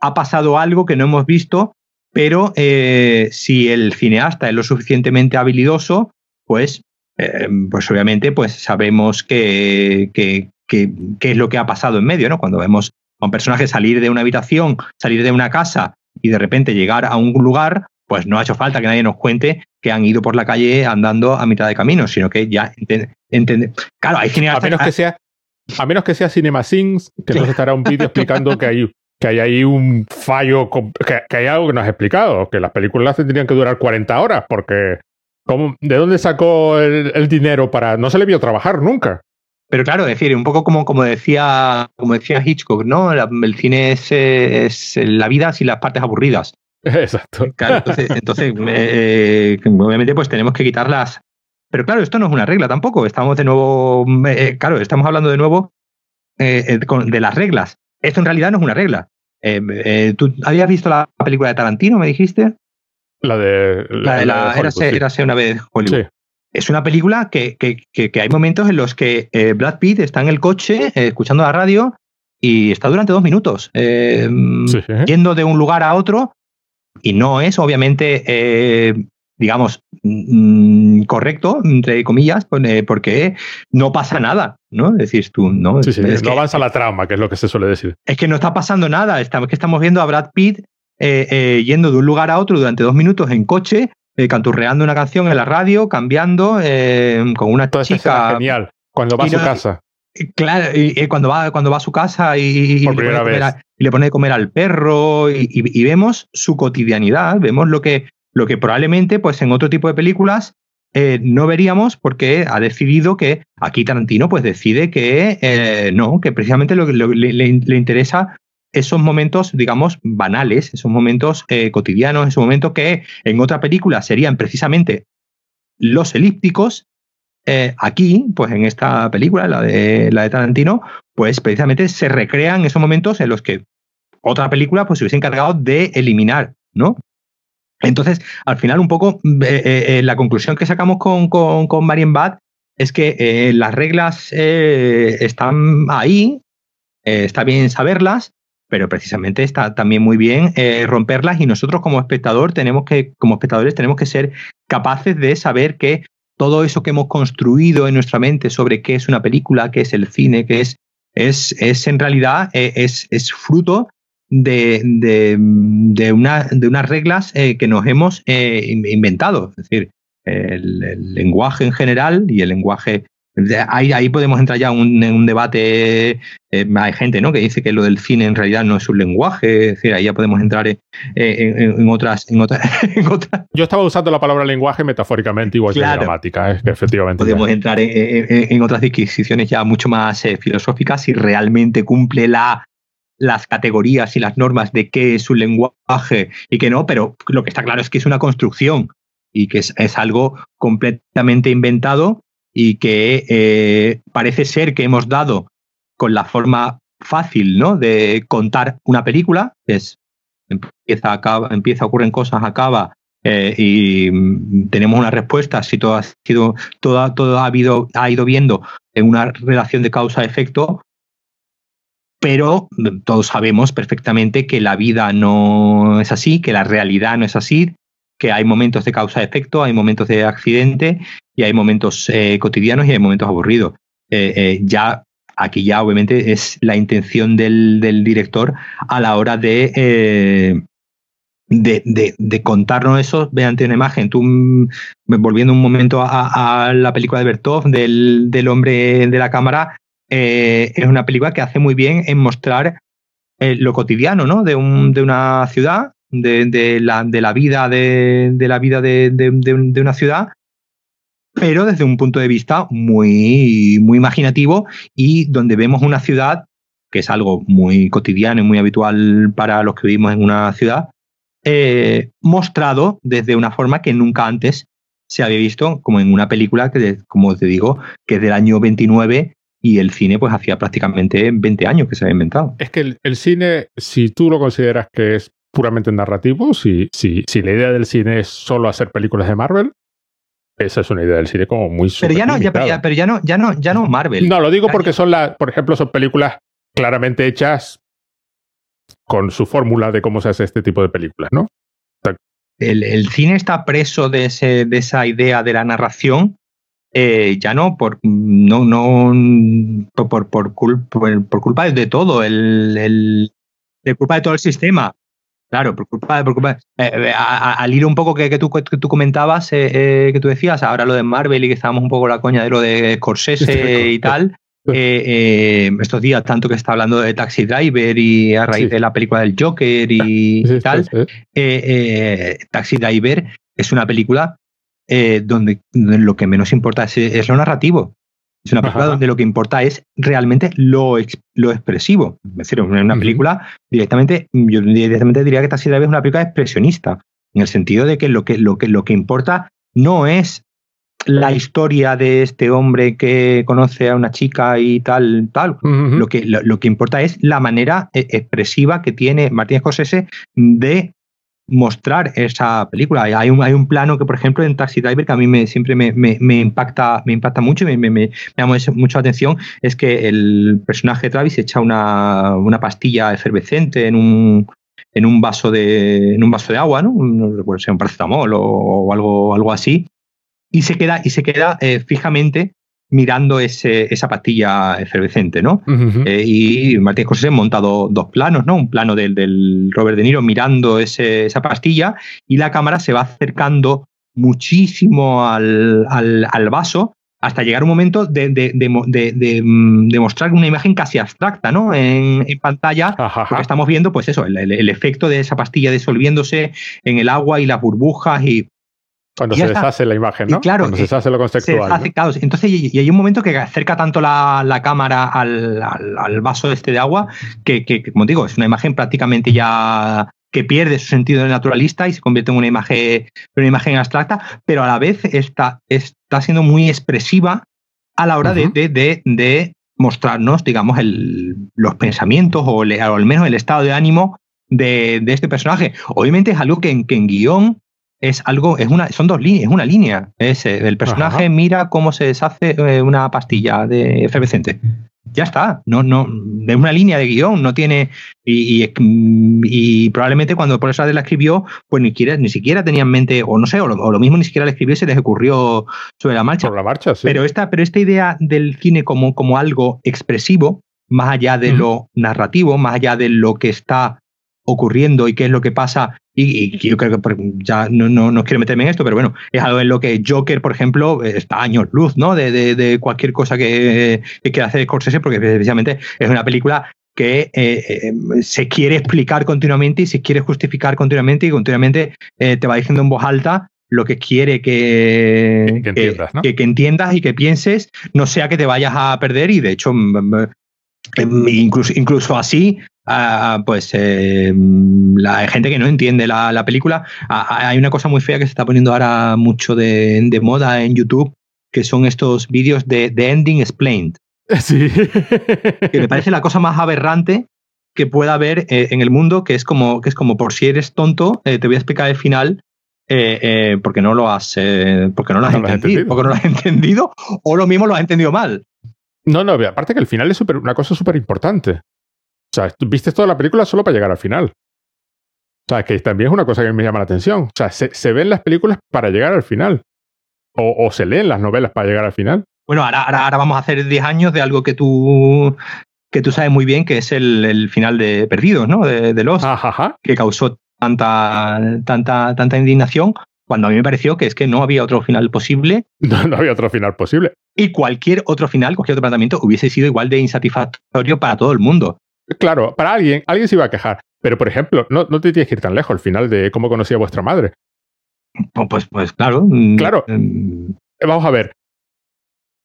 ha pasado algo que no hemos visto, pero eh, si el cineasta es lo suficientemente habilidoso, pues, eh, pues obviamente pues sabemos qué que, que, es lo que ha pasado en medio, ¿no? Cuando vemos a un personaje salir de una habitación, salir de una casa y de repente llegar a un lugar, pues no ha hecho falta que nadie nos cuente que han ido por la calle andando a mitad de camino, sino que ya entiende. Claro, hay A menos que sea, a menos que sea CinemaSins, que entonces estará un vídeo explicando que hay, que hay ahí un fallo, que, hay algo que no has explicado, que las películas tendrían que durar 40 horas, porque ¿de dónde sacó el, dinero para...? No se le vio trabajar nunca. Pero claro, es decir, un poco como, como, decía, como decía Hitchcock, ¿no? el cine es, es la vida sin las partes aburridas. Exacto. entonces, eh, obviamente, pues tenemos que quitarlas. Pero claro, esto no es una regla tampoco. Estamos de nuevo, eh, claro, estamos hablando de nuevo eh, de las reglas. Esto en realidad no es una regla. ¿Tú habías visto la película de Tarantino, me dijiste? La de. La, de la, una vez Hollywood. Es una película que, que, que, hay momentos en los que Brad Pitt está en el coche escuchando la radio y está durante dos minutos yendo de un lugar a otro y no es obviamente, eh, digamos, mm, correcto, entre comillas, eh, porque no pasa nada, ¿no? Decís tú, ¿no? Sí, sí, no avanza la trama, que es lo que se suele decir. Es que no está pasando nada, estamos, que estamos viendo a Brad Pitt eh, yendo de un lugar a otro durante dos minutos en coche, canturreando una canción en la radio, cambiando con una chica. genial, cuando va a su casa. Claro, y, cuando, va, cuando va a su casa y, le, pone de comer al perro y, vemos su cotidianidad, vemos lo que, lo que probablemente pues en otro tipo de películas eh, no veríamos porque ha decidido que aquí Tarantino pues decide que eh, no, que precisamente lo que le, interesa esos momentos, digamos, banales, esos momentos eh, cotidianos, esos momentos que en otra película serían precisamente los elípticos aquí, pues en esta película, la de, la de Tarantino, pues precisamente se recrean esos momentos en los que otra película pues se hubiese encargado de eliminar, ¿no? Entonces, al final, un poco, eh, la conclusión que sacamos con, con, con es que las reglas están ahí, está bien saberlas, pero precisamente está también muy bien romperlas y nosotros como espectador tenemos que, como espectadores tenemos que ser capaces de saber que todo eso que hemos construido en nuestra mente sobre qué es una película, qué es el cine, qué es, es, es en realidad eh, es, es fruto de, de, de, una, de unas reglas eh, que nos hemos eh, inventado. Es decir, el, lenguaje en general y el lenguaje Ahí, ahí podemos entrar ya en un debate. Eh, hay gente ¿no? que dice que lo del cine en realidad no es un lenguaje. Es decir, ahí ya podemos entrar en, otras, en, otras, Yo estaba usando la palabra lenguaje metafóricamente, igual que gramática. Es que efectivamente. Podemos entrar en, otras disquisiciones ya mucho más filosóficas si realmente cumple la, las categorías y las normas de qué es un lenguaje y qué no, pero lo que está claro es que es una construcción y que es, algo completamente inventado y que eh, parece ser que hemos dado con la forma fácil ¿no? de contar una película, es empieza, acaba, empieza, ocurren cosas, acaba eh, y mm, tenemos una respuesta si todo ha sido, todo, todo ha, habido, ha ido viendo en una relación de causa-efecto, pero todos sabemos perfectamente que la vida no es así, que la realidad no es así, que hay momentos de causa-efecto, hay momentos de accidente y hay momentos eh, cotidianos y hay momentos aburridos. Eh, eh, ya aquí ya obviamente es la intención del, director a la hora de, de, contarnos eso mediante una imagen. Tú, mm, volviendo un momento a, la película de Bertov, del hombre de la cámara, es una película que hace muy bien en mostrar lo cotidiano ¿no? de, un, de una ciudad de, la, de la, vida de, de la vida de, de, una ciudad, pero desde un punto de vista muy, muy imaginativo y donde vemos una ciudad, que es algo muy cotidiano y muy habitual para los que vivimos en una ciudad, eh, mostrado desde una forma que nunca antes se había visto, como en una película que, como te digo, que es del año 29 y el cine pues hacía prácticamente 20 años que se había inventado. Es que el, cine, si tú lo consideras que es puramente narrativo, si, si, si la idea del cine es solo hacer películas de Marvel, esa es una idea del cine como muy Pero ya no, ya, pero ya no, ya no, ya no Marvel. No, lo digo porque son las, por ejemplo, son películas claramente hechas con su fórmula de cómo se hace este tipo de películas, ¿no? El, el cine está preso de, ese, de esa idea de la narración, eh, ya no por no no por, por, por, culpa de todo, el, el, de culpa de todo el sistema. Claro, por culpa, por culpa eh, eh, al ir un poco que, tú, tú comentabas, eh, que tú decías, ahora lo de Marvel y que estábamos un poco la coña de lo de Scorsese y tal. estos días, tanto que está hablando de Taxi Driver y a raíz de la película del Joker y, tal, Taxi Driver es una película donde, lo que menos importa es, lo narrativo. Es una película donde lo que importa es realmente lo, lo expresivo. Es decir, una película directamente, yo directamente diría que Taxi Driver es una película expresionista, en el sentido de que lo que, lo que, lo que importa no es la historia de este hombre que conoce a una chica y tal, tal. lo, que, lo, que importa es la manera eh, expresiva que tiene Martínez Scorsese de mostrar esa película. Hay un, hay un plano que, por ejemplo, en Taxi Driver que a mí me, siempre me, me, impacta, me impacta mucho y me, llama mucho la atención, es que el personaje de Travis echa una, una pastilla efervescente en un, en un vaso de en un vaso de agua, ¿no? No recuerdo si un paracetamol o, algo, algo así, y se queda, y se queda eh, fijamente mirando ese, esa pastilla efervescente, ¿no? Eh, y Martín Scorsese ha montado dos planos, ¿no? Un plano del, del Robert De Niro mirando ese, esa pastilla y la cámara se va acercando muchísimo al, al, vaso hasta llegar un momento de, de, de, mm, mostrar una imagen casi abstracta, ¿no? En, en pantalla, porque estamos viendo, pues eso, el, el, efecto de esa pastilla disolviéndose en el agua y las burbujas y cuando se deshace la imagen, ¿no? claro, Cuando se deshace lo conceptual. Entonces, y, hay un momento que acerca tanto la, cámara al, al, vaso este de agua que, que, como digo, es una imagen prácticamente ya que pierde su sentido de naturalista y se convierte en una imagen, una imagen abstracta, pero a la vez está, está siendo muy expresiva a la hora de, de, de, mostrarnos, digamos, el, los pensamientos o, al menos el estado de ánimo de, de, este personaje. Obviamente es algo que, que en guion es algo, es una, son dos líneas, es una línea. Es, eh, el personaje mira cómo se deshace eh, una pastilla de efervescente. Ya está, no, no, es una línea de guion, no tiene. Y, y, probablemente cuando por eso la escribió, pues ni siquiera, ni siquiera tenía en mente, o no sé, o lo, mismo ni siquiera la escribió y se les ocurrió sobre la marcha. Sobre la marcha, sí. Pero esta, pero esta idea del cine como, como algo expresivo, más allá de lo narrativo, más allá de lo que está ocurriendo y qué es lo que pasa. Y, yo creo que ya no, no, no, quiero meterme en esto, pero bueno, es algo en lo que Joker, por ejemplo, está años luz, ¿no? De, de, cualquier cosa que, que quiera hacer Scorsese, porque precisamente es una película que eh, eh, se quiere explicar continuamente y se quiere justificar continuamente y continuamente eh, te va diciendo en voz alta lo que quiere que, que, entiendas, que, entiendas y que pienses, no sea que te vayas a perder y de hecho incluso, incluso así pues eh, la gente que no entiende la, película, hay una cosa muy fea que se está poniendo ahora mucho de, moda en YouTube, que son estos vídeos de, Ending Explained. Sí. que me parece la cosa más aberrante que pueda haber eh, en el mundo, que es como, que es como por si eres tonto, eh, te voy a explicar el final. porque no lo has porque no lo has, entendido, porque no lo has entendido o lo mismo lo has entendido mal no, no, aparte que el final es una cosa súper importante. O sea, viste toda la película solo para llegar al final. O sea, que también es una cosa que me llama la atención. O sea, se, ven las películas para llegar al final. O, se leen las novelas para llegar al final. Bueno, ahora, ahora, vamos a hacer 10 años de algo que tú, que tú sabes muy bien, que es el, final de Perdidos, ¿no? De, de Lost, que causó tanta, tanta, tanta indignación, cuando a mí me pareció que es que no había otro final posible. No, no había otro final posible. Y cualquier otro final, cualquier otro planteamiento, hubiese sido igual de insatisfactorio para todo el mundo. Claro, para alguien, alguien se iba a quejar. Pero, por ejemplo, no, no te tienes que ir tan lejos, el final de cómo conocía a vuestra madre. Pues, pues, claro. Mm, claro. Mm. Vamos a ver.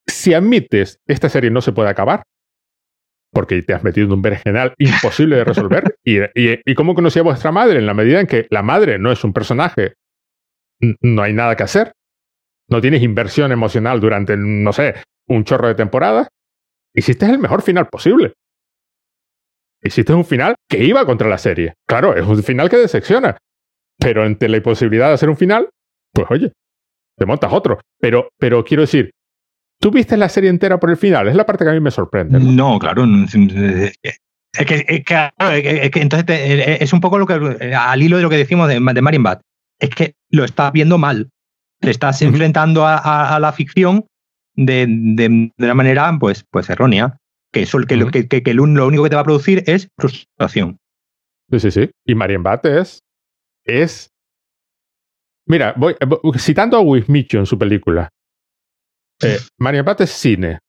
Si admites esta serie no se puede acabar, porque te has metido en un vergenal imposible de resolver, y, y, y cómo conocía a vuestra madre, en la medida en que la madre no es un personaje, no hay nada que hacer, no tienes inversión emocional durante, no sé, un chorro de temporada, hiciste el mejor final posible hiciste un final que iba contra la serie. Claro, es un final que decepciona. Pero ante la imposibilidad de hacer un final, pues oye, te montas otro. Pero, pero quiero decir, ¿tú viste la serie entera por el final? Es la parte que a mí me sorprende. No, claro. Es que, es que, entonces es un poco lo que al hilo de lo que decimos de, de Marion Bad. Es que lo estás viendo mal. Te estás enfrentando a, la ficción de, de, una manera pues, pues errónea que, eso, que, lo, que, que, lo único que te va a producir es frustración. Sí, sí, sí. Y Marienbad es. es Mira, voy, citando a Wismicho en su película. Eh, es cine.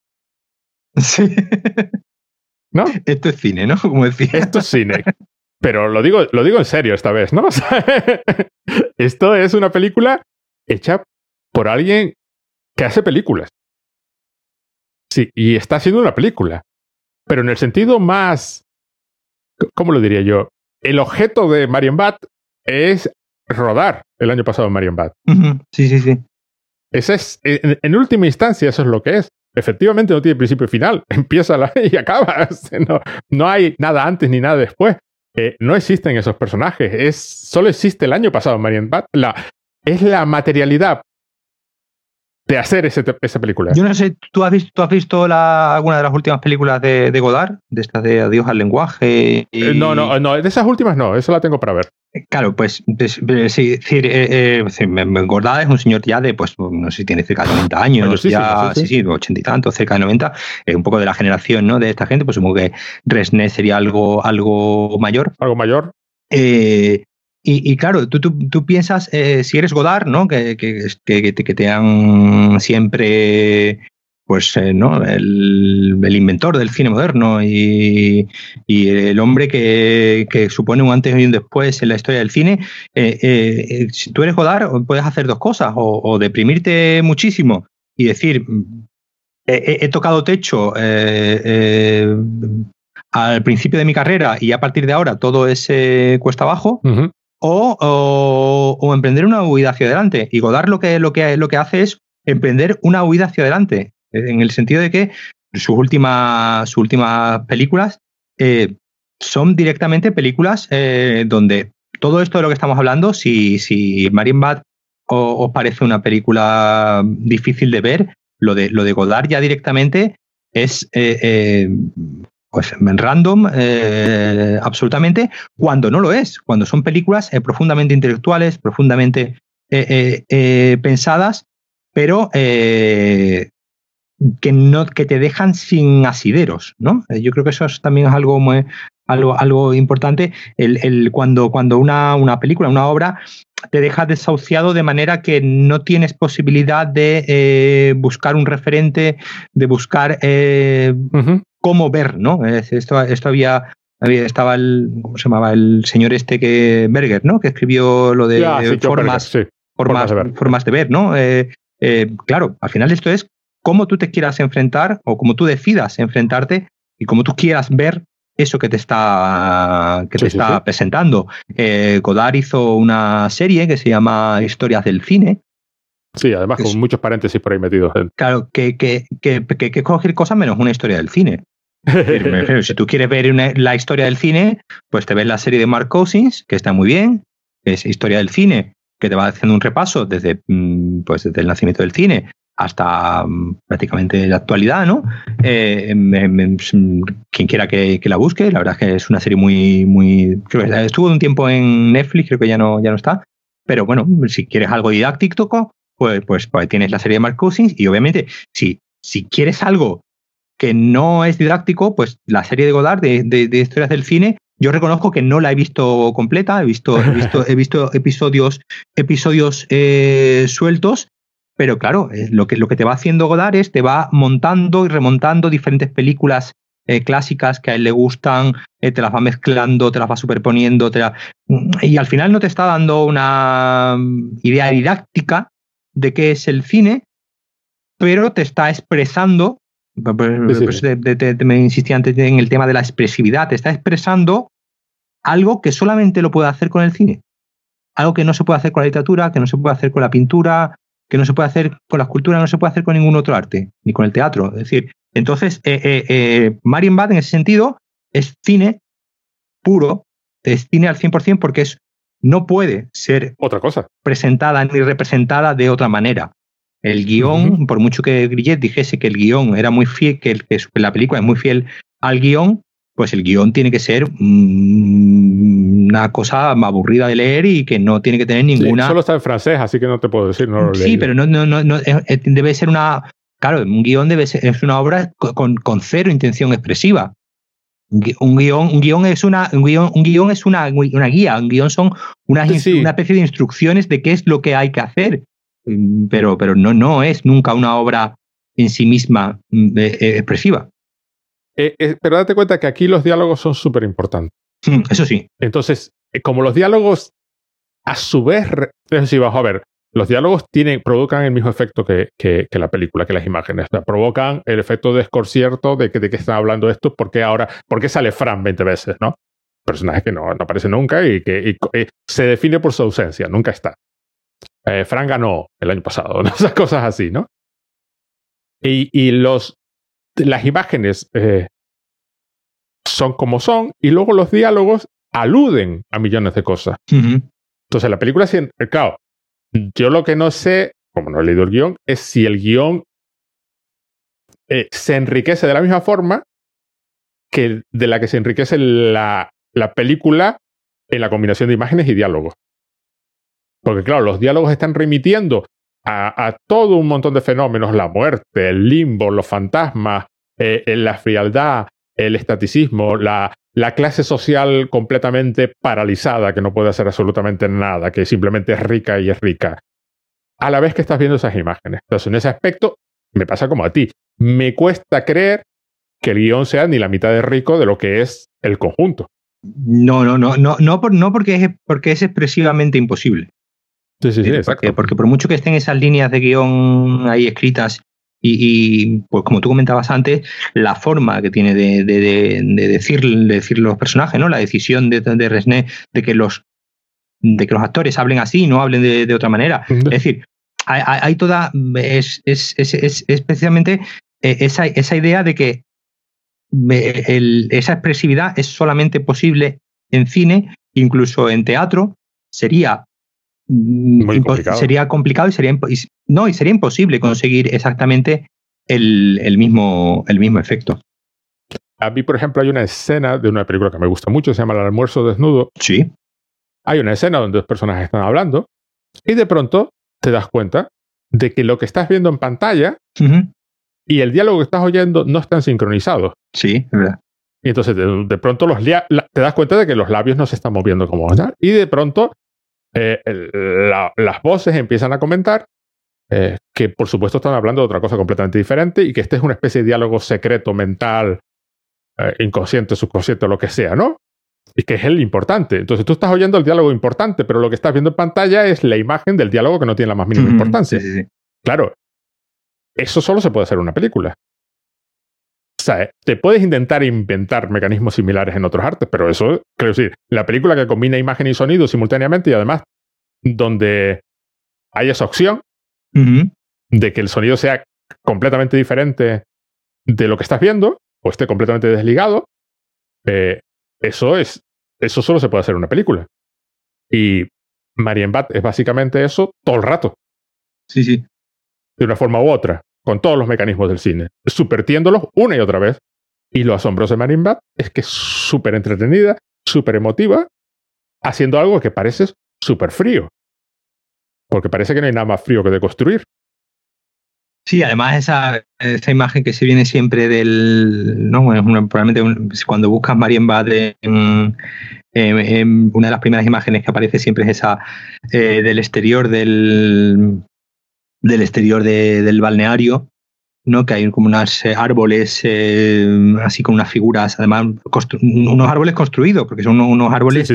Sí. ¿No? Esto es cine, ¿no? Como decía. Esto es cine. Pero lo digo, lo digo en serio esta vez, ¿no? esto es una película hecha por alguien que hace películas. Sí, y está haciendo una película pero en el sentido más, ¿cómo lo diría yo? El objeto de Marion Bat es rodar el año pasado en Marion Bat. Sí, sí, sí. Ese es, en, última instancia, eso es lo que es. Efectivamente no tiene principio y final. Empieza la, y acaba. No, no hay nada antes ni nada después. Eh, no existen esos personajes. Es, solo existe el año pasado Marion Bat. La, es la materialidad de hacer ese, esa película. Yo no sé, ¿tú has visto, has visto la, alguna de las últimas películas de, de Godard? De estas de Adiós al lenguaje. Eh, no, no, no, de esas últimas no, eso la tengo para ver. Eh, claro, pues, sí, decir, eh, Godard es un señor ya de, pues, no sé si tiene cerca de 90 años, ya, sí, sí, 80 y tanto, cerca de 90, un poco de la generación ¿no? de esta gente, pues supongo que Resné sería algo, algo mayor. Algo mayor. Eh, y, claro, tú, tú, piensas, eh, si eres Godard, ¿no? Que, que, que, te han siempre, pues, eh, ¿no? El, el, inventor del cine moderno y, y el hombre que, supone un antes y un después en la historia del cine. Eh, si tú eres Godard, puedes hacer dos cosas, o, deprimirte muchísimo y decir, he, tocado techo al principio de mi carrera y a partir de ahora todo ese cuesta abajo, o, emprender una huida hacia adelante. Y Godard lo que, lo, que, lo que hace es emprender una huida hacia adelante, en el sentido de que sus últimas, sus últimas películas eh, son directamente películas eh, donde todo esto de lo que estamos hablando, si, si Marienbad os parece una película difícil de ver, lo de, lo de Godard ya directamente es eh, pues random eh, absolutamente cuando no lo es, cuando son películas profundamente intelectuales, profundamente pensadas, pero que no que te dejan sin asideros, ¿no? Yo creo que eso también es algo muy, algo, algo importante. El, cuando, cuando una, una película, una obra te deja desahuciado de manera que no tienes posibilidad de eh, buscar un referente, de buscar eh, cómo ver, ¿no? Esto, esto había, había, estaba el, ¿cómo se llamaba? El señor este que, Berger, ¿no? Que escribió lo de formas, formas, de ver. formas, de ver. ¿no? Eh, claro, al final esto es cómo tú te quieras enfrentar o cómo tú decidas enfrentarte y cómo tú quieras ver eso que te está, que te está presentando. Eh, Godard hizo una serie que se llama Historias del Cine. Sí, además con muchos paréntesis por ahí metidos. Claro, que, que, que, que, cualquier cosa menos una historia del cine. si tú quieres ver la historia del cine, pues te ves la serie de Mark Cousins, que está muy bien, es Historia del Cine, que te va haciendo un repaso desde, mm, pues, desde el nacimiento del cine hasta mm, prácticamente la actualidad, ¿no? Eh, quien quiera que, la busque, la verdad es que es una serie muy, muy. estuvo un tiempo en Netflix, creo que ya no, ya no está. Pero bueno, si quieres algo didáctico, pues, pues, pues tienes la serie de Mark Cousins y obviamente, si, si quieres algo que no es didáctico, pues la serie de Godard de, de, historias del cine yo reconozco que no la he visto completa, he visto, he visto, he visto episodios, episodios eh, sueltos pero claro, eh, lo que, lo que te va haciendo Godard es te va montando y remontando diferentes películas eh, clásicas que a él le gustan, te las va mezclando, te las va superponiendo, te y al final no te está dando una idea didáctica de qué es el cine, pero te está expresando, me insistí antes en el tema de la expresividad, te está expresando algo que solamente lo puede hacer con el cine, algo que no se puede hacer con la literatura, que no se puede hacer con la pintura, que no se puede hacer con la escultura, no se puede hacer con ningún otro arte, ni con el teatro. Es decir, entonces, eh, eh, eh Marienbad en ese sentido es cine puro, es cine al 100% porque es, no puede ser otra cosa presentada ni representada de otra manera. El guion, por mucho que Grillet dijese que el guion era muy fiel, que, que la película es muy fiel al guion, pues el guion tiene que ser mm, una cosa aburrida de leer y que no tiene que tener ninguna. solo está en francés, así que no te puedo decir. No sí, pero no, no, no, debe ser una. Claro, un guion debe ser es una obra con, con cero intención expresiva. Un guion, un guion es una, un guion, un guion es una, una guía, un guion son una, una especie de instrucciones de qué es lo que hay que hacer. Mm, pero, pero no, no es nunca una obra en sí misma mm, eh, expresiva. Eh, eh, pero date cuenta que aquí los diálogos son súper importantes. Mm, eso sí. Entonces, como los diálogos, a su vez, es decir, a ver, los diálogos tienen, provocan el mismo efecto que, que, la película, que las imágenes. O sea, provocan el efecto desconcierto de que, de qué están hablando estos, porque ahora, porque sale Fran 20 veces, ¿no? Personaje que no, no aparece nunca y que se define por su ausencia, nunca está. Fran ganó el año pasado, esas cosas así, ¿no? Y, y los, las imágenes eh, son como son y luego los diálogos aluden a millones de cosas. Entonces la película, claro, yo lo que no sé, como no he leído el guion, es si el guion eh, se enriquece de la misma forma que de la que se enriquece la, la película en la combinación de imágenes y diálogos. Porque claro, los diálogos están remitiendo a, todo un montón de fenómenos, la muerte, el limbo, los fantasmas, eh, eh, la frialdad, el estaticismo, la, la clase social completamente paralizada que no puede hacer absolutamente nada, que simplemente es rica y es rica. A la vez que estás viendo esas imágenes. Entonces, en ese aspecto, me pasa como a ti. Me cuesta creer que el guion sea ni la mitad de rico de lo que es el conjunto. No, no, no, no, no, por, no porque, es, porque es expresivamente imposible. Sí, sí, sí, exacto. Porque, por mucho que estén esas líneas de guion ahí escritas y, pues como tú comentabas antes, la forma que tiene de, decir, decir los personajes, ¿no? La decisión de, de Resné de que los de que los actores hablen así, no hablen de, otra manera. Es decir, hay, toda. Es, es, es, especialmente eh, esa, esa idea de que esa expresividad es solamente posible en cine, incluso en teatro, sería mm, sería complicado y sería, no, y sería imposible conseguir exactamente el, mismo, el mismo efecto. A mí, por ejemplo, hay una escena de una película que me gusta mucho, se llama El almuerzo desnudo. Sí. Hay una escena donde dos personajes están hablando y de pronto te das cuenta de que lo que estás viendo en pantalla y el diálogo que estás oyendo no están sincronizados. Sí, es verdad. Y entonces de, pronto los te das cuenta de que los labios no se están moviendo como Y de pronto eh, las voces empiezan a comentar eh, que por supuesto están hablando de otra cosa completamente diferente y que este es una especie de diálogo secreto, mental, eh, inconsciente, subconsciente, lo que sea, ¿no? Y que es el importante. Entonces tú estás oyendo el diálogo importante, pero lo que estás viendo en pantalla es la imagen del diálogo que no tiene la más mínima importancia. Claro, eso solo se puede hacer en una película. O sea, te puedes intentar inventar mecanismos similares en otros artes, pero eso, quiero decir, la película que combina imagen y sonido simultáneamente y además donde hay esa opción de que el sonido sea completamente diferente de lo que estás viendo o esté completamente desligado, eh, eso es, eso solo se puede hacer en una película. Y Marienbad es básicamente eso todo el rato. Sí, sí de una forma u otra, con todos los mecanismos del cine, supertiéndolos una y otra vez. Y lo asombroso de Marine Bat es que es súper entretenida, súper emotiva, haciendo algo que parece súper frío. Porque parece que no hay nada más frío que de construir. Sí, además esa, esa imagen que se viene siempre del. ¿no? probablemente cuando buscas Marien Bad en, una de las primeras imágenes que aparece siempre es esa eh, del exterior del, del exterior del balneario, ¿no? que hay como unos eh, árboles, eh, así con unas figuras, además, unos árboles construidos, porque son unos árboles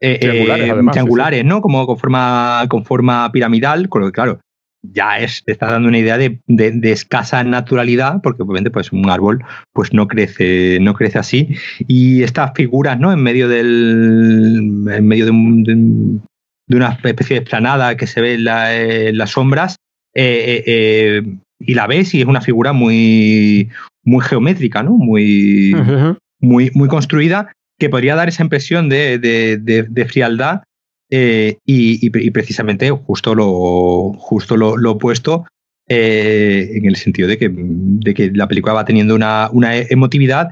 eh, triangulares, ¿no? Como con forma, con forma piramidal, con lo que, claro, ya es, te está dando una idea de, de, escasa naturalidad, porque obviamente pues, un árbol pues, no, crece, no crece así. Y estas figuras, ¿no? En medio del. En medio de, de, una especie de esplanada que se ve en las sombras, eh, eh, eh, y la ves y es una figura muy, muy geométrica, ¿no? Muy, muy, muy construida, que podría dar esa impresión de, de, frialdad y, precisamente justo lo, justo lo, opuesto en el sentido de que, de que la película va teniendo una, una emotividad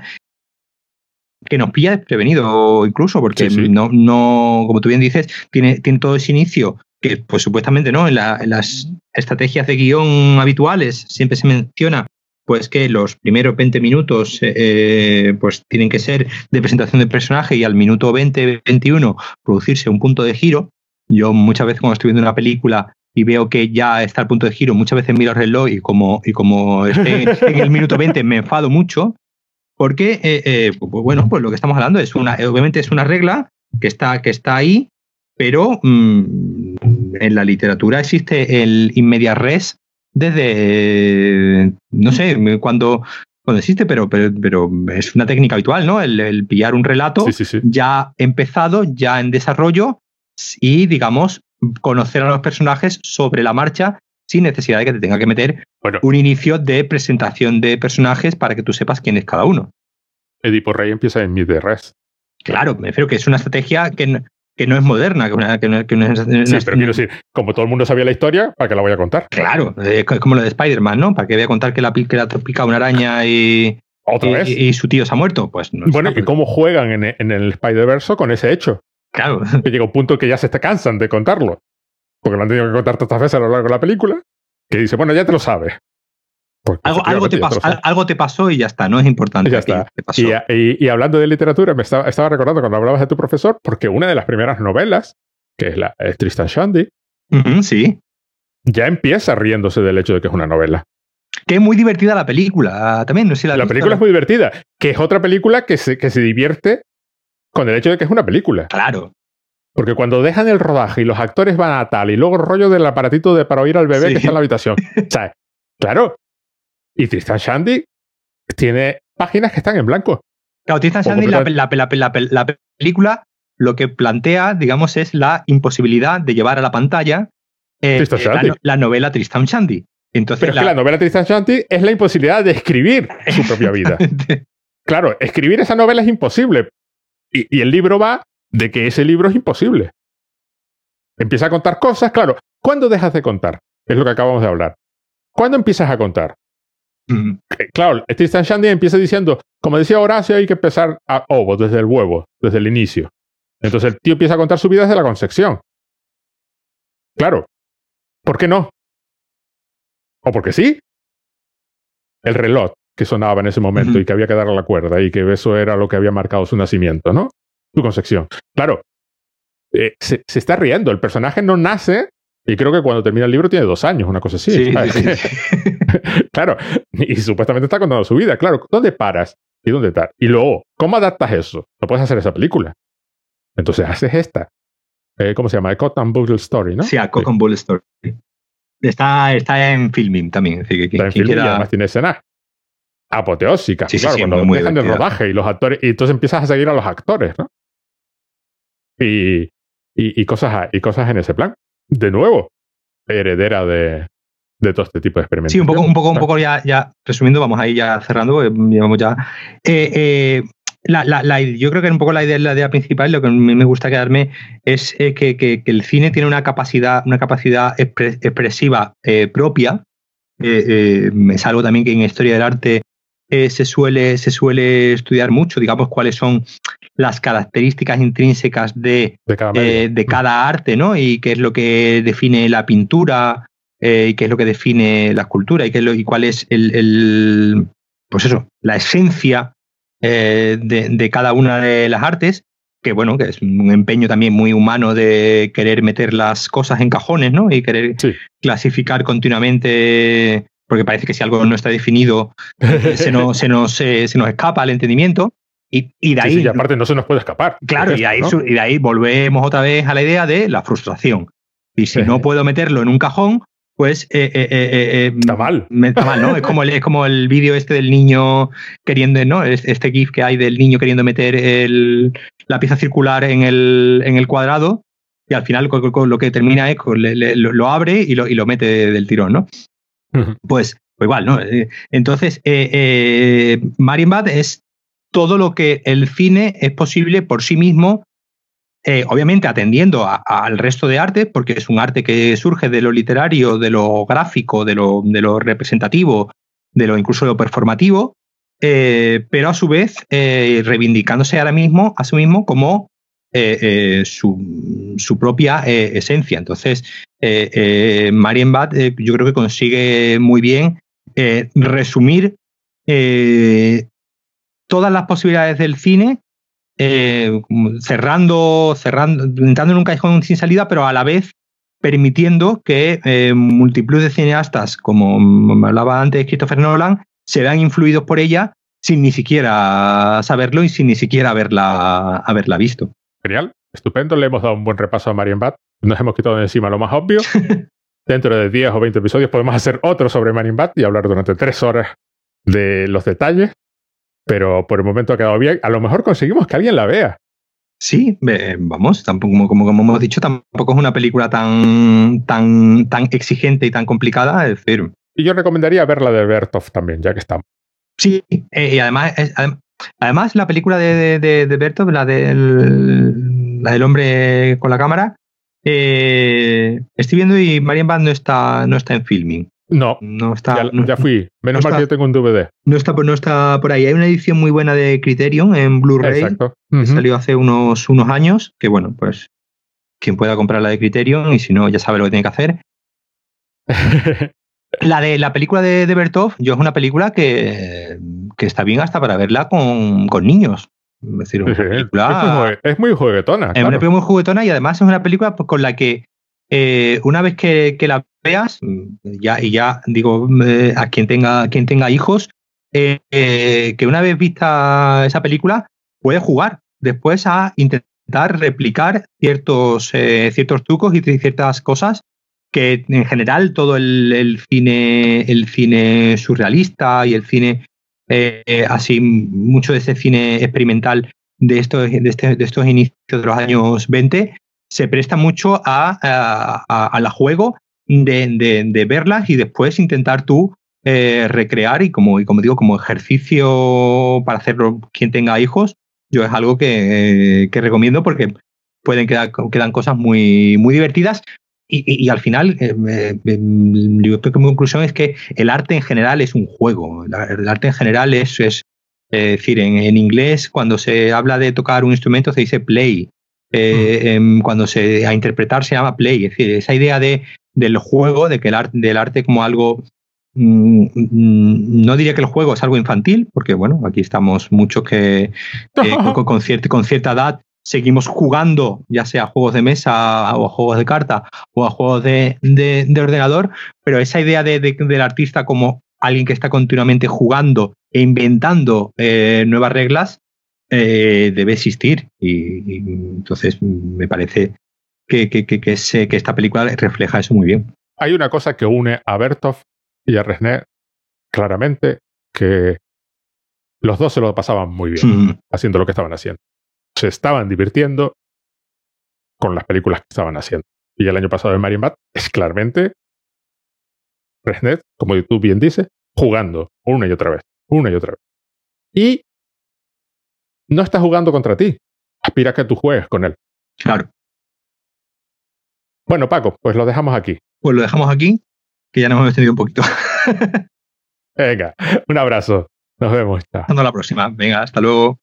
que nos pilla desprevenido incluso, porque No, no, como tú bien dices, tiene, tiene todo ese inicio que pues supuestamente no, en, las estrategias de guion habituales siempre se menciona pues que los primeros 20 minutos eh, eh, pues tienen que ser de presentación del personaje y al minuto 20, 21 producirse un punto de giro. Yo muchas veces cuando estoy viendo una película y veo que ya está el punto de giro, muchas veces miro el reloj y como, y como esté en el minuto 20 me enfado mucho, porque, eh, pues, pues, bueno, pues lo que estamos hablando es una, obviamente es una regla que está, que está ahí pero mm, en la literatura existe el inmedia res desde, no sé, cuando, cuando existe, pero, pero, es una técnica habitual, ¿no? El, pillar un relato ya empezado, ya en desarrollo y, digamos, conocer a los personajes sobre la marcha sin necesidad de que te tenga que meter un inicio de presentación de personajes para que tú sepas quién es cada uno. Edipo Rey empieza en de res. Claro, me refiero que es una estrategia que, que no es moderna. Que, no, es, sí, pero quiero decir, como todo el mundo sabía la historia, ¿para qué la voy a contar? Claro, es como lo de Spider-Man, ¿no? ¿Para qué voy a contar que la, que la pica una araña y, ¿Otra vez? y, su tío se ha muerto? Pues no Bueno, ¿y cómo juegan en, en el Spider-Verse con ese hecho? Claro. Que llega un punto que ya se cansan de contarlo. Porque lo han tenido que contar tantas veces a lo largo de la película, que dice, bueno, ya te lo sabes. Algo, te pasó, algo, te pasó, y ya está, no es importante. Y, hablando de literatura, me estaba, recordando cuando hablabas de tu profesor, porque una de las primeras novelas, que es la Tristan Shandy, sí. ya empieza riéndose del hecho de que es una novela. Que es muy divertida la película también, no sé la, película es muy divertida, que es otra película que se, que se divierte con el hecho de que es una película. Claro. Porque cuando dejan el rodaje y los actores van a tal, y luego el rollo del aparatito de para oír al bebé que está en la habitación. o sea, claro, y Tristan Shandy tiene páginas que están en blanco. Claro, Tristan Shandy, la, la, película lo que plantea, digamos, es la imposibilidad de llevar a la pantalla eh, eh, la, novela Tristan Shandy. Entonces, Pero es que la novela Tristan Shandy es la imposibilidad de escribir su propia vida. claro, escribir esa novela es imposible. Y, y, el libro va de que ese libro es imposible. empieza a contar cosas, claro. ¿Cuándo dejas de contar? Es lo que acabamos de hablar. ¿Cuándo empiezas a contar? Claro, Tristan Shandy empieza diciendo, como decía Horacio, hay que empezar a ovo, desde el huevo, desde el inicio. Entonces el tío empieza a contar su vida desde la concepción. Claro. ¿Por qué no? ¿O porque sí? El reloj que sonaba en ese momento y que había que darle la cuerda y que eso era lo que había marcado su nacimiento, ¿no? Su concepción. Claro. eh, se, se está riendo. El personaje no nace y creo que cuando termina el libro tiene dos años, una cosa así. Sí, sí. claro, y supuestamente está contando su vida. Claro, ¿dónde paras? ¿Y dónde está? Y luego, ¿cómo adaptas eso? No puedes hacer esa película. Entonces haces esta. Eh, ¿Cómo se llama? Cotton Bugle Story, ¿no? Sí, a and Bull Story. Está, está en filming también. Así que quien, Está en quien film y además tiene escenas apoteósicas. Sí, sí, claro, sí, cuando muy, muy dejan el divertida. rodaje y los actores. Y entonces empiezas a seguir a los actores, ¿no? Y, y, y cosas, y cosas en ese plan. De nuevo, heredera de, de todo este tipo de experimentos. Sí, un poco, un poco, un poco ya, ya resumiendo, vamos ahí ya cerrando, porque llevamos ya. Eh, eh, la, la- la- yo creo que un poco la idea, la idea principal, lo que a mí me gusta quedarme es eh, que, que- que el cine tiene una capacidad, una capacidad expre- expresiva propia. Es algo también que en historia del arte se, suele, se suele estudiar mucho, digamos, cuáles son las características intrínsecas de, de cada medio. de cada arte, ¿no? Y qué es lo que define la pintura, eh, y qué es lo que define la escultura, y, qué es lo- y cuál es el, el- pues eso, la esencia eh, de, de cada una de las artes, que bueno, que es un empeño también muy humano de querer meter las cosas en cajones, ¿no? Y querer Sí. clasificar continuamente, porque parece que si algo no está definido, eh, se nos, se nos, se nos escapa al entendimiento. Y, y de ahí sí, y aparte no se nos puede escapar. Claro, Es y, esto, ahí, y de ahí volvemos otra vez a la idea de la frustración. Y si Sí. no puedo meterlo en un cajón, pues eh, eh, eh, eh, Está mal. Está mal, ¿no? Es como el, es como el vídeo este del niño queriendo, ¿no? Es- Este GIF que hay del niño queriendo meter el- la pieza circular en el, en el cuadrado y al final lo que termina es lo, abre y lo, y lo mete del tirón, ¿no? Pues, pues igual, ¿no? Entonces, eh, eh, Marienbad es todo lo que el cine es posible por sí mismo, eh, obviamente atendiendo al resto de arte, porque es un arte que surge de lo literario, de lo gráfico, de lo, de lo representativo, de lo incluso de lo performativo, eh, pero a su vez eh, reivindicándose ahora mismo a sí mismo como su, su propia esencia. Entonces, Marienbad yo creo que consigue muy bien resumir todas las posibilidades del cine, eh, cerrando, cerrando, entrando en un callejón sin salida, pero a la vez permitiendo que eh, multitud de cineastas, como me hablaba antes Christopher Nolan, se vean influidos por ella sin ni siquiera saberlo y sin ni siquiera haberla, haberla visto. Genial, estupendo. Le hemos dado un buen repaso a Marian Bat. Nos hemos quitado de encima lo más obvio. Dentro de 10 o 20 episodios podemos hacer otro sobre Marian Bat y hablar durante 3 horas de los detalles. Pero por el momento ha quedado bien. A lo mejor conseguimos que alguien la vea. Sí, eh, vamos, tampoco, como, como, como hemos dicho, tampoco es una película tan, tan, tan exigente y tan complicada. Es decir, Y yo recomendaría ver la de Bertov también, ya que estamos. sí, eh, y además, es- además la película de, de, de, de Bertov, la del, la del hombre con la cámara, eh, estoy viendo y Marian no está, no está en filming. No, No está, ya, no, ya fui. Menos no mal está- que yo tengo un DVD. no está, por- no está por ahí. Hay una edición muy buena de Criterion en Blu-ray. Exacto. que salió hace unos, unos años, que bueno, pues quien pueda comprar la de Criterion y si no, ya sabe lo que tiene que hacer. La de la película de, de Bertov, yo es una película que, que está bien hasta para verla con, con niños. Es decir, una es, muy es juguetona. es claro. una película muy juguetona y además es una película pues, con la que eh, una vez que, que la veas, mm, ya, y ya digo eh, a quien tenga, quien tenga hijos, eh, que una vez vista esa película puede jugar. Después a intentar replicar ciertos, ciertos trucos y ciertas cosas que en general todo el, cine, el cine surrealista y el cine así, mucho de ese cine experimental de estos, de, este- de estos inicios de los años 20 se presta mucho a, a, juego de, de- verlas y después intentar tú eh, recrear y como, y como digo, como ejercicio para hacerlo quien tenga hijos, yo es algo que, que recomiendo porque pueden quedar quedan cosas muy, muy divertidas. Y, al final, eh, yo creo que mi conclusión es que el arte en general es un juego. El arte en general es, es decir, en, inglés, cuando se habla de tocar un instrumento, se dice play. Eh, em, cuando se a interpretar se llama play. Es decir, esa idea de, del juego, de que el arte, del arte como algo mm, mm, no diría que el juego es algo infantil, porque bueno, aquí estamos muchos que con, con, cierta, con cierta edad seguimos jugando, ya sea a juegos de mesa o a juegos de carta o a juegos de, de, ordenador, pero esa idea de, del artista como alguien que está continuamente jugando e inventando eh, nuevas reglas eh, debe existir. Y, entonces me parece que, que, que, que, esta película refleja eso muy bien. Hay una cosa que une a Bertov y a Resné claramente, que los dos se lo pasaban muy bien mm. haciendo lo que estaban haciendo se estaban divirtiendo con las películas que estaban haciendo. Y el año pasado en Marienbad es claramente Resnet, como tú bien dices, jugando una y otra vez, una y otra vez. Y no está jugando contra ti. Aspira a que tú juegues con él. Claro. Bueno, Paco, pues lo dejamos aquí. Pues lo dejamos aquí, que ya nos hemos extendido un poquito. Venga, un abrazo. Nos vemos. Hasta la próxima. Venga, hasta luego.